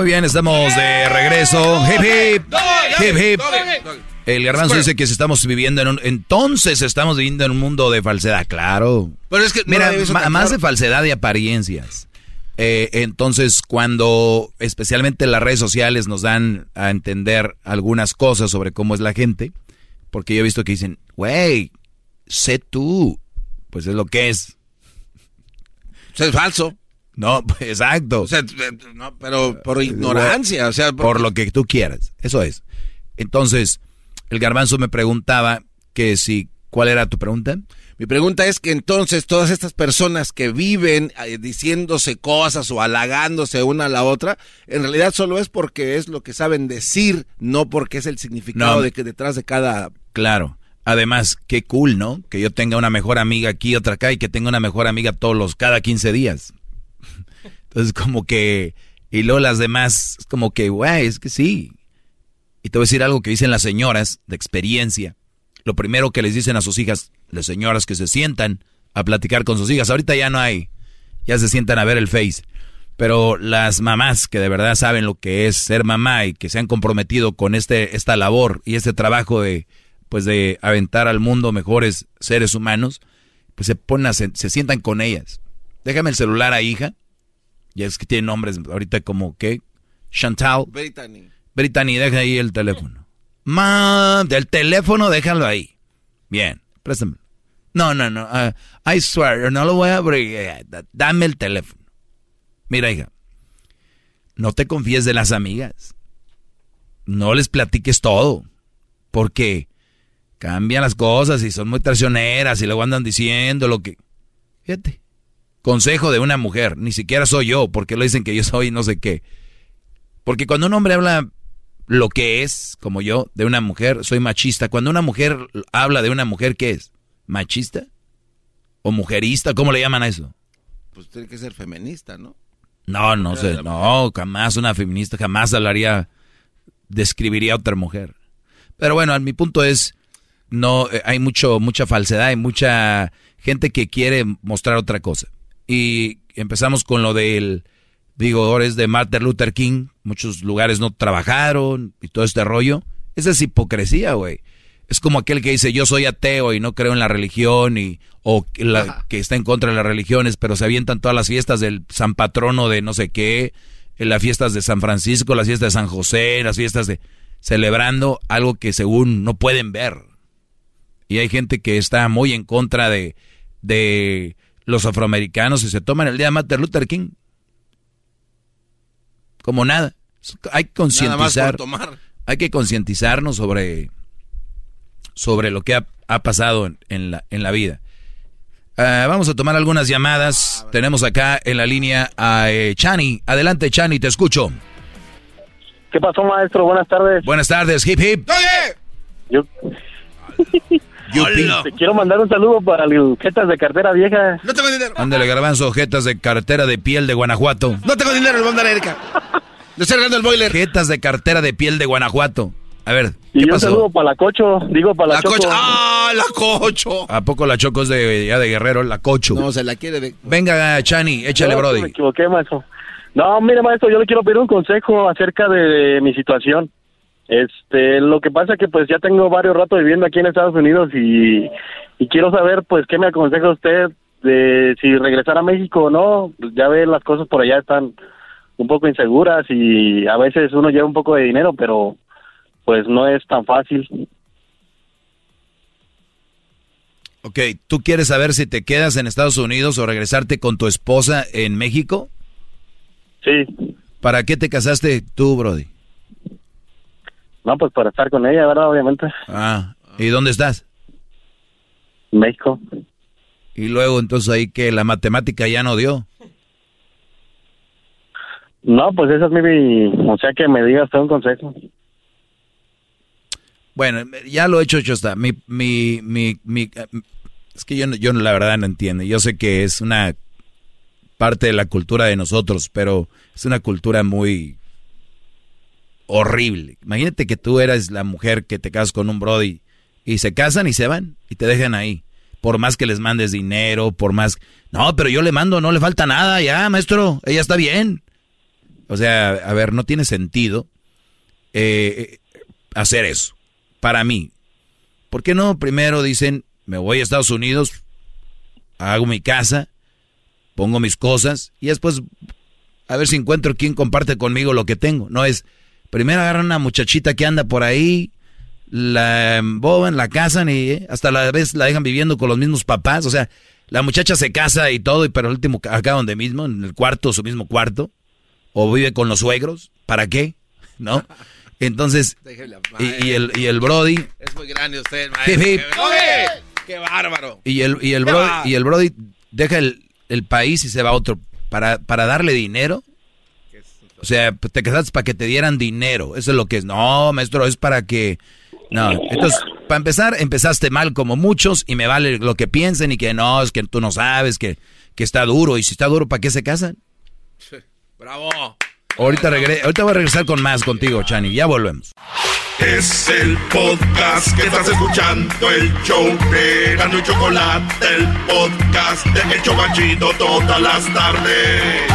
Muy bien, estamos de regreso. Hip hip. Hip hip. El garbanzo dice que si estamos viviendo en un... Entonces estamos viviendo en un mundo de falsedad, claro. Pero es que Mira, ma- más de falsedad y apariencias. Eh, entonces, cuando especialmente las redes sociales nos dan a entender algunas cosas sobre cómo es la gente, porque yo he visto que dicen, güey, sé tú, pues es lo que es. O sea, es falso. No, pues, exacto. O sea, eh, no, pero por ignorancia, o sea, por lo que tú quieras. Eso es. Entonces, el garbanzo me preguntaba que si, ¿cuál era tu pregunta? Mi pregunta es que entonces todas estas personas que viven eh, diciéndose cosas o halagándose una a la otra, en realidad solo es porque es lo que saben decir, no porque es el significado No. de que detrás de cada... Claro. Además, qué cool, ¿no? Que yo tenga una mejor amiga aquí, otra acá, y que tenga una mejor amiga todos los, cada 15 días. Entonces, como que, y luego las demás, como que, güey, es que sí. Y te voy a decir algo que dicen las señoras de experiencia. Lo primero que les dicen a sus hijas, las señoras que se sientan a platicar con sus hijas. Ahorita ya no hay, ya se sientan a ver el face. Pero las mamás que de verdad saben lo que es ser mamá y que se han comprometido con este, esta labor y este trabajo de, pues de aventar al mundo mejores seres humanos, pues se ponen se sientan con ellas. Déjame el celular a hija. Ya es que tiene nombres ahorita como que Chantal. Brittany. Brittany, deja ahí el teléfono. Ma, del teléfono déjalo ahí. Bien, préstame. No, no, no. ah, I swear, no lo voy a abrir. da- Dame el teléfono. Mira, hija. No te confíes de las amigas. No les platiques todo. Porque cambian las cosas y son muy traicioneras y luego andan diciendo lo que... Fíjate. Consejo de una mujer. Ni siquiera soy yo, porque lo dicen que yo soy no sé qué. Porque cuando un hombre habla lo que es, como yo, de una mujer, soy machista. Cuando una mujer habla de una mujer, ¿qué es? ¿Machista? ¿O mujerista? ¿Cómo le llaman a eso? Pues tiene que ser feminista, ¿no? No, no sé, no, jamás una feminista jamás hablaría, describiría a otra mujer. Pero bueno, mi punto es, no, eh, hay mucho, mucha falsedad, hay mucha gente que quiere mostrar otra cosa. Y empezamos con lo del, digo, ahora es de Martin Luther King, muchos lugares no trabajaron y todo este rollo. Esa es hipocresía, güey. Es como aquel que dice yo soy ateo y no creo en la religión y o que, la- que está en contra de las religiones, pero se avientan todas las fiestas del San Patrono de no sé qué, en las fiestas de San Francisco, las fiestas de San José, las fiestas de celebrando algo que según no pueden ver. Y hay gente que está muy en contra de, de los afroamericanos y se toman el día de Martin Luther King. Como nada. Hay que concientizar. Hay que concientizarnos sobre, sobre lo que ha, ha pasado en, en la, en la vida. Ah, vamos a tomar algunas llamadas. Tenemos acá en la línea a eh, Chani. Adelante, Chani, te escucho. ¿Qué pasó, maestro? Buenas tardes. Buenas tardes, hip hip. Yo te quiero mandar un saludo para el Jetas de Cartera Vieja. No tengo dinero. Ándale, garbanzo, jetas de cartera de piel de Guanajuato. No tengo dinero, el bomba Erika. Le estoy el boiler. Jetas de cartera de piel de Guanajuato. A ver, Y ¿qué un pasó? saludo para la Cocho, digo para la, La Choco. cocha. ¡Ah, la cocho! ¿A poco la Choco es de, ya de Guerrero, la Cocho? No, se la quiere de... Venga, Chani, échale, No, Brody. Me equivoqué, maestro. No, mire, maestro, yo le quiero pedir un consejo acerca de mi situación. Este, lo que pasa que pues ya tengo varios ratos viviendo aquí en Estados Unidos y, y quiero saber pues qué me aconseja usted de si regresar a México o no. Ya ve las cosas por allá están un poco inseguras y a veces uno lleva un poco de dinero, pero pues no es tan fácil. Ok, ¿tú quieres saber si te quedas en Estados Unidos o regresarte con tu esposa en México? Sí. ¿Para qué te casaste tú, Brody? No, pues para estar con ella, ¿verdad? Obviamente. Ah, ¿y dónde estás? México. Y luego entonces ahí que la matemática ya no dio. No, pues esa es mi... O sea, que me digas un consejo. Bueno, ya lo he hecho, yo está. Mi, mi, mi, mi, es que yo, yo la verdad no entiendo. Yo sé que es una parte de la cultura de nosotros, pero es una cultura muy horrible. Imagínate que tú eras la mujer que te casas con un brody y se casan y se van y te dejan ahí. Por más que les mandes dinero, por más... No, pero yo le mando, no le falta nada, ya, maestro, ella está bien. O sea, a ver, no tiene sentido eh, hacer eso. Para mí. ¿Por qué no primero dicen, me voy a Estados Unidos, hago mi casa, pongo mis cosas y después a ver si encuentro quien comparte conmigo lo que tengo? No es, primero agarran una muchachita que anda por ahí, la emboban, la casan y eh, hasta la vez la dejan viviendo con los mismos papás. O sea, la muchacha se casa y todo, y pero el último acá donde mismo, en el cuarto, su mismo cuarto, o vive con los suegros. ¿Para qué? ¿No? Entonces, y, el, y el Brody. Es muy grande usted, maestro. ¡Qué bárbaro! Y el, y el, brody, y el Brody deja el, el, país y se va a otro para, para darle dinero. O sea, te casaste para que te dieran dinero. Eso es lo que es. No, maestro, es para que no, entonces, para empezar, empezaste mal como muchos y me vale lo que piensen y que no, es que tú no sabes, que, que está duro. Y si está duro, ¿para qué se casan? ¡Bravo! Ahorita, ahorita voy a regresar con más contigo, Chani. Ya volvemos. Es el podcast que estás escuchando, el show de Gano y Chocolate, el podcast de El Chocachito todas las tardes.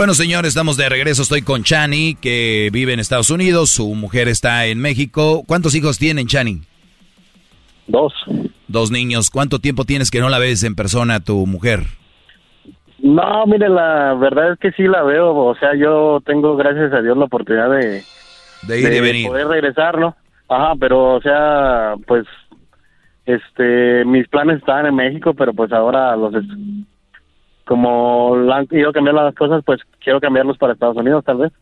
Bueno, señores, estamos de regreso. Estoy con Chani, que vive en Estados Unidos. Su mujer está en México. ¿Cuántos hijos tienen, Chani? Dos. Dos niños. ¿Cuánto tiempo tienes que no la ves en persona tu mujer? No, mire, la verdad es que sí la veo. O sea, yo tengo, gracias a Dios, la oportunidad de, de ir y venir. poder regresar, ¿no? Ajá, pero, o sea, pues, este, mis planes estaban en México, pero pues ahora los como han ido cambiando las cosas, pues quiero cambiarlos para Estados Unidos, tal vez.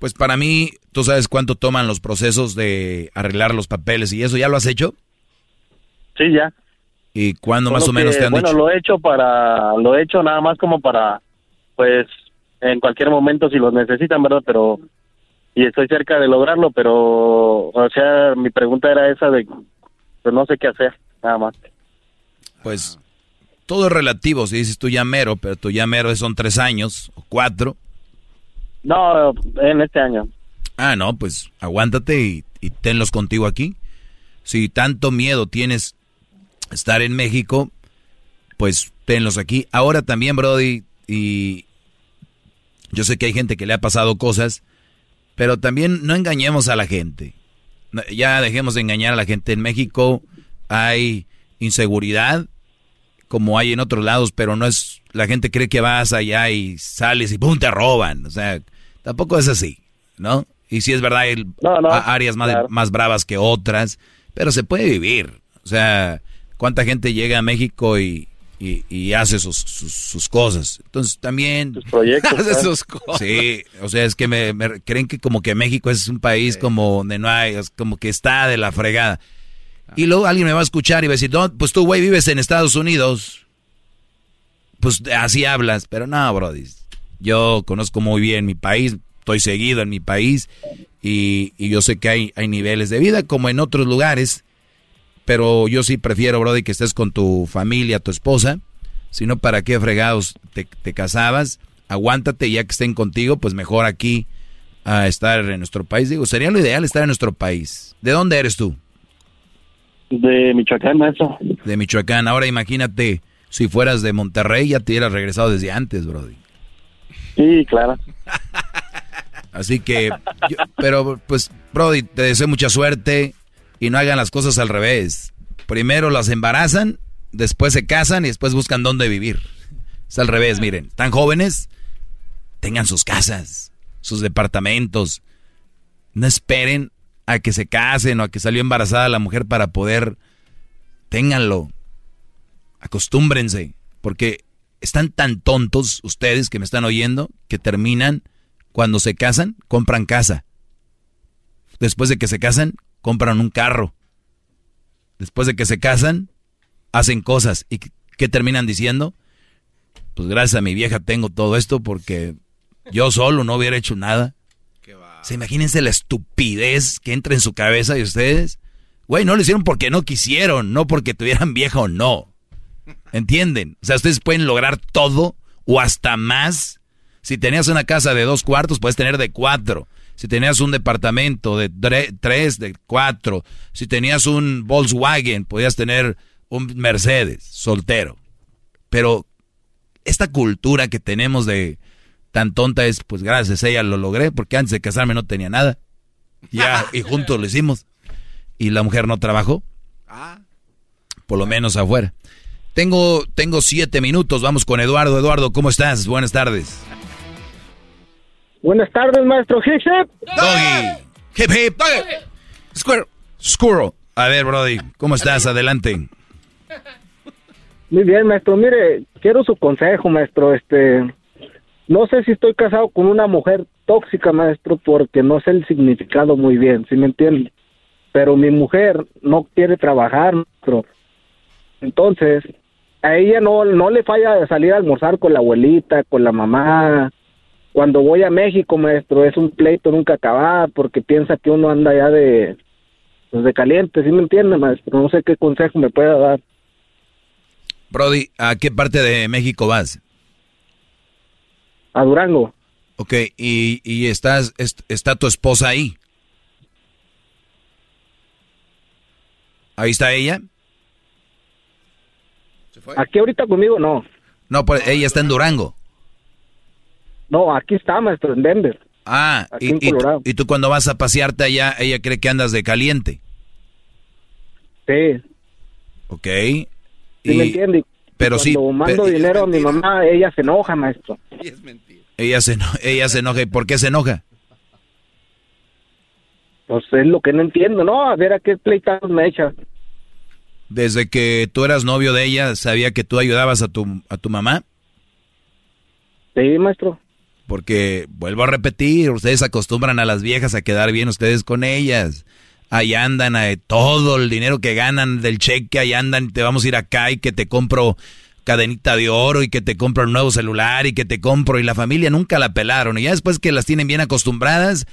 Pues para mí, ¿tú sabes cuánto toman los procesos de arreglar los papeles y eso? ¿Ya lo has hecho? Sí, ya. ¿Y cuándo más o menos te han bueno, dicho? Bueno, lo he hecho para, lo he hecho nada más como para, pues, en cualquier momento si los necesitan, ¿verdad? Pero, y estoy cerca de lograrlo, pero, o sea, mi pregunta era esa de, pues no sé qué hacer, nada más. Pues todo es relativo, si dices tú ya mero, pero tu ya mero son tres años o cuatro. No, en este año. Ah, no, pues aguántate y, y tenlos contigo aquí. Si tanto miedo tienes estar en México, pues tenlos aquí. Ahora también, Brody, y yo sé que hay gente que le ha pasado cosas, pero también no engañemos a la gente. Ya dejemos de engañar a la gente. En México hay inseguridad, como hay en otros lados, pero no es, la gente cree que vas allá y sales y ¡pum! te roban. O sea, tampoco es así, ¿no? Y si es verdad, hay áreas más, más bravas que otras, pero se puede vivir. O sea, ¿cuánta gente llega a México y, y, hace sus, sus, cosas? Entonces también... Sus proyectos. hace sus cosas. Sí, o sea, es que me, creen que como que México es un país como donde no hay, como que está de la fregada. Y luego alguien me va a escuchar y va a decir, pues tú, güey, vives en Estados Unidos. Pues así hablas. Pero no, Brody. Yo conozco muy bien mi país, estoy seguido en mi país y, yo sé que hay, hay niveles de vida como en otros lugares. Pero yo sí prefiero, Brody, que estés con tu familia, tu esposa. Si no, ¿para qué fregados te, te casabas? Aguántate, ya que estén contigo, pues mejor aquí a estar en nuestro país. Digo, sería lo ideal estar en nuestro país. ¿De dónde eres tú? De Michoacán, eso. De Michoacán. Ahora imagínate, si fueras de Monterrey, ya te hubieras regresado desde antes, Brody. Sí, claro. Así que, pero pues, Brody, te deseo mucha suerte y no hagan las cosas al revés. Primero las embarazan, después se casan y después buscan dónde vivir. Es al revés, miren. Tan jóvenes, tengan sus casas, sus departamentos. No esperen a que se casen o a que salió embarazada la mujer para poder, ténganlo, acostúmbrense, porque están tan tontos ustedes que me están oyendo que terminan cuando se casan, compran casa. Después de que se casan, compran un carro. Después de que se casan, hacen cosas. ¿Y qué terminan diciendo? Pues gracias a mi vieja tengo todo esto porque yo solo no hubiera hecho nada. ¿Se imagínense la estupidez que entra en su cabeza de ustedes? Güey, no lo hicieron porque no quisieron, no porque tuvieran vieja o no. ¿Entienden? O sea, ustedes pueden lograr todo o hasta más. Si tenías una casa de dos cuartos, puedes tener de cuatro. Si tenías un departamento de tres, de cuatro. Si tenías un Volkswagen, podías tener un Mercedes soltero. Pero esta cultura que tenemos de tan tonta es, pues gracias a ella lo logré, porque antes de casarme no tenía nada. Ya, y juntos lo hicimos. Y la mujer no trabajó. Por lo menos afuera. Tengo, tengo siete minutos, vamos con Eduardo. Eduardo, ¿cómo estás? Buenas tardes. Buenas tardes, maestro. Hip hip. Doggy. Hip hip. Squirrel. Squirrel. A ver, Brody, ¿cómo estás? Adelante. Muy bien, maestro. Mire, quiero su consejo, maestro. Este, no sé si estoy casado con una mujer tóxica, maestro, porque no sé el significado muy bien, ¿sí me entiende? Pero mi mujer no quiere trabajar, maestro. Entonces, a ella no, no le falla salir a almorzar con la abuelita, con la mamá. Cuando voy a México, maestro, es un pleito nunca acabar porque piensa que uno anda ya de, pues de caliente, ¿sí me entiende, maestro? No sé qué consejo me pueda dar. Brody, ¿a qué parte de México vas? A Durango. Ok, ¿y, y estás, está tu esposa ahí? ¿Ahí está ella? Aquí ahorita conmigo no. No, pues ella está en Durango. No, aquí está, maestro, en Denver. Ah, y, y, tú cuando vas a pasearte allá, ella cree que andas de caliente. Sí. Ok. Sí, me entiende. Pero sí. Cuando mando dinero a mi mamá, ella se enoja, maestro. es mentira. Ella se, ella se enoja. ¿Y por qué se enoja? Pues es lo que no entiendo, ¿no? A ver a qué pleitados me echa. Desde que tú eras novio de ella, ¿sabía que tú ayudabas a tu, a tu mamá? Sí, maestro. Porque, vuelvo a repetir, ustedes acostumbran a las viejas a quedar bien ustedes con ellas. Ahí andan, eh, todo el dinero que ganan del cheque, ahí andan, te vamos a ir acá y que te compro cadenita de oro y que te compro un nuevo celular y que te compro y la familia nunca la pelaron. Y ya después que las tienen bien acostumbradas,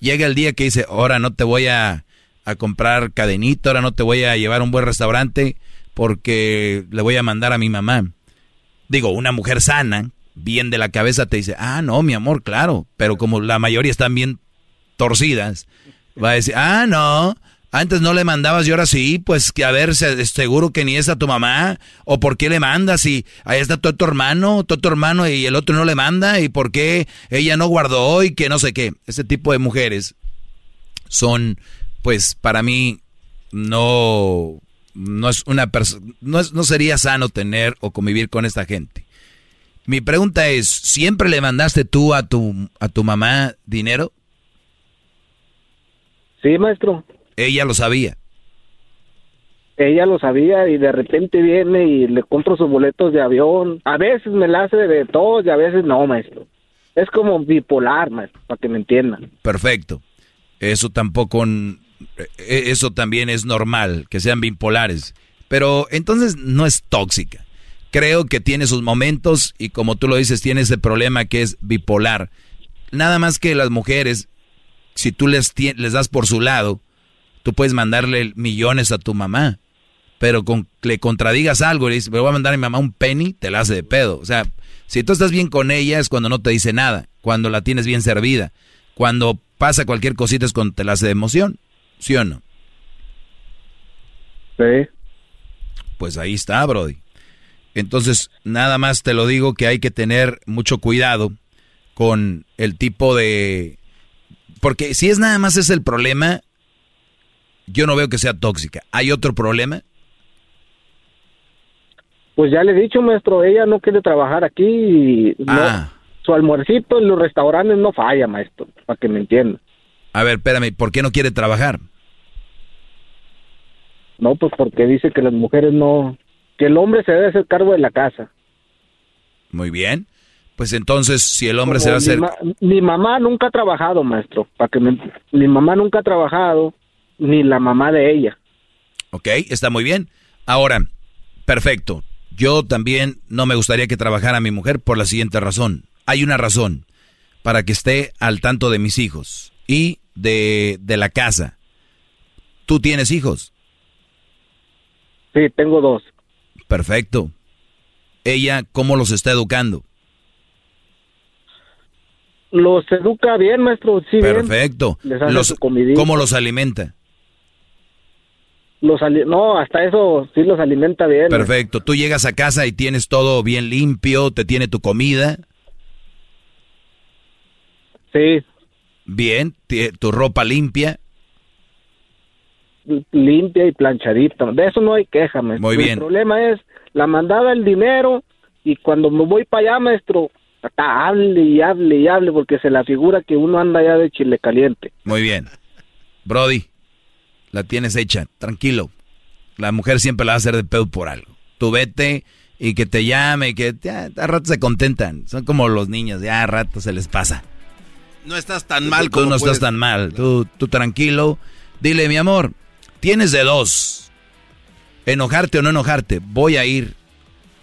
llega el día que dice, ahora no te voy a, a comprar cadenita, ahora no te voy a llevar a un buen restaurante porque le voy a mandar a mi mamá. Digo, una mujer sana, bien de la cabeza, te dice, ah, no, mi amor, claro, pero como la mayoría están bien torcidas, va a decir, ah, no, antes no le mandabas y ahora sí, pues que a ver, seguro que ni es a tu mamá, o por qué le mandas y ahí está todo tu hermano, todo tu hermano y el otro no le manda y por qué ella no guardó y que no sé qué. Ese tipo de mujeres son, pues para mí, no, no es una persona, no, no sería sano tener o convivir con esta gente. Mi pregunta es, ¿siempre le mandaste tú a tu, a tu mamá dinero? Sí, maestro. Ella lo sabía. Ella lo sabía y de repente viene y le compro sus boletos de avión. A veces me la hace de todos y a veces no, maestro. Es como bipolar, maestro, para que me entiendan. Perfecto. Eso tampoco, e, eso también es normal, que sean bipolares. Pero entonces no es tóxica. Creo que tiene sus momentos y como tú lo dices, tiene ese problema que es bipolar. Nada más que las mujeres, si tú les, les das por su lado, Tú puedes mandarle millones a tu mamá, pero con le contradigas algo y le dices, me voy a mandar a mi mamá un penny, te la hace de pedo. O sea, si tú estás bien con ella es cuando no te dice nada, cuando la tienes bien servida. Cuando pasa cualquier cosita es cuando te la hace de emoción, ¿sí o no? Sí. Pues ahí está, Brody. Entonces, nada más te lo digo que hay que tener mucho cuidado con el tipo de... Porque si es nada más es el problema, yo no veo que sea tóxica. ¿Hay otro problema? Pues ya le he dicho, maestro, ella no quiere trabajar aquí y ah. su almuercito en los restaurantes no falla, maestro, para que me entienda. A ver, espérame, ¿por qué no quiere trabajar? No, pues porque dice que las mujeres no, que el hombre se debe hacer cargo de la casa. Muy bien. Pues entonces, si el hombre se va a hacer... Mi, mamá nunca ha trabajado, maestro. Para que mi mamá nunca ha trabajado, ni la mamá de ella. Ok, está muy bien. Ahora, perfecto. Yo también no me gustaría que trabajara mi mujer por la siguiente razón. Hay una razón para que esté al tanto de mis hijos y de, de la casa. ¿Tú tienes hijos? Sí, tengo dos. Perfecto. ¿Ella cómo los está educando? Los educa bien, maestro. Sí, Perfecto. los, ¿Cómo los alimenta? Los no, hasta eso sí los alimenta bien. Perfecto. Tú llegas a casa y tienes todo bien limpio, te tiene tu comida. Sí. Bien, tu ropa limpia. Limpia y planchadita. De eso no hay queja, maestro. Muy bien. El problema es la mandada el dinero y cuando me voy para allá, maestro, hable y hable y hable porque se la figura que uno anda ya de chile caliente. Muy bien. Brody, la tienes hecha, tranquilo. La mujer siempre la va a hacer de pedo por algo. Tú vete y que te llame, que ya, a rato se contentan. Son como los niños, ya a rato se les pasa. No estás tan mal tú, como Tú no estás tan mal, tú, tú tranquilo. Dile, mi amor, tienes de dos. Enojarte o no enojarte, voy a ir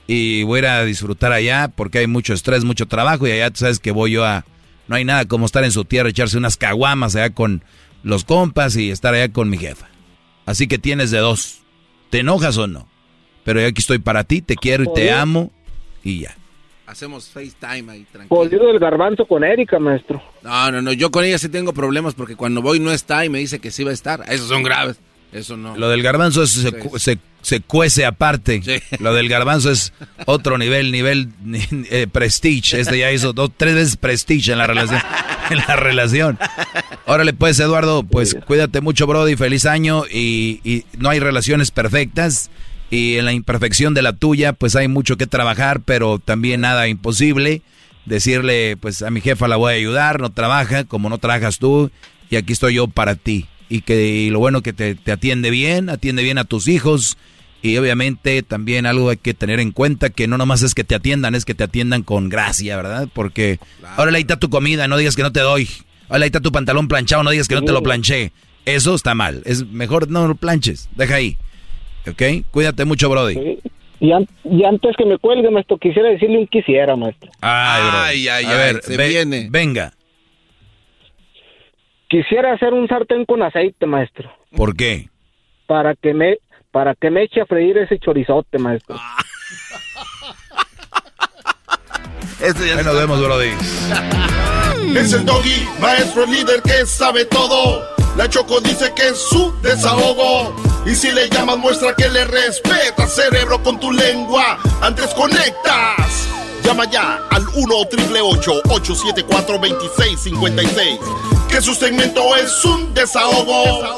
y voy a ir a disfrutar allá porque hay mucho estrés, mucho trabajo y allá tú sabes que voy yo a... No hay nada como estar en su tierra, echarse unas caguamas allá con los compas y estar allá con mi jefa. Así que tienes de dos. ¿Te enojas o no? Pero yo aquí estoy para ti, te quiero y te amo y ya. Hacemos FaceTime ahí, tranquilo. Jodido el garbanzo con Erika, maestro. No, no, no, yo con ella sí tengo problemas porque cuando voy no está y me dice que sí va a estar. Esos son graves. Eso no. Lo del garbanzo se, se, cuece aparte. Lo del garbanzo es otro nivel, nivel eh, prestige. Este ya hizo dos, tres veces prestige en la relación. en la relación. Órale, pues, Eduardo, pues cuídate mucho, Brody. Feliz año. Y, y no hay relaciones perfectas. Y en la imperfección de la tuya, pues hay mucho que trabajar, pero también nada imposible. Decirle, pues a mi jefa la voy a ayudar, no trabaja como no trabajas tú. Y aquí estoy yo para ti y que lo bueno que te, atiende bien, atiende bien a tus hijos y obviamente también algo hay que tener en cuenta que no nomás es que te atiendan, es que te atiendan con gracia, ¿verdad? Porque ahora ahí está tu comida, no digas que no te doy. Ahora ahí está tu pantalón planchado, no digas que no te lo planché. Eso está mal. Es mejor no lo planches. Deja ahí. ¿Ok? Cuídate mucho, Brody. Y, antes que me cuelgue, maestro, quisiera decirle un quisiera, maestro. Ay, ay, ay, a ver, se viene. Venga. Quisiera hacer un sartén con aceite, maestro. ¿Por qué? Para que me para que me eche a freír ese chorizote, maestro. este ya nos vemos, Brody. Es el doggy, maestro líder que sabe todo. La Choco dice que es su desahogo. Y si le llamas, muestra que le respeta, cerebro, con tu lengua. Antes conectas. Llama ya al 1-888-874-2656. Que su segmento es un desahogo.